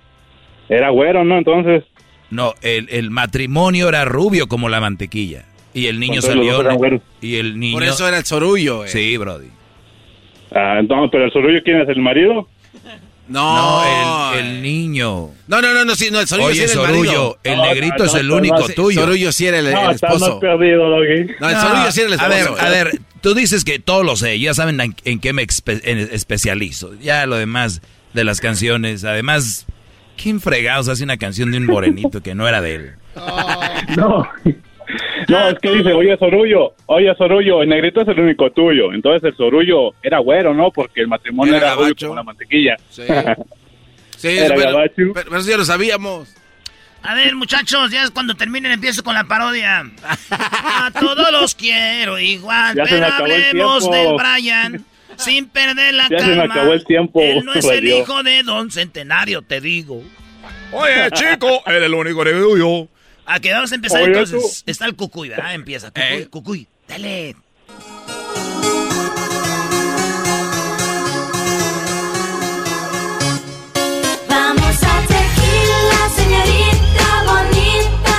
Era güero, ¿no? Entonces, No, el, el matrimonio era rubio como la mantequilla. Y el niño salió. Y el niño. Por eso era el sorullo. eh. Sí, Brody. ah, entonces, pero el surullo, ¿quién es? ¿El marido? No, No, el, el niño. No, no, no, no, sí, no, el sorullo sí Oye, era el Sorullo, marido. el No, negrito no, es el no, único no, Sí, tuyo. Sorullo sí era el, no, el esposo. perdido. No, el sorullo sí era el A ver, esposo. a eh. ver, tú dices que todo lo sé, ya saben en, en qué me espe- en- especializo. Ya lo demás de las canciones, además, ¿quién fregados hace una canción de un morenito que no era de él? No. No, es que dice, oye, Sorullo, oye, Sorullo, el negrito es el único tuyo. Entonces, el Sorullo era güero, ¿no? Porque el matrimonio Era era, como la mantequilla. Sí. Sí, Era pero, gabacho. pero- pero eso ya lo sabíamos. A ver, muchachos, ya es cuando terminen empiezo con la parodia. A todos los quiero igual, Ya se me pero acabó el hablemos tiempo. del Brian. Sin perder la Ya calma. se me acabó el tiempo, Él no es el hijo de Don Centenario, te digo. Oye, chico, eres el único que digo yo. A que vamos a empezar Oye, entonces. Está el cucuy, ¿verdad? Empieza. Cucuy, cucuy. Dale. Vamos a tequila, señorita bonita.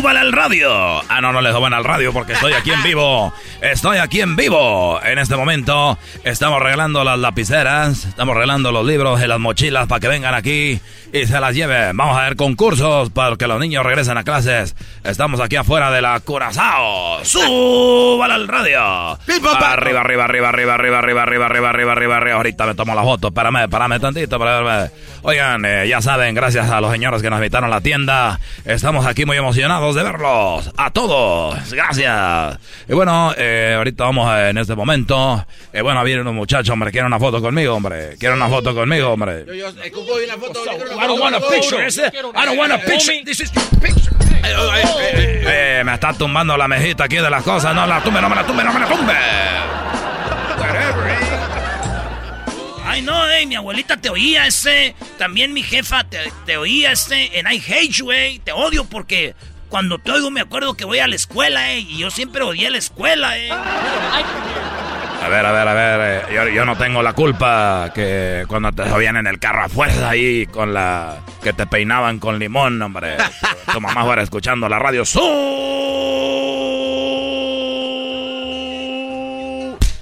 ¡Súbale al radio! Ah, no, no le suban al radio porque estoy aquí en vivo. Estoy aquí en vivo. En este momento estamos regalando las lapiceras, estamos regalando los libros y las mochilas para que vengan aquí y se las lleven. Vamos a ver concursos para que los niños regresen a clases. Estamos aquí afuera de la Curazao. ¡Súbale al radio! Arriba, arriba, arriba, arriba, arriba, arriba, arriba, arriba, arriba, arriba, arriba. Ahorita me tomo la foto. Espérame, espérame tantito. espérame. Oigan, eh, ya saben, gracias a los señores que nos invitaron a la tienda. Estamos aquí muy emocionados de verlos. A todos. Gracias. Y bueno, eh, ahorita vamos a- en este momento. Eh, bueno, viene un muchacho, hombre. Quiere una foto conmigo, hombre. Quiere una foto conmigo, hombre. Yo, yo, eh, una foto. una I don't foto, want a picture. I don't want a picture. This is your picture. Eh, me está tumbando la mejita aquí de las cosas. No la tumbe, no me la tumbe, no me la tumbe. Ay, no, eh, mi abuelita te oía, ese. También mi jefa te, te oía, ese. En I hate you, eh. Te odio porque cuando te oigo me acuerdo que voy a la escuela, eh. Y yo siempre odié la escuela, eh. A ver, a ver, a ver. eh, yo, yo no tengo la culpa que cuando te subían en el carro a fuerza ahí con la... que te peinaban con limón, hombre. Tu, tu mamá fuera escuchando la radio. ¡Su!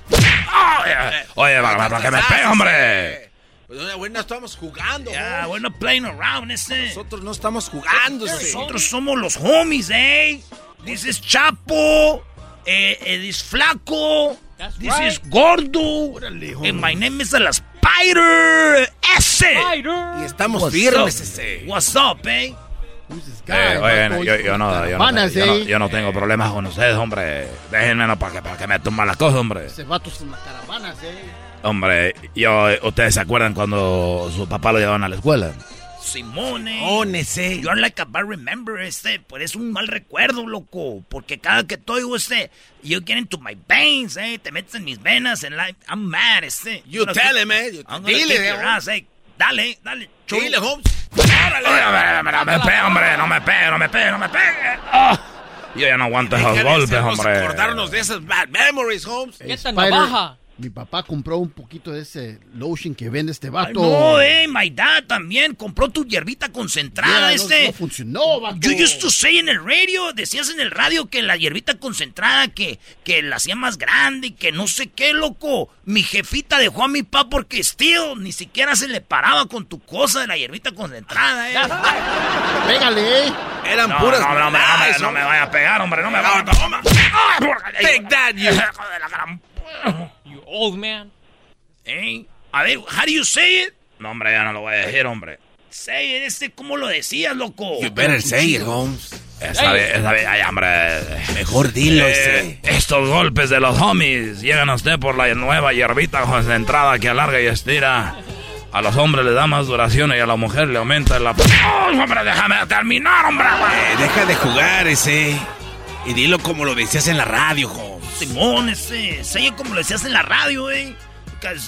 Oye, oye, para, para que me pegue, hombre. Pues, oye, güey, no estamos jugando. Ya, we're not playing around, ese. Nosotros no estamos jugando. ese. Nosotros somos los homies, eh. This is Chapo. Eh, eh, this Flaco. This right. is Gordo. And my name is el Spider. Ese. Y estamos What's firmes, up? ese. What's up, eh? Eh, oye, yo, yo no, yo, no, yo, no, yo no tengo problemas con ustedes, hombre. Déjenme no, para que, para que me tumban las cosas, hombre. Ese vato es una caravana, eh. Hombre, yo, ¿ustedes se acuerdan cuando su papá lo llevaban a la escuela? Simone. Simone, sí. You're like a bad remember, este. Pues es un mal recuerdo, loco. Porque cada que te oigo, este. You get into my veins, eh. Te metes en mis venas, en like. I'm mad, este. You I'm tell him, eh. Dile, eh, ass, eh. Dale, dale. chulo. Dile, Holmes. Hombre, no me pegue, hombre, no me pegue, no me pegue, no me pegue. Ah, yo ya no aguanto esos golpes, vamos a hombre. acordarnos de esas bad memories, Holmes. Spider, Mi papá compró un poquito de ese lotion que vende este Ay, vato. no, eh, my dad también compró tu hierbita concentrada, no- este. no funcionó, vato. You used to say en el radio, decías en el radio que la hierbita concentrada, que, que la hacía más grande y que no sé qué, loco. Mi jefita dejó a mi papá porque still ni siquiera se le paraba con tu cosa de la hierbita concentrada, eh. Pégale, eh. Eran No, puras no, no, me- no, me, no me Holmes. vaya a pegar, hombre, no me vaya a pegar. Take that, you. Joder, la gran- old man. Eh, A ver, how do you say it? No, hombre, ya no lo voy a decir, hombre. Say it, este, ¿cómo lo decías, loco? You better say it, Holmes. Esta vez, esta vez, ay, hombre. Mejor dilo, Eh, ese. estos golpes de los homies llegan a usted por la nueva hierbita concentrada que alarga y estira. A los hombres le da más duración y a la mujer le aumenta la... ¡Oh, hombre, déjame terminar, hombre! Eh, deja de jugar, ese. Y dilo como lo decías en la radio, Holmes. Simón, ese, say it como lo decías en la radio, eh.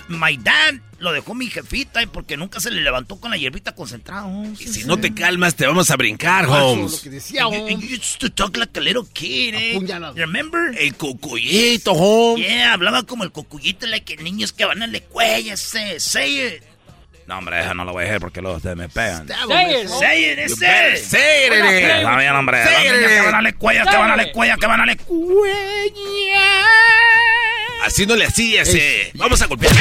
My dad lo dejó mi jefita, eh, porque nunca se le levantó con la hierbita concentrada. oh, Y si no te calmas, te vamos a brincar, Eso es lo Holmes. que decía, And you, Holmes. you used to talk like a little kid, eh. Remember? El cucuyito, Holmes. Yeah, hablaba como el cocuyito, like que niños que van a la escuela, ese. Say it. No, hombre, eso no lo voy a decir porque luego ustedes me pegan. Say it. Say it, ese. say it. Está bien, hombre. Say Las it, que van a la que van a la que van a la Así no le hacías, eh. Vamos a golpear.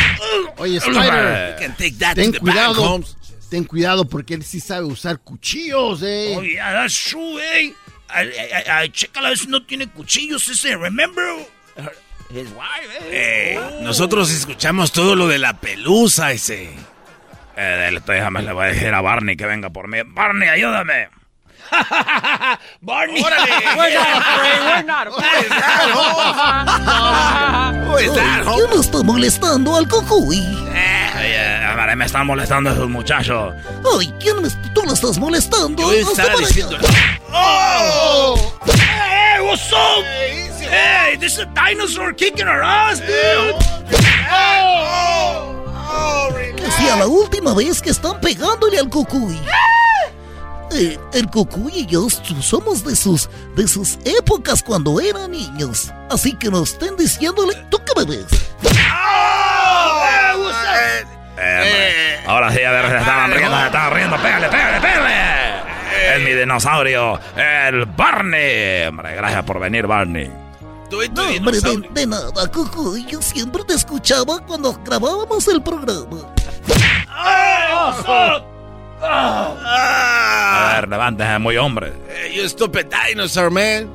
Oye, You Spider, can take that to ten the back, cuidado. Holmes. Ten cuidado porque él sí sabe usar cuchillos, eh. Oh, yeah, that's true, eh. A no tiene cuchillos ese. Remember? His wife, eh. Eh, nosotros escuchamos todo lo de la pelusa, ese. Eh, le- déjame, le voy a decir a Barney que venga por mí. Barney, ayúdame. Barney. We're not afraid. We're not afraid. Who is that, ¿Quién está molestando al cucuy? Hombre, me están molestando esos muchachos. Ay, ¿quién me, tú lo estás molestando? Yo estaba para diciendo- allá. Oh! Hey, what's up? Hey, this is a dinosaur kicking our ass, dude. Que sea la última vez que están pegándole al cucuy. Eh, el cucuy y yo somos de sus, de sus épocas cuando eran niños. Así que no estén diciéndole, ¿tú qué me ves? Eh, hombre, ahora sí, a ver, se estaban riendo, se estaban riendo. Pégale, pégale, pégale. Es mi dinosaurio, el Barney. Hombre, gracias por venir, Barney. No, hombre, de, de nada, cucuy. Yo siempre te escuchaba cuando grabábamos el programa. A ver, levántese, muy hombre. Hey, you stupid dinosaur, man.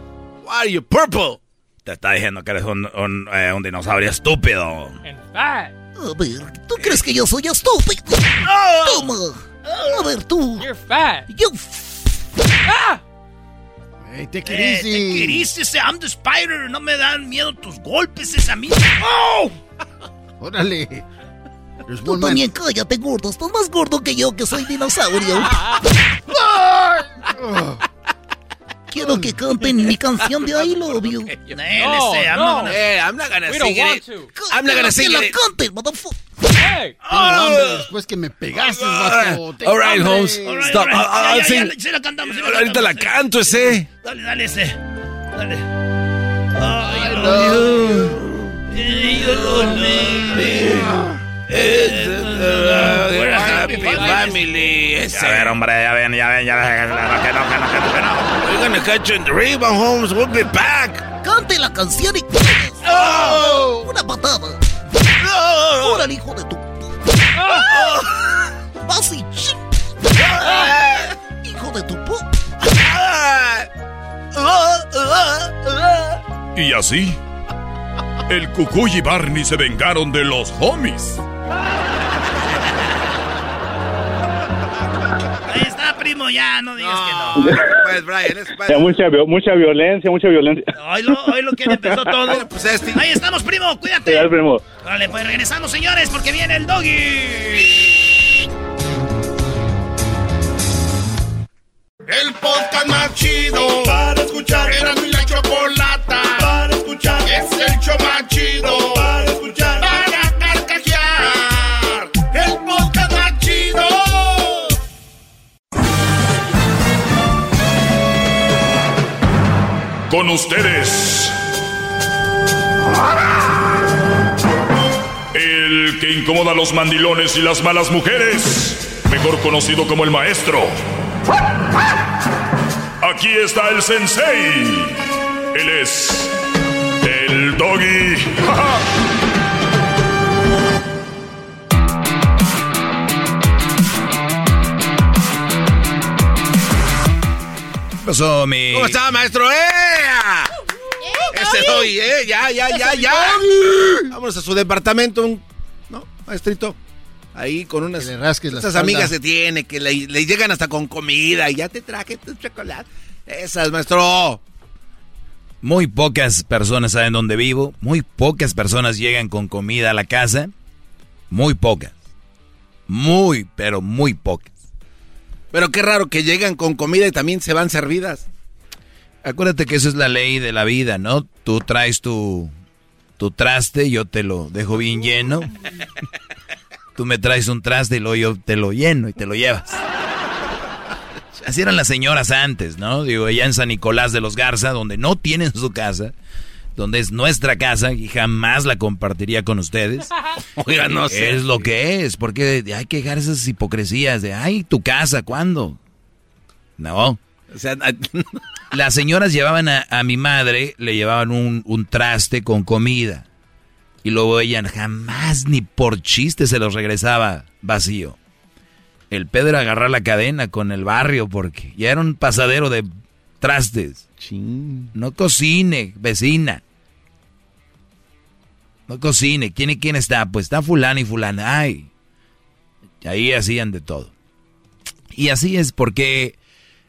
Why are you purple? Te está diciendo que eres un, un, eh, un dinosaurio estúpido. A ver, ¿tú crees que yo soy estúpido? Toma. A ver, tú. You're fat. Yo. Hey, te Eh, te queriste, I'm the spider. No me dan miedo tus golpes, es a mí. ¡Oh! Órale. Tú también cállate, gordo. Estás más gordo que yo, que soy dinosaurio. Quiero que canten mi canción de I Love You. Él, este, I'm not gonna- Hey, I'm not gonna We don't sing want it. to. I'm not gonna Que sing la it. canten, motherfucker. Tengo hambre después que me pegaste, vato. All right. Holmes. All right, Stop. all right. I'll- I'll Ya, ya, sing. ya, sí la cantamos, sí la Ahorita la cantamos. canto ese. Dale, dale ese. Dale. I love Happy family. A ver, hombre, ya ven, ya ven, ya ven. Que no, que no, que no, que no. We're gonna catch you in the rebound, Holmes. We'll be back. Cante la canción y Oh. Una patada. Órale, hijo de tu. Vas y ching. Hijo de tu pu. Y así, el Cucuy y Barney se vengaron de los homies. Ahí está, primo, ya, no digas que no. Pues, Brian, es Ya, mucha, vi- mucha violencia, mucha violencia. Hoy lo, hoy lo que empezó todo. Pues este. Ahí estamos, primo, cuídate. Primo. Vale, pues regresamos, señores, porque viene el doggy. El podcast más chido para escuchar. Era mi la chocolata para escuchar. Es el show más chido para escuchar. Con ustedes. El que incomoda a los mandilones y las malas mujeres. Mejor conocido como el maestro. Aquí está el sensei. Él es. El doggy. ¿Qué pasó, mi...? ¿Cómo está, maestro? ¡Eh! Ese doy, ¿eh? Ya, ya, ya, ya. Vámonos a su departamento, un- ¿no, maestrito? Ahí con unas... le rasques la Esas amigas se tiene, que le, le llegan hasta con comida y ya te traje tu chocolate. Esas, maestro. Muy pocas personas saben dónde vivo. Muy pocas personas llegan con comida a la casa. Muy pocas. Muy, pero muy pocas. Pero qué raro que llegan con comida y también se van servidas. Acuérdate que esa es la ley de la vida, ¿no? Tú traes tu, tu traste, yo te lo dejo bien lleno. Tú me traes un traste y luego yo te lo lleno y te lo llevas. Así eran las señoras antes, ¿no? Digo, allá en San Nicolás de los Garza, donde no tienen su casa, donde es nuestra casa y jamás la compartiría con ustedes. Oiga, no sé. Es lo que es, porque hay que dejar esas hipocresías de, ay, tu casa, ¿cuándo? No. O sea, Las señoras llevaban a, a mi madre, le llevaban un, un traste con comida. Y luego ella jamás ni por chiste se los regresaba vacío. El pedo era agarrar la cadena con el barrio porque ya era un pasadero de trastes. No cocine, vecina. No cocine. ¿Quién y quién está? Pues está fulana y fulana. Ay. Ahí hacían de todo. Y así es porque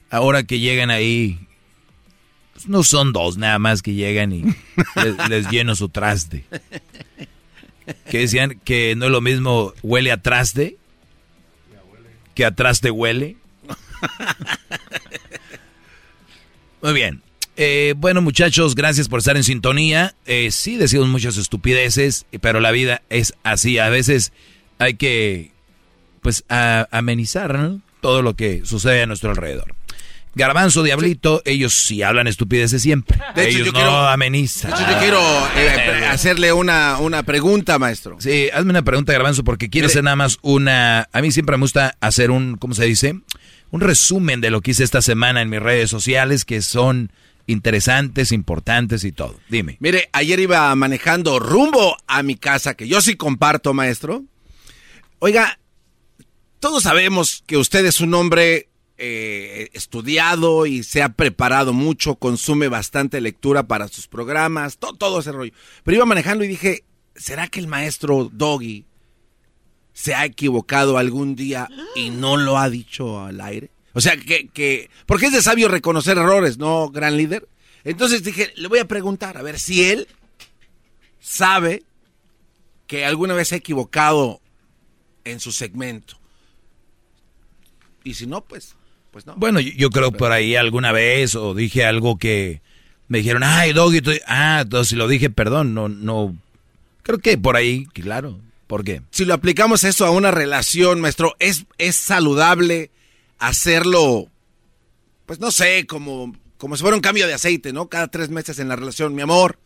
ahora que llegan ahí, no son dos nada más que llegan y les, lleno su traste. Que decían que no es lo mismo huele a traste que atrás te huele. Muy bien. Eh, bueno, muchachos, gracias por estar en sintonía. Eh, sí, decimos muchas estupideces, pero la vida es así. A veces hay que, pues, a- amenizar todo lo que sucede a nuestro alrededor. Garbanzo, Diablito, ellos sí hablan estupideces siempre. De hecho, ellos yo no quiero- amenizan. De hecho, yo quiero eh, hacerle una, una pregunta, maestro. Sí, hazme una pregunta, Garbanzo, porque quiero hacer nada más una... A mí siempre me gusta hacer un, ¿cómo se dice? Un resumen de lo que hice esta semana en mis redes sociales, que son interesantes, importantes y todo. Dime. Mire, ayer iba manejando rumbo a mi casa, que yo sí comparto, maestro. Oiga, todos sabemos que usted es un hombre eh, estudiado y se ha preparado mucho, consume bastante lectura para sus programas, to- todo ese rollo. Pero iba manejando y dije, ¿será que el maestro Doggy se ha equivocado algún día y no lo ha dicho al aire? O sea, que, que porque es de sabio reconocer errores, ¿no, gran líder? Entonces dije, le voy a preguntar, a ver si él sabe que alguna vez se ha equivocado en su segmento. Y si no, pues, pues no. Bueno, yo, yo creo por ahí alguna vez o dije algo que me dijeron, ay, Doggy, tú-". ah, entonces si lo dije, perdón, no, no, creo que por ahí, claro, ¿por qué? Si lo aplicamos eso a una relación, maestro, ¿es, es saludable hacerlo, pues no sé, como, como si fuera un cambio de aceite, ¿no? Cada tres meses en la relación, mi amor.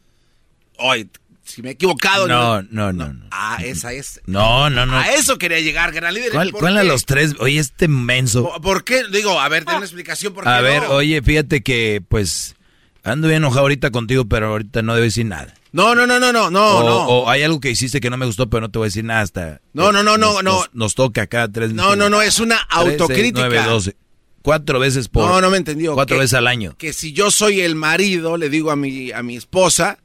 Oye, si me he equivocado. No, no, no, no. Ah, esa es. No, no, no. A eso quería llegar, gran líder. ¿Cuál, ¿Por cuál a los tres? Oye, este menso. ¿Por- ¿Por qué? Digo, a ver, ten una explicación por qué A ver, no. oye, fíjate que, pues, ando bien enojado ahorita contigo, pero ahorita no debo decir nada. No, no, no, no, no, no, o, no. o hay algo que hiciste que no me gustó, pero no te voy a decir nada hasta... No, no, no, no, nos, no. Nos, nos toca cada tres No, no, no, es una 13, autocrítica. 9, 12. Cuatro veces por... No, no me entendió. Cuatro Que- veces al año. Que si yo soy el marido, le digo a mi, a mi esposa,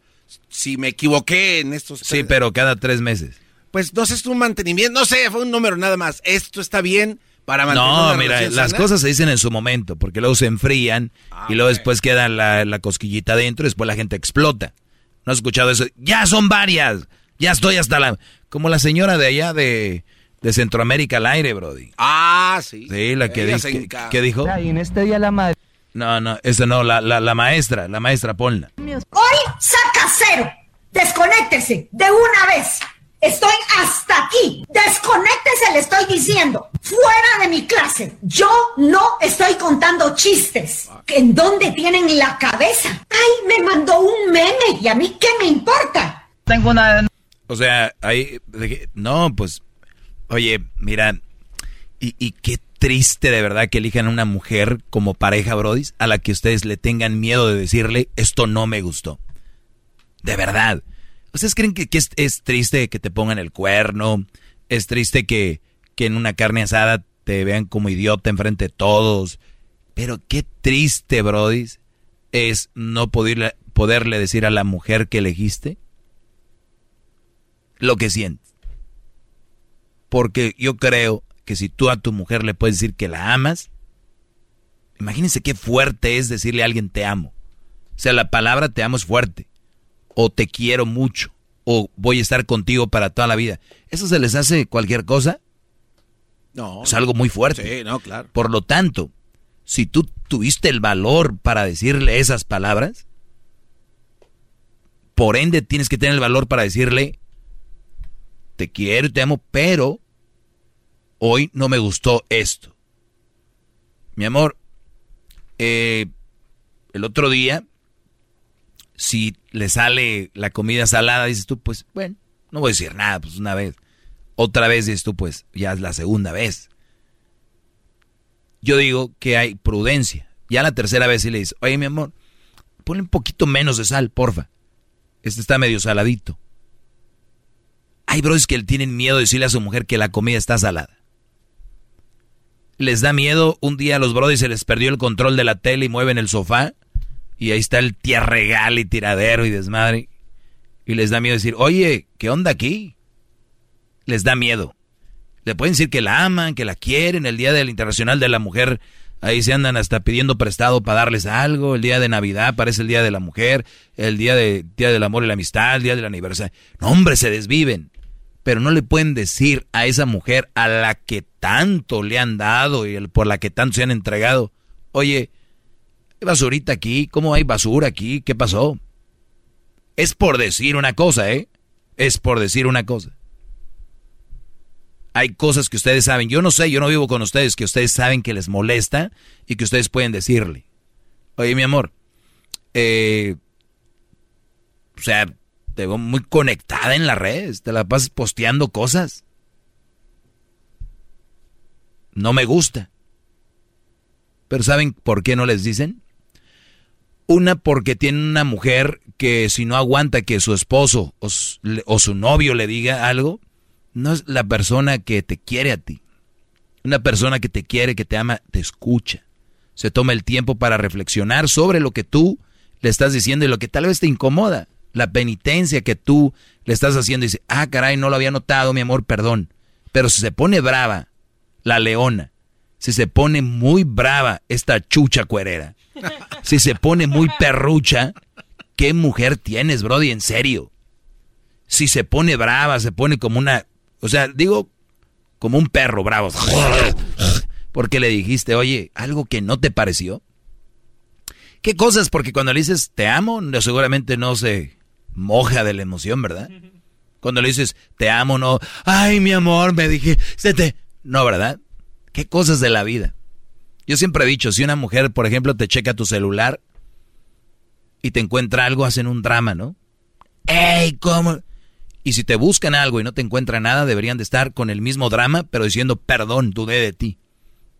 si me equivoqué en estos... Sí, pero cada tres meses. Pues no sé, es un mantenimiento, no sé, fue un número nada más. Esto está bien para mantener No, una mira, las sana? cosas se dicen en su momento, porque luego se enfrían Ah, y luego después queda la, la cosquillita dentro y después la gente explota. ¿No has escuchado eso? Ya son varias, ya estoy hasta la... Como la señora de allá de, de Centroamérica al aire, Brody. Ah, sí. Sí, la que, dijo... Y en este día la madre. No, no, esa no, la, la, la maestra, la maestra, ponla. Hoy saca cero. Desconéctese de una vez. Estoy hasta aquí. Desconéctese, le estoy diciendo. Fuera de mi clase. Yo no estoy contando chistes. ¿En dónde tienen la cabeza? Ay, me mandó un meme y a mí qué me importa. Tengo una. O sea, ahí... dije, No, pues... Oye, mira... Y, y qué triste de verdad que elijan a una mujer como pareja, Brody, a la que ustedes le tengan miedo de decirle, esto no me gustó. De verdad. ¿Ustedes creen que, es triste que te pongan el cuerno? ¿Es triste que, que en una carne asada te vean como idiota enfrente de todos? Pero qué triste, Brody, es no poderle, poderle decir a la mujer que elegiste lo que sientes. Porque yo creo que si tú a tu mujer le puedes decir que la amas, imagínense qué fuerte es decirle a alguien te amo. O sea, la palabra te amo es fuerte. O te quiero mucho. O voy a estar contigo para toda la vida. ¿Eso se les hace cualquier cosa? No. Es algo muy fuerte. Sí, no, claro. Por lo tanto, si tú tuviste el valor para decirle esas palabras, por ende tienes que tener el valor para decirle, te quiero y te amo, pero hoy no me gustó esto. Mi amor, eh, el otro día, si le sale la comida salada, dices tú, pues bueno, no voy a decir nada, pues una vez. Otra vez dices tú, pues ya es la segunda vez. Yo digo que hay prudencia. Ya la tercera vez sí le dices, oye mi amor, ponle un poquito menos de sal, porfa. Este está medio saladito. Hay bros que tienen miedo de decirle a su mujer que la comida está salada. Les da miedo, un día a los brodis se les perdió el control de la tele y mueven el sofá y ahí está el tía regal y tiradero y desmadre. Y les da miedo decir, oye, ¿qué onda aquí? Les da miedo. Le pueden decir que la aman, que la quieren. El Día del Internacional de la Mujer, ahí se andan hasta pidiendo prestado para darles algo. El Día de Navidad parece el Día de la Mujer. El Día, de, día del Amor y la Amistad, el Día del Aniversario. No, hombre, se desviven. Pero no le pueden decir a esa mujer a la que tanto le han dado y por la que tanto se han entregado, oye, hay basurita aquí, ¿cómo hay basura aquí? ¿Qué pasó? Es por decir una cosa, ¿eh? Es por decir una cosa. Hay cosas que ustedes saben, yo no sé, yo no vivo con ustedes, que ustedes saben que les molesta y que ustedes pueden decirle. Oye, mi amor, eh, o sea, te veo muy conectada en las redes, te la pasas posteando cosas. No me gusta. Pero ¿saben por qué no les dicen? Una porque tiene una mujer que si no aguanta que su esposo o, su novio le diga algo, no es la persona que te quiere a ti. Una persona que te quiere, que te ama, te escucha. Se toma el tiempo para reflexionar sobre lo que tú le estás diciendo y lo que tal vez te incomoda. La penitencia que tú le estás haciendo y dice, ah, caray, no lo había notado, mi amor, perdón. Pero si se pone brava, la leona, si se pone muy brava esta chucha cuerera, si se pone muy perrucha, ¿qué mujer tienes, Brody? En serio. Si se pone brava, se pone como una, o sea, digo, como un perro bravo. Porque le dijiste, oye, algo que no te pareció. ¿Qué cosas? Porque cuando le dices te amo, no, seguramente no se moja de la emoción, ¿verdad? Cuando le dices te amo, no, ay, mi amor, me dije, te... No, ¿verdad? ¿Qué cosas de la vida? Yo siempre he dicho, si una mujer, por ejemplo, te checa tu celular y te encuentra algo, hacen un drama, ¿no? ¡Ey, cómo! Y si te buscan algo y no te encuentran nada, deberían de estar con el mismo drama, pero diciendo, perdón, dudé de ti.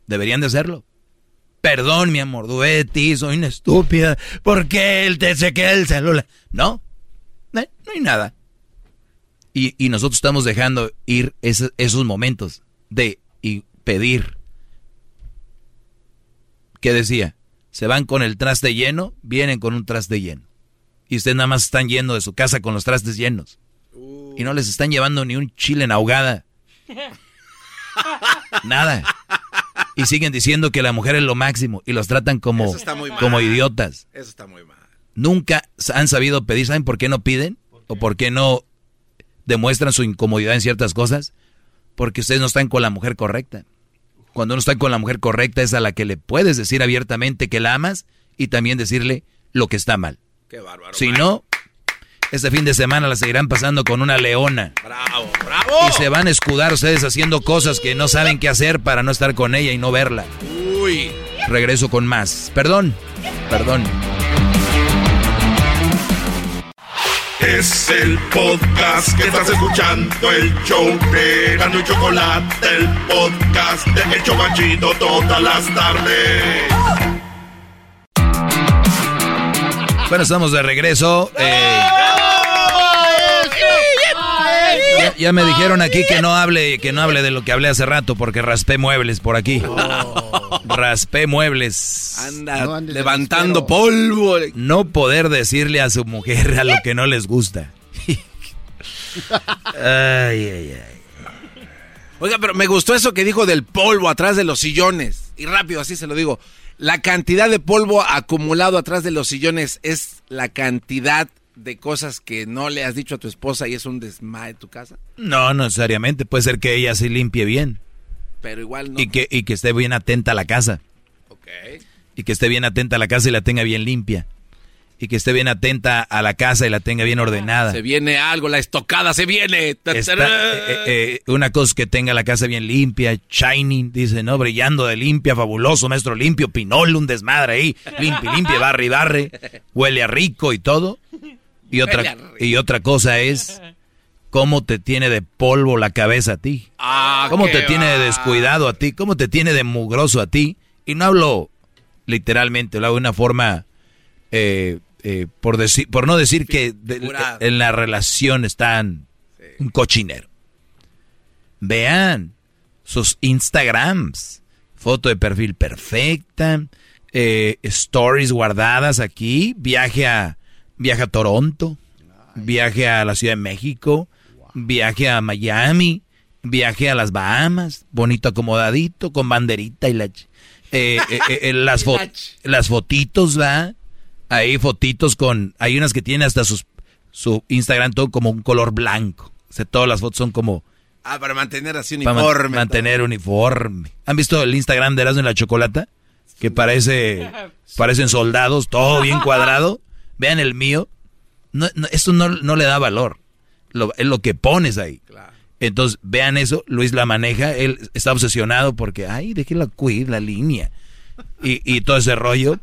Deberían de hacerlo. Perdón, mi amor, dudé de ti, soy una estúpida. ¿Por qué él te chequea el celular? No, eh, no hay nada. Y, y nosotros estamos dejando ir ese- esos momentos de y pedir. ¿Qué decía? Se van con el traste lleno, vienen con un traste lleno. Y ustedes nada más están yendo de su casa con los trastes llenos. Y no les están llevando ni un chile en ahogada. Nada. Y siguen diciendo que la mujer es lo máximo y los tratan como, Eso está muy mal. como idiotas. Eso está muy mal. Nunca han sabido pedir. ¿Saben por qué no piden? ¿O por qué no demuestran su incomodidad en ciertas cosas? Porque ustedes no están con la mujer correcta. Cuando uno está con la mujer correcta es a la que le puedes decir abiertamente que la amas y también decirle lo que está mal. Qué bárbaro. Si no, este fin de semana la seguirán pasando con una leona. Bravo, bravo. Y se van a escudar ustedes haciendo cosas que no saben qué hacer para no estar con ella y no verla. Uy. Regreso con más. Perdón, perdón. Es el podcast que estás escuchando, el show de Chocolate, el podcast de El Chocachito todas las tardes. Bueno, estamos de regreso. Eh, ya, ya me dijeron aquí que no hable, que no hable de lo que hablé hace rato porque raspé muebles por aquí. Raspé muebles. Anda levantando polvo. No poder decirle a su mujer a lo que no les gusta. Ay, ay, ay. Oiga, pero me gustó eso que dijo del polvo atrás de los sillones. Y rápido, así se lo digo. La cantidad de polvo acumulado atrás de los sillones es la cantidad de cosas que no le has dicho a tu esposa y es un desmadre tu casa. No, no necesariamente. Puede ser que ella se limpie bien. Pero igual no. Y que, y que esté bien atenta a la casa. Y que esté bien atenta a la casa y la tenga bien limpia. Y que esté bien atenta a la casa y la tenga bien ordenada. Se viene algo, la estocada se viene. Está- eh, eh, una cosa es que tenga la casa bien limpia, shining, dice, ¿no? Brillando de limpia, fabuloso, maestro limpio, pinol, un desmadre ahí, limpia, limpia, barre y barre, huele a rico y todo. Y otra, y otra cosa es cómo te tiene de polvo la cabeza a ti. Ah, ¿Cómo te tiene de descuidado a ti? ¿Cómo te tiene de mugroso a ti? Y no hablo literalmente, lo hago de una forma, eh, eh, por, decir, por no decir que de- en la relación están un cochinero. Vean sus Instagrams, foto de perfil perfecta, eh, stories guardadas aquí, viaje a, viaje a Toronto, viaje a la Ciudad de México, viaje a Miami, viaje a las Bahamas, bonito acomodadito, con banderita y la... eh, eh, eh, eh, las, fo- las fotitos, ¿va? Hay fotitos con... Hay unas que tienen hasta sus, su Instagram todo como un color blanco. sea, todas las fotos son como Ah, para mantener así para man- uniforme. mantener uniforme. ¿Han visto el Instagram de Erasmo y la Chocolata? Que parece, parecen soldados, todo bien cuadrado. Vean el mío. No, no, esto no, no le da valor. Lo, es lo que pones ahí. Entonces, vean eso. Luis la maneja. Él está obsesionado porque, ay, déjela cuidar la línea. Y, y todo ese rollo.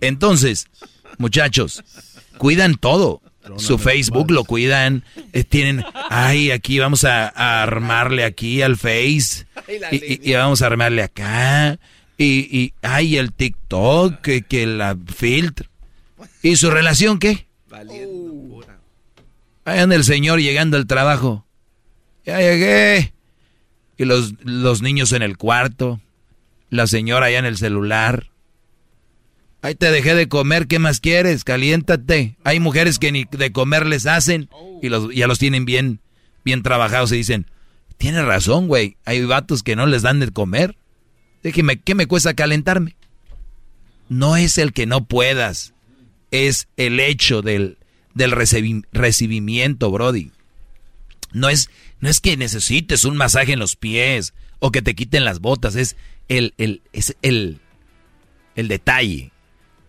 Entonces, muchachos, cuidan todo. Su Facebook lo cuidan. eh, tienen, ay, aquí vamos a, a armarle aquí al Face. Y, y- y vamos a armarle acá. Y, y ay, el TikTok, que, que la filtro. ¿Y su relación qué? Ahí anda el señor llegando al trabajo. Ya llegué. Y los, los niños en el cuarto. La señora allá en el celular. Ahí te dejé de comer, ¿qué más quieres? Caliéntate. Hay mujeres que ni de comer les hacen y los, ya los tienen bien, bien trabajados y dicen, tienes razón, güey. Hay vatos que no les dan de comer. Déjeme, ¿qué me cuesta calentarme? No es el que no puedas, es el hecho del, del recibi- recibimiento, Brody. No es, no es que necesites un masaje en los pies o que te quiten las botas, es el, el, es el, el detalle.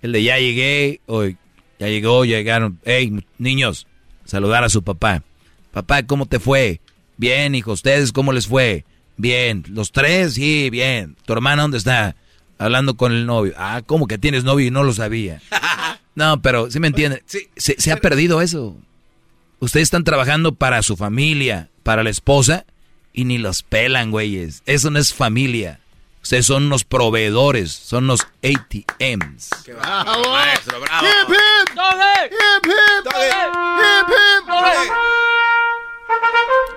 El de ya llegué, o ya llegó, llegaron. Hey, niños, saludar a su papá. Papá, ¿cómo te fue? Bien, hijo, ¿ustedes cómo les fue? Bien. ¿Los tres? Sí, bien. ¿Tu hermana dónde está? Hablando con el novio. Ah, ¿cómo que tienes novio y no lo sabía? No, pero sí me entienden. Se, se ha perdido eso. Ustedes están trabajando para su familia, para la esposa, y ni los pelan, güeyes. Eso no es familia. Ustedes son unos proveedores, son unos ATMs. ¡Bravo! Maestro, bravo. ¡Hip, hip! ¡Hip, hip! ¡Hip,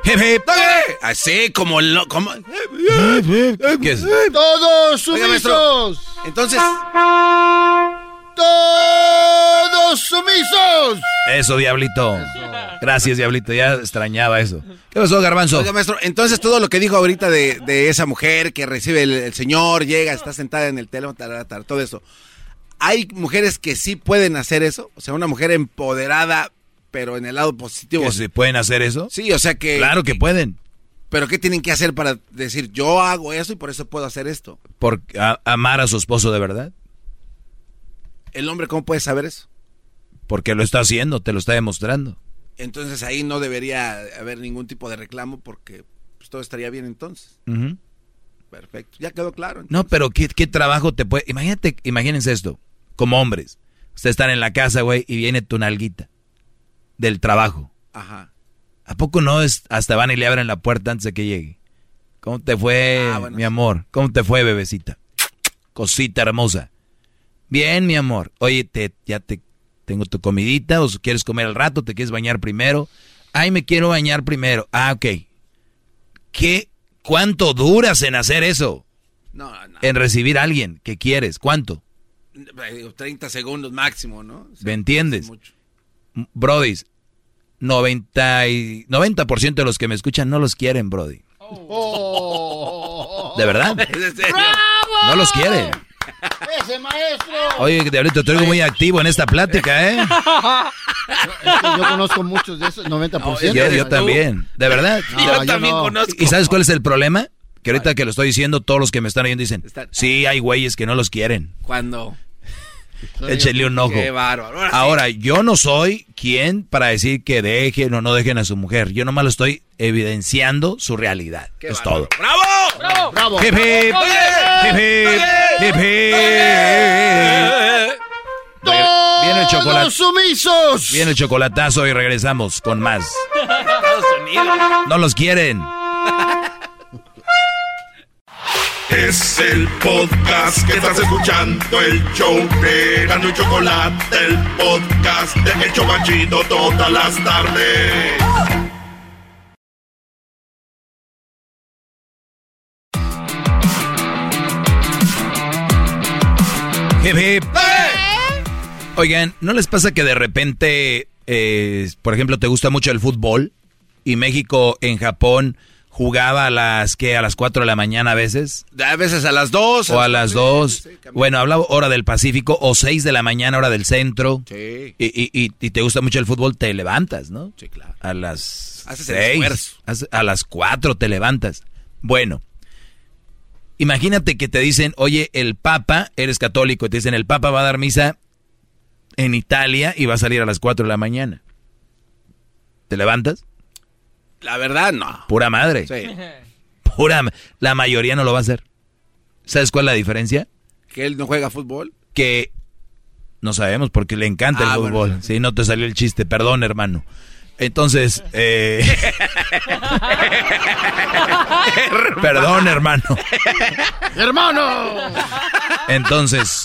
hip! Hip, hip. Así como lo, como. ¿Qué es? ¡Todos Oiga, maestro, sumisos! Entonces, ¡Todos sumisos! Eso, Diablito. Gracias, Diablito. Ya extrañaba eso. ¿Qué pasó, Garbanzo? oiga, maestro, entonces todo lo que dijo ahorita de, de esa mujer que recibe el, el señor, llega, está sentada en el teléfono, tarara, tarara, todo eso. Hay mujeres que sí pueden hacer eso, o sea, una mujer empoderada, pero en el lado positivo. ¿Que se pueden hacer eso? Sí, o sea que. Claro que pueden. Pero ¿qué tienen que hacer para decir yo hago eso y por eso puedo hacer esto? ¿Por a- amar a su esposo de verdad? El hombre, ¿cómo puede saber eso? Porque lo está haciendo, te lo está demostrando. Entonces ahí no debería haber ningún tipo de reclamo porque pues, todo estaría bien entonces. Perfecto, ya quedó claro. No, pero ¿qué, qué trabajo te puede... Imagínate, imagínense esto, como hombres. Ustedes están en la casa, güey, y viene tu nalguita del trabajo. Ajá. ¿A poco no es hasta van y le abren la puerta antes de que llegue? ¿Cómo te fue, Ah, bueno, mi amor? ¿Cómo te fue, bebecita? Cosita hermosa. Bien, mi amor. Oye, te, ya te tengo tu comidita, o quieres comer al rato, te quieres bañar primero. Ay, me quiero bañar primero. Ah, ok. ¿Qué? ¿Cuánto duras en hacer eso? No, no. En recibir a alguien que quieres. ¿Cuánto? Eh, 30 segundos máximo, ¿no? O sea, ¿Me entiendes? Brody, 90, y, 90% de los que me escuchan no los quieren, Brody. Oh. ¿De verdad? ¿Es en serio? No los quieren. ¡Ese maestro! Oye, Diablito, te oigo muy activo en esta plática, ¿eh? Es que yo conozco muchos de esos, 90%. Yo, yo también, de verdad. No, yo no. ¿Y sabes cuál es el problema? Que ahorita que lo estoy diciendo, todos los que me están oyendo dicen, sí, hay güeyes que no los quieren. Cuando. Échenle un ojo. Qué bárbaro. Ahora sí. Yo no soy quien para decir que dejen o no dejen a su mujer. Yo nomás lo estoy evidenciando su realidad. es todo. ¡Bravo! ¡Bravo! ¡Bravo! Hip, hip. Hip, hip. Hip, hip. ¡Todos Viene el chocolate. sumisos! Viene el chocolatazo y regresamos con más. No los quieren. Es el podcast que estás escuchando, el show de Gano y Chocolate, el podcast de El Chobachito todas las tardes. Hip, hip. Oigan, ¿no les pasa que de repente, eh, por ejemplo, te gusta mucho el fútbol y México en Japón jugaba a las, ¿qué? A las 4 de la mañana a veces. A veces a las 2. O a las 2. Bueno, hablaba hora del Pacífico o 6 de la mañana, hora del centro. Sí. Y, y, y, y te gusta mucho el fútbol, te levantas, ¿no? Sí, claro. A las Haces el 6. esfuerzo. hace- A las 4 te levantas. Bueno. Imagínate que te dicen, oye, el Papa, eres católico, y te dicen, el Papa va a dar misa en Italia y va a salir a las 4 de la mañana. ¿Te levantas? La verdad, no. Pura madre. Sí. Pura, la mayoría no lo va a hacer. ¿Sabes cuál es la diferencia? ¿Que él no juega fútbol? Que no sabemos porque le encanta Ah, el bueno, fútbol. Sí, no te salió el chiste, perdón, hermano. Entonces, eh, perdón, hermano. ¡Hermano! Entonces,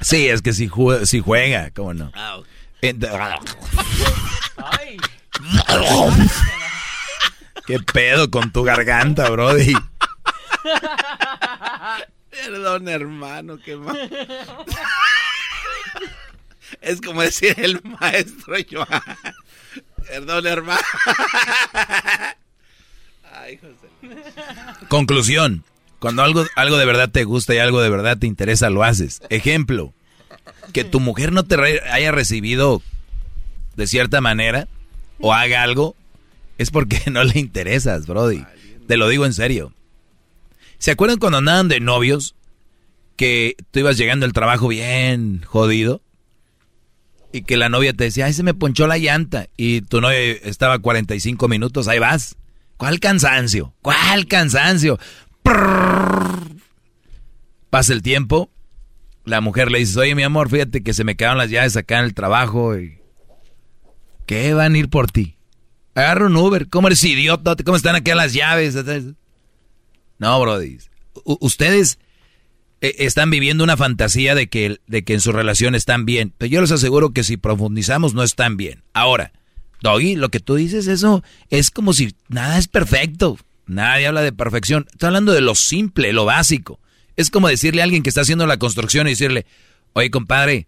sí, es que si, jue- si juega, ¿cómo no? Ent- ¿Qué pedo con tu garganta, Brody? Perdón, hermano, qué mal. Es como decir el maestro Joan. Perdón, hermano. Ay, José. Conclusión. Cuando algo, algo de verdad te gusta y algo de verdad te interesa, lo haces. Ejemplo. Que tu mujer no te re- haya recibido de cierta manera o haga algo, es porque no le interesas, Brody. Te lo digo en serio. ¿Se acuerdan cuando andaban de novios? Que tú ibas llegando al trabajo bien jodido. Y que la novia te decía, ay, se me ponchó la llanta. Y tu novia estaba 45 minutos, ahí vas. ¿Cuál cansancio? ¿Cuál cansancio? Pasa el tiempo. La mujer le dice, oye, mi amor, fíjate que se me quedaron las llaves acá en el trabajo. Y... ¿Qué van a ir por ti? Agarra un Uber. ¿Cómo eres idiota? ¿Cómo están aquí las llaves? No, Brody. Ustedes están viviendo una fantasía de que, de que en su relación están bien. Pero yo les aseguro que si profundizamos no están bien. Ahora, Doggy, lo que tú dices, eso es como si nada es perfecto. Nadie habla de perfección. Estoy hablando de lo simple, lo básico. Es como decirle a alguien que está haciendo la construcción y decirle, oye, compadre,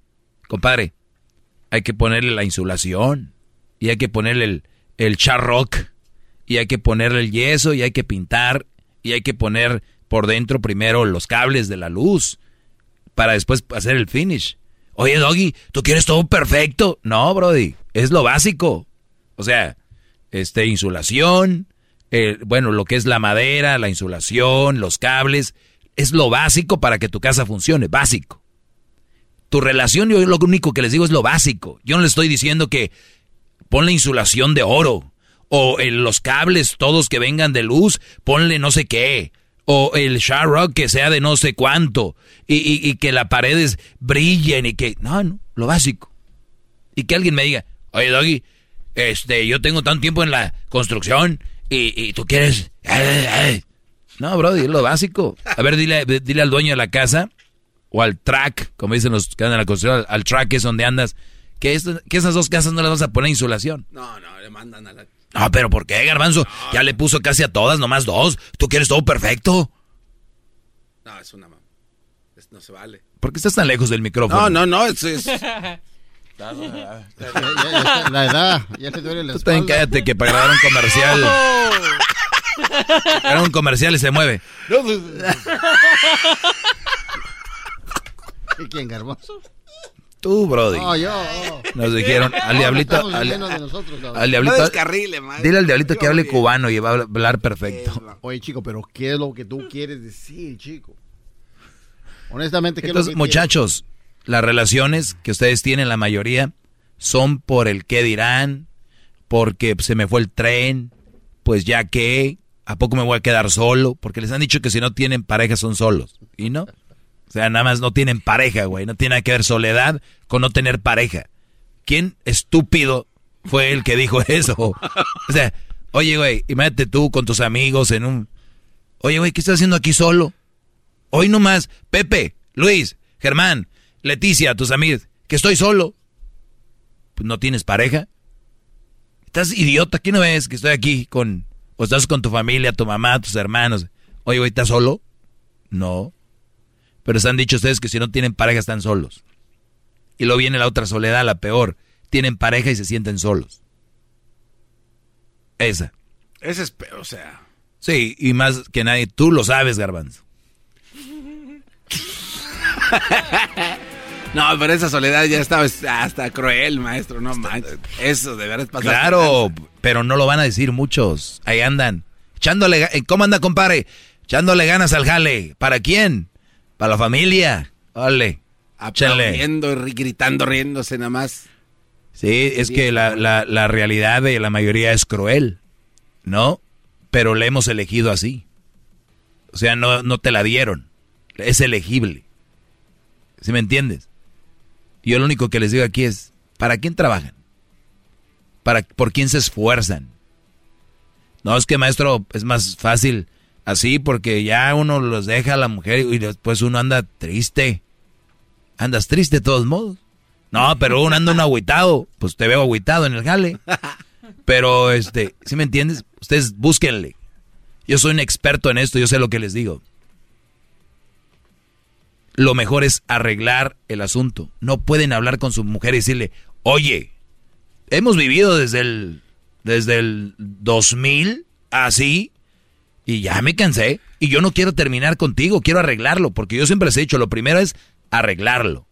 compadre, hay que ponerle la insulación y hay que ponerle el, el charrock y hay que ponerle el yeso y hay que pintar y hay que poner por dentro primero los cables de la luz para después hacer el finish. Oye, Doggy, ¿tú quieres todo perfecto? No, Brody, es lo básico. O sea, este, insulación, eh, bueno, lo que es la madera, la insulación, los cables, es lo básico para que tu casa funcione, básico. Tu relación, yo lo único que les digo es lo básico. Yo no les estoy diciendo que ponle insulación de oro, o en los cables todos que vengan de luz, ponle no sé qué, o el rock que sea de no sé cuánto, y, y- y que las paredes brillen y que, no, no, lo básico. Y que alguien me diga, oye Doggy, este, yo tengo tanto tiempo en la construcción y, y tú quieres... ay, ay". No, bro, es lo básico. A ver, dile, dile al dueño de la casa o al track, como dicen los que andan en la construcción, al, al track es donde andas, que, esto- que esas dos casas no las vas a poner insulación. No, no, le mandan a la... No, pero ¿por qué, Garbanzo? Ya le puso casi a todas, nomás dos. ¿Tú quieres todo perfecto? No, es una... mam- es- no se vale. ¿Por qué estás tan lejos del micrófono? No, no, no, es... es- la edad, ya te duele la Tú cállate que para grabar un comercial... Era un comercial y se mueve. ¿Y quién, Garbanzo? Tú, Brody. No, yo. Nos dijeron, al diablito, al, de nosotros, al diablito, No descarrile, maestro. dile al diablito que hable cubano y va a hablar perfecto. Oye, chico, pero ¿qué es lo que tú quieres decir, chico? Honestamente, ¿qué es lo Entonces, que muchachos, las relaciones que ustedes tienen, la mayoría, son por el qué dirán, porque se me fue el tren, pues ya que, ¿a poco me voy a quedar solo? Porque les han dicho que si no tienen pareja son solos, ¿y no? Sea, nada más no tienen pareja, güey, no tiene nada que ver soledad con no tener pareja. ¿Quién estúpido fue el que dijo eso? O sea, oye, güey, imagínate tú con tus amigos en un... Oye, güey, ¿qué estás haciendo aquí solo? Hoy nomás, Pepe, Luis, Germán, Leticia, tus amigos, que estoy solo. Pues no tienes pareja. Estás idiota, ¿qué no ves que estoy aquí con... O estás con tu familia, tu mamá, tus hermanos. Oye, güey, ¿estás solo? No. Pero se han dicho ustedes que si no tienen pareja están solos. Y luego viene la otra soledad, la peor. Tienen pareja y se sienten solos. Esa. Ese es, pe- o sea... Sí, y más que nadie, tú lo sabes, Garbanzo. No, pero esa soledad ya estaba hasta cruel, maestro, no manches. Eso de verdad pasa. Claro, pero no lo van a decir muchos. Ahí andan. Echándole, eh, ¿cómo anda, compadre? Echándole ganas al jale. ¿Para quién? Para la familia. Ole. Aplaudiendo, ri- gritando, riéndose nada más. Sí, es que la, la, la realidad de la mayoría es cruel, ¿no? Pero le hemos elegido así. O sea, no, no te la dieron. Es elegible. ¿Sí me entiendes? Yo lo único que les digo aquí es, ¿para quién trabajan? ¿Para, ¿Por quién se esfuerzan? No, es que maestro, es más fácil así porque ya uno los deja a la mujer y después uno anda triste. Andas triste de todos modos. No, pero uno anda un agüitado. Pues te veo agüitado en el jale. Pero, este, ¿sí me entiendes? Ustedes búsquenle. Yo soy un experto en esto, yo sé lo que les digo. Lo mejor es arreglar el asunto. No pueden hablar con su mujer y decirle, oye, hemos vivido desde el, desde el 2000 así y ya me cansé. Y yo no quiero terminar contigo, quiero arreglarlo. Porque yo siempre les he dicho, lo primero es arreglarlo.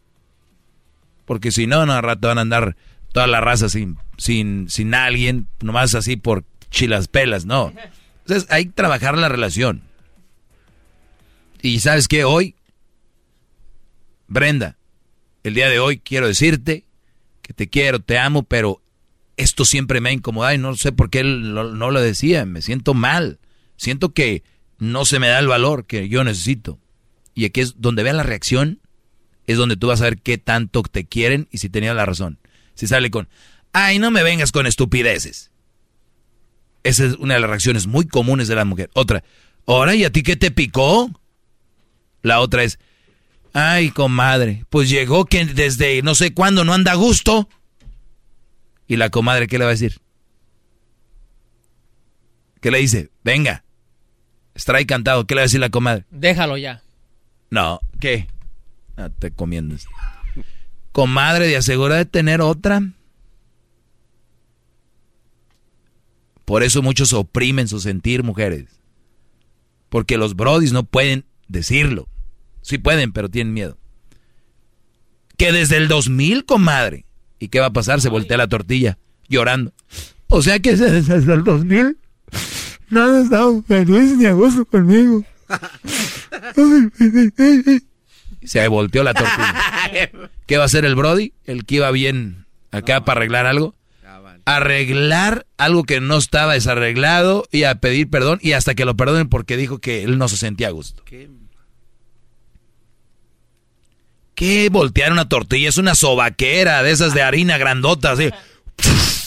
Porque si no, no, al rato van a andar toda la raza sin, sin, sin alguien, nomás así por chilas pelas, no. Entonces hay que trabajar la relación. Y sabes qué, hoy, Brenda, el día de hoy quiero decirte que te quiero, te amo, pero esto siempre me ha incomodado y no sé por qué no lo decía, me siento mal, siento que no se me da el valor que yo necesito. Y aquí es donde vean la reacción, es donde tú vas a ver qué tanto te quieren y si tenías la razón. Si sale con, ay, no me vengas con estupideces. Esa es una de las reacciones muy comunes de la mujer. Otra, ahora, ¿y a ti qué te picó? La otra es, ay, comadre, pues llegó que desde no sé cuándo no anda a gusto. ¿Y la comadre qué le va a decir? ¿Qué le dice? Venga, extrae cantado. ¿Qué le va a decir la comadre? Déjalo ya. No, ¿qué? No te comiendas. Comadre, ¿de asegura de tener otra? Por eso muchos oprimen su sentir, mujeres. Porque los brodis no pueden decirlo. Sí pueden, pero tienen miedo. Que desde el 2000, comadre. ¿Y qué va a pasar? Se voltea la tortilla, llorando. O sea que desde el 2000 no han estado feliz ni a gusto conmigo. Se volteó la tortilla. ¿Qué va a hacer el Brody? El que iba bien acá para arreglar algo. Arreglar algo que no estaba desarreglado y a pedir perdón y hasta que lo perdonen porque dijo que él no se sentía a gusto. ¿Qué voltear una tortilla? Es una sobaquera de esas de harina grandota, así.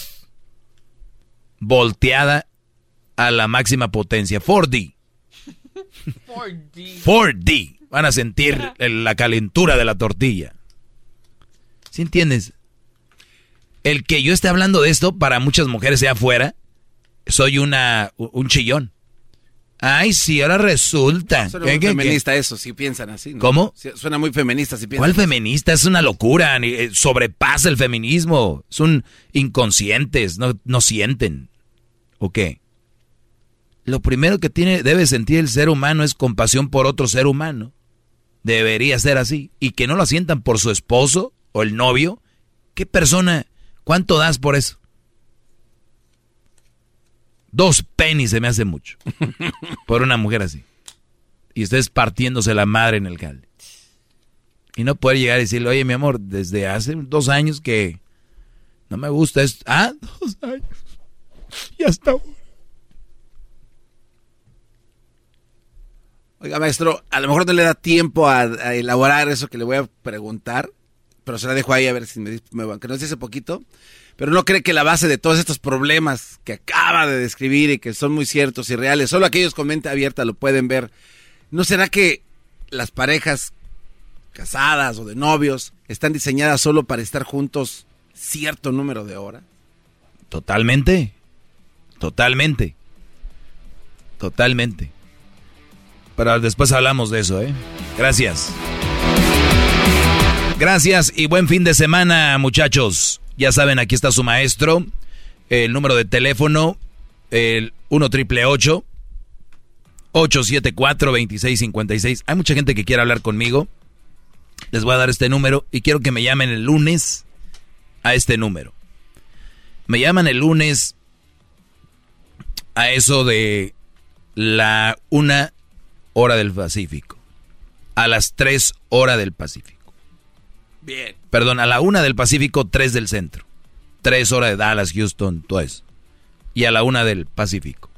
Volteada a la máxima potencia. 4D. 4D. Van a sentir la calentura de la tortilla. ¿Sí entiendes? El que yo esté hablando de esto para muchas mujeres sea afuera, soy una un chillón. Ay, sí, ahora resulta. Suena ¿Qué, muy qué, qué? feminista eso, si piensan así. ¿no? ¿Cómo? Suena muy feminista si piensan ¿Cuál feminista? Es una locura. eh, Sobrepasa el feminismo. Son inconscientes, no, no sienten. ¿O qué? Lo primero que tiene, debe sentir el ser humano es compasión por otro ser humano. Debería ser así. Y que no lo sientan por su esposo o el novio. ¿Qué persona? ¿Cuánto das por eso? Dos pennies se me hace mucho. por una mujer así. Y ustedes partiéndose la madre en el cal. Y no poder llegar y decirle, oye, mi amor, desde hace dos años que no me gusta esto. Ah, dos años. Y hasta Oiga, maestro, a lo mejor no le da tiempo a, elaborar eso que le voy a preguntar, pero se la dejo ahí a ver si me, me que nos dice poquito. Pero no cree que la base de todos estos problemas que acaba de describir y que son muy ciertos y reales, solo aquellos con mente abierta lo pueden ver. ¿No será que las parejas casadas o de novios están diseñadas solo para estar juntos cierto número de horas? Totalmente. Totalmente. Totalmente. Pero después hablamos de eso, ¿eh? Gracias. Gracias y buen fin de semana, muchachos. Ya saben, aquí está su maestro. El número de teléfono el 1 triple 874 2656. Hay mucha gente que quiere hablar conmigo. Les voy a dar este número y quiero que me llamen el lunes a este número. Me llaman el lunes a eso de la una hora del Pacífico. A las tres hora del Pacífico. Bien. Perdón, a la una del Pacífico, tres del centro. Tres horas de Dallas, Houston, todo eso. Y a la una del Pacífico.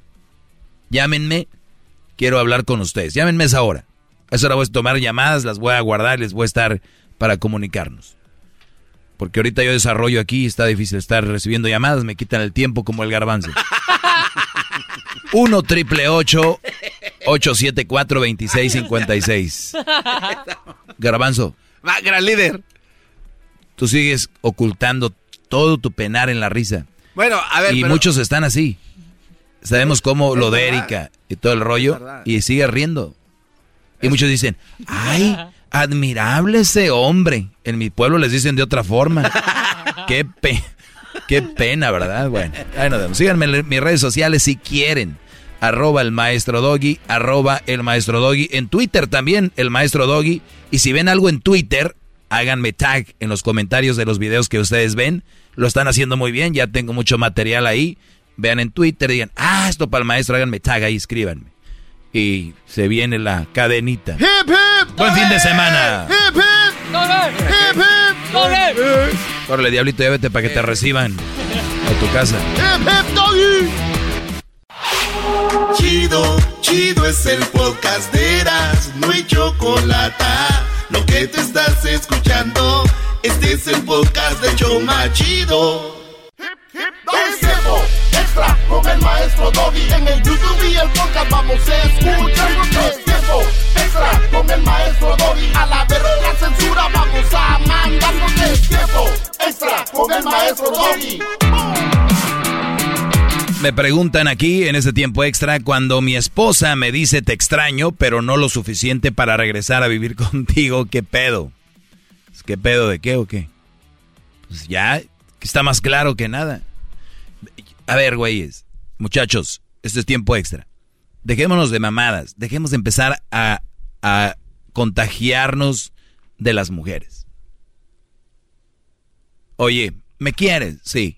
Llámenme, quiero hablar con ustedes. Llámenme esa hora. A esa hora voy a tomar llamadas, las voy a guardar, les voy a estar para comunicarnos. Porque ahorita yo desarrollo aquí, está difícil estar recibiendo llamadas, me quitan el tiempo como el garbanzo. 1 triple 874 2656. Garbanzo. Va, gran líder. Tú sigues ocultando todo tu penar en la risa. Bueno, a ver. Y pero- muchos están así. Sabemos cómo Es lo de. Erika y todo el rollo. Y sigue riendo. Y muchos dicen, ay, admirable ese hombre. En mi pueblo les dicen de otra forma. qué, pe- qué pena, ¿verdad? Bueno, ahí nos vemos. Síganme en mis redes sociales si quieren. Arroba el maestro Doggy, arroba el maestro Doggy. En Twitter también, el maestro Doggy. Y si ven algo en Twitter, háganme tag en los comentarios de los videos que ustedes ven. Lo están haciendo muy bien, ya tengo mucho material ahí. Vean en Twitter, digan, ah, esto para el maestro, háganme tag ahí, escríbanme. Y se viene la cadenita. Hip, hip. Buen fin de semana. Hip, hip. Hip, hip. Órale, diablito, ya vete para que te reciban a tu casa. Hip, hip, doggy. Chido, chido es el podcast de Eras, no hay chocolate. Lo que te estás escuchando, este es el podcast de Choma Chido. Es tiempo extra con el maestro Doggy. En el YouTube y el podcast vamos a escuchar. Es tiempo extra con el maestro Doggy. A la verga la censura vamos a mandarnos. Es tiempo extra con el maestro Doggy. Me preguntan aquí en este tiempo extra cuando mi esposa me dice te extraño, pero no lo suficiente para regresar a vivir contigo, ¿qué pedo? ¿Qué pedo de qué o qué? Pues ya está más claro que nada. A ver, güeyes, muchachos, este es tiempo extra. Dejémonos de mamadas, dejemos de empezar a, a contagiarnos de las mujeres. Oye, ¿me quieres? Sí.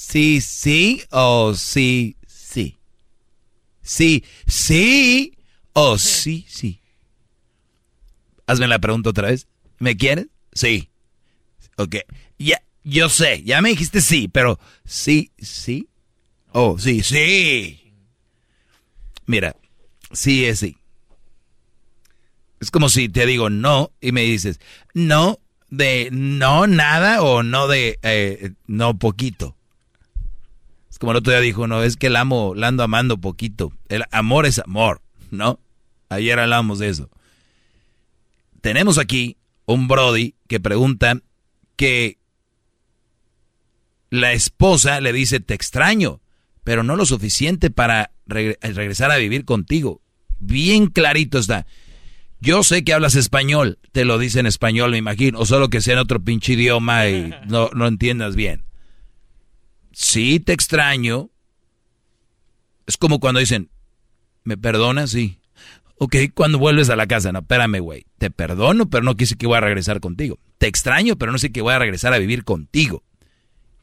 Sí, sí o sí, sí. Sí, sí o sí, sí. Hazme la pregunta otra vez. ¿Me quieres? Sí. Ok. Ya, yo sé, ya me dijiste sí, pero sí, sí. Oh, sí, sí. Mira, sí es sí. Es como si te digo no y me dices no de no nada o no de eh, no poquito. Es como el otro día dijo, no, es que el amo, la ando amando poquito. El amor es amor, ¿no? Ayer hablamos de eso. Tenemos aquí un Brody que pregunta que la esposa le dice, te extraño, pero no lo suficiente para regre- regresar a vivir contigo. Bien clarito está. Yo sé que hablas español, te lo dice en español, me imagino, o solo que sea en otro pinche idioma y no, no entiendas bien. Sí, te extraño. Es como cuando dicen, ¿me perdonas? Sí. Ok, cuando vuelves a la casa, no, espérame, güey. Te perdono, pero no quise que voy a regresar contigo. Te extraño, pero no sé que voy a regresar a vivir contigo.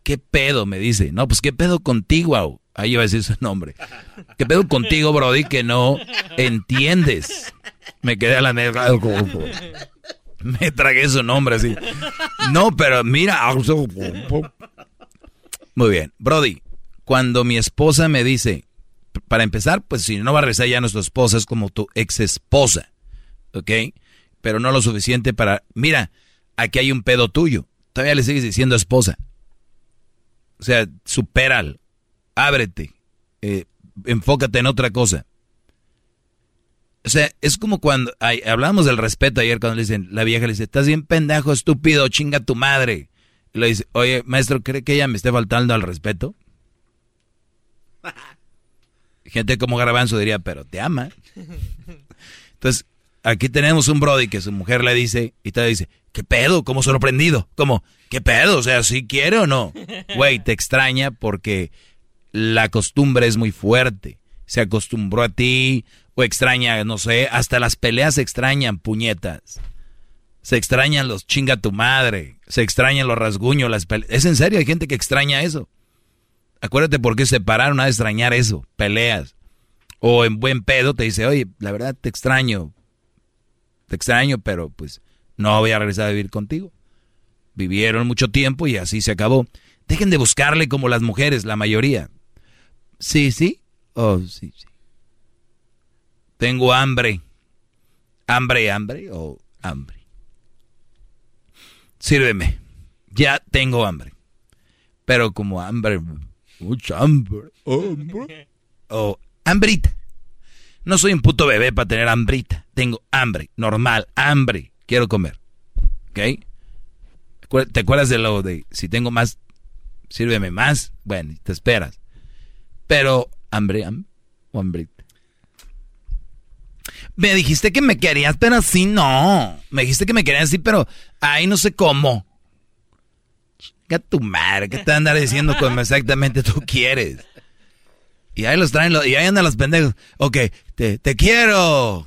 ¿Qué pedo? Me dice. No, pues qué pedo contigo, au? Ahí iba a decir su nombre. ¿Qué pedo contigo, Brody, que no entiendes? Me quedé a la negra. Me tragué su nombre así. No, pero mira. Muy bien. Brody, cuando mi esposa me dice, para empezar, pues si no va a regresar ya nuestra esposa, es como tu ex esposa. ¿Ok? Pero no lo suficiente para. Mira, aquí hay un pedo tuyo. Todavía le sigues diciendo esposa. O sea, supéralo. Ábrete. Eh, enfócate en otra cosa. O sea, es como cuando ay, hablamos del respeto ayer cuando le dicen, la vieja le dice, estás bien pendejo, estúpido, chinga tu madre. Y le dice, oye, maestro, ¿cree que ella me esté faltando al respeto? Gente como Garbanzo diría, pero te ama. Entonces, aquí tenemos un Brody que su mujer le dice, y te dice, ¿qué pedo? Como sorprendido. Como, ¿qué pedo? O sea, ¿sí quiere o no? Güey, te extraña porque la costumbre es muy fuerte. Se acostumbró a ti o extraña, no sé, hasta las peleas extrañan, puñetas. Se extrañan los chinga tu madre, se extrañan los rasguños, las peleas. Es en serio, hay gente que extraña eso. Acuérdate por qué se pararon a extrañar eso, peleas. O en buen pedo te dice, oye, la verdad te extraño. Te extraño, pero pues no voy a regresar a vivir contigo. Vivieron mucho tiempo y así se acabó. Dejen de buscarle como las mujeres, la mayoría. Sí, sí. Oh, sí, sí. Tengo hambre. ¿Hambre, hambre o hambre? Sírveme. Ya tengo hambre. Pero como hambre, mucha hambre, hambre. O hambrita. No soy un puto bebé para tener hambrita. Tengo hambre, normal, hambre. Quiero comer. ¿Ok? ¿Te acuerdas de lo de si tengo más, sírveme más? Bueno, te esperas. Pero, hambre, hambre o hambrita. Me dijiste que me querías, pero así no. Me dijiste que me querías así, pero ahí no sé cómo. Chica tu madre, ¿qué te andar diciendo como exactamente tú quieres? Y ahí los traen, y ahí andan los pendejos. Ok, te, te quiero.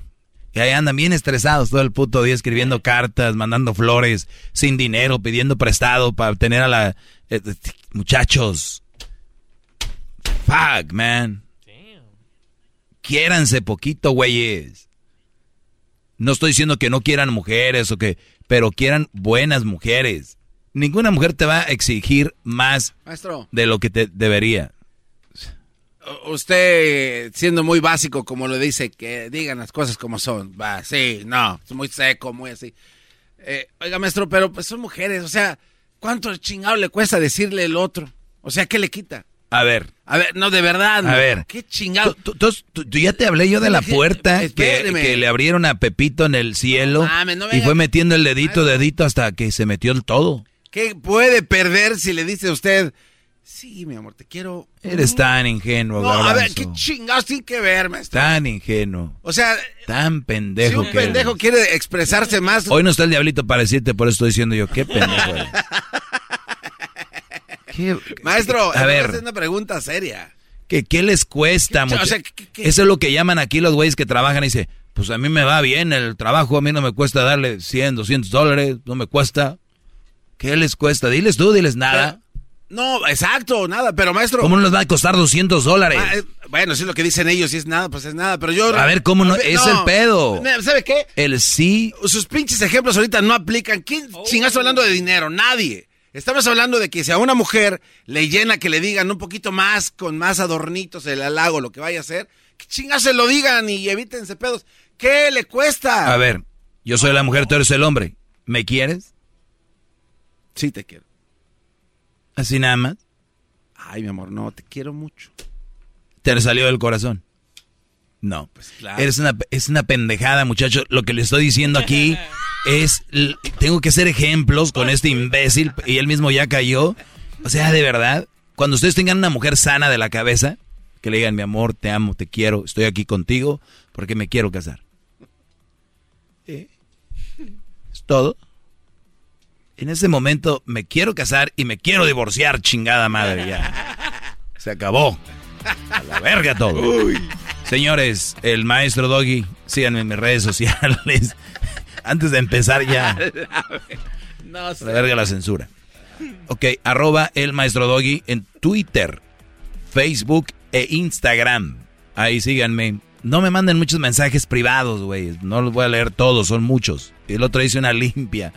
Y ahí andan bien estresados todo el puto día escribiendo cartas, mandando flores, sin dinero, pidiendo prestado para tener a la... eh, eh, muchachos. Fuck, man. Quiéranse poquito, güeyes. No estoy diciendo que no quieran mujeres o que... Pero quieran buenas mujeres. Ninguna mujer te va a exigir más Maestro. de lo que te debería. Usted, siendo muy básico, como lo dice, que digan las cosas como son. Va, sí, no, es muy seco, muy así. Eh, oiga, maestro, pero pues son mujeres, o sea, ¿cuánto chingado le cuesta decirle el otro? O sea, ¿qué le quita? A ver. A ver, no, de verdad. A ver. ¿Qué chingado? Tú, tú- tú- tú ya te hablé yo de la puerta que, le abrieron a Pepito en el cielo mames, no y fue metiendo el dedito, dedito hasta que se metió el todo. ¿Qué puede perder si le dice a usted, sí, mi amor, te quiero? Eres tan ingenuo, No, a ver. ¿qué chingados tiene que ver, maestro? Tan ingenuo. O sea, Tan si pendejo un que eres. pendejo quiere expresarse más... Hoy no está el diablito para decirte, por eso estoy diciendo yo, qué pendejo eres. ¿Qué- Maestro, a ver, es una pregunta seria. ¿qué, qué les cuesta, ¿Qué- o mucha- sea, qué- qué- Eso es lo que llaman aquí los güeyes que trabajan y dice, pues a mí me va bien el trabajo, a mí no me cuesta darle 100, 200 dólares, no me cuesta. ¿Qué les cuesta? Diles tú, diles nada. No, exacto, nada, pero maestro... ¿Cómo no les va a costar 200 dólares? Ah, eh, bueno, si es lo que dicen ellos, si es nada, pues es nada, pero yo... A ver, ¿cómo no? Es el pedo. ¿Sabe qué? El sí. Sus pinches ejemplos ahorita no aplican. ¿Quién chingazo hablando de dinero? Nadie. Estamos hablando de que si a una mujer le llena que le digan un poquito más, con más adornitos el halago, lo que vaya a hacer, que chingazo se lo digan y evítense pedos. ¿Qué le cuesta? A ver, yo soy la mujer, tú eres el hombre. ¿Me quieres? Sí, te quiero. Así nada más. Ay, mi amor, no, te quiero mucho. ¿Te salió del corazón? No. Pues claro. Eres una, es una pendejada, muchacho. Lo que le estoy diciendo aquí es, tengo que hacer ejemplos con este imbécil y él mismo ya cayó. O sea, de verdad, cuando ustedes tengan una mujer sana de la cabeza, que le digan, mi amor, te amo, te quiero, estoy aquí contigo porque me quiero casar. ¿Eh? Es todo. En ese momento me quiero casar y me quiero divorciar, chingada madre, ya. Se acabó. A la verga todo. Señores, el maestro Doggy, síganme en mis redes sociales. Antes de empezar ya. No la verga la censura. Ok, arroba el maestro Doggy en Twitter, Facebook e Instagram. Ahí síganme. No me manden muchos mensajes privados, güey. No los voy a leer todos, son muchos. El otro dice una limpia.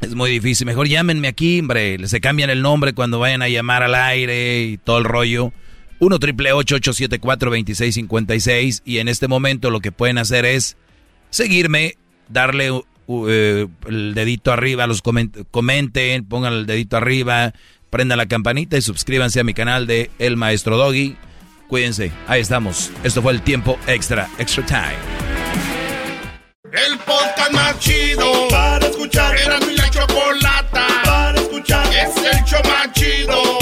Es muy difícil. Mejor llámenme aquí, hombre. Se cambian el nombre cuando vayan a llamar al aire y todo el rollo. 1 triple 874 2656 Y en este momento lo que pueden hacer es seguirme, darle uh, eh, el dedito arriba, los coment- comenten, pongan el dedito arriba, prendan la campanita y suscríbanse a mi canal de El Maestro Doggy. Cuídense, ahí estamos. Esto fue el tiempo extra, extra time. El podcast más chido para escuchar. Era mi la chocolata para escuchar. Es el show más chido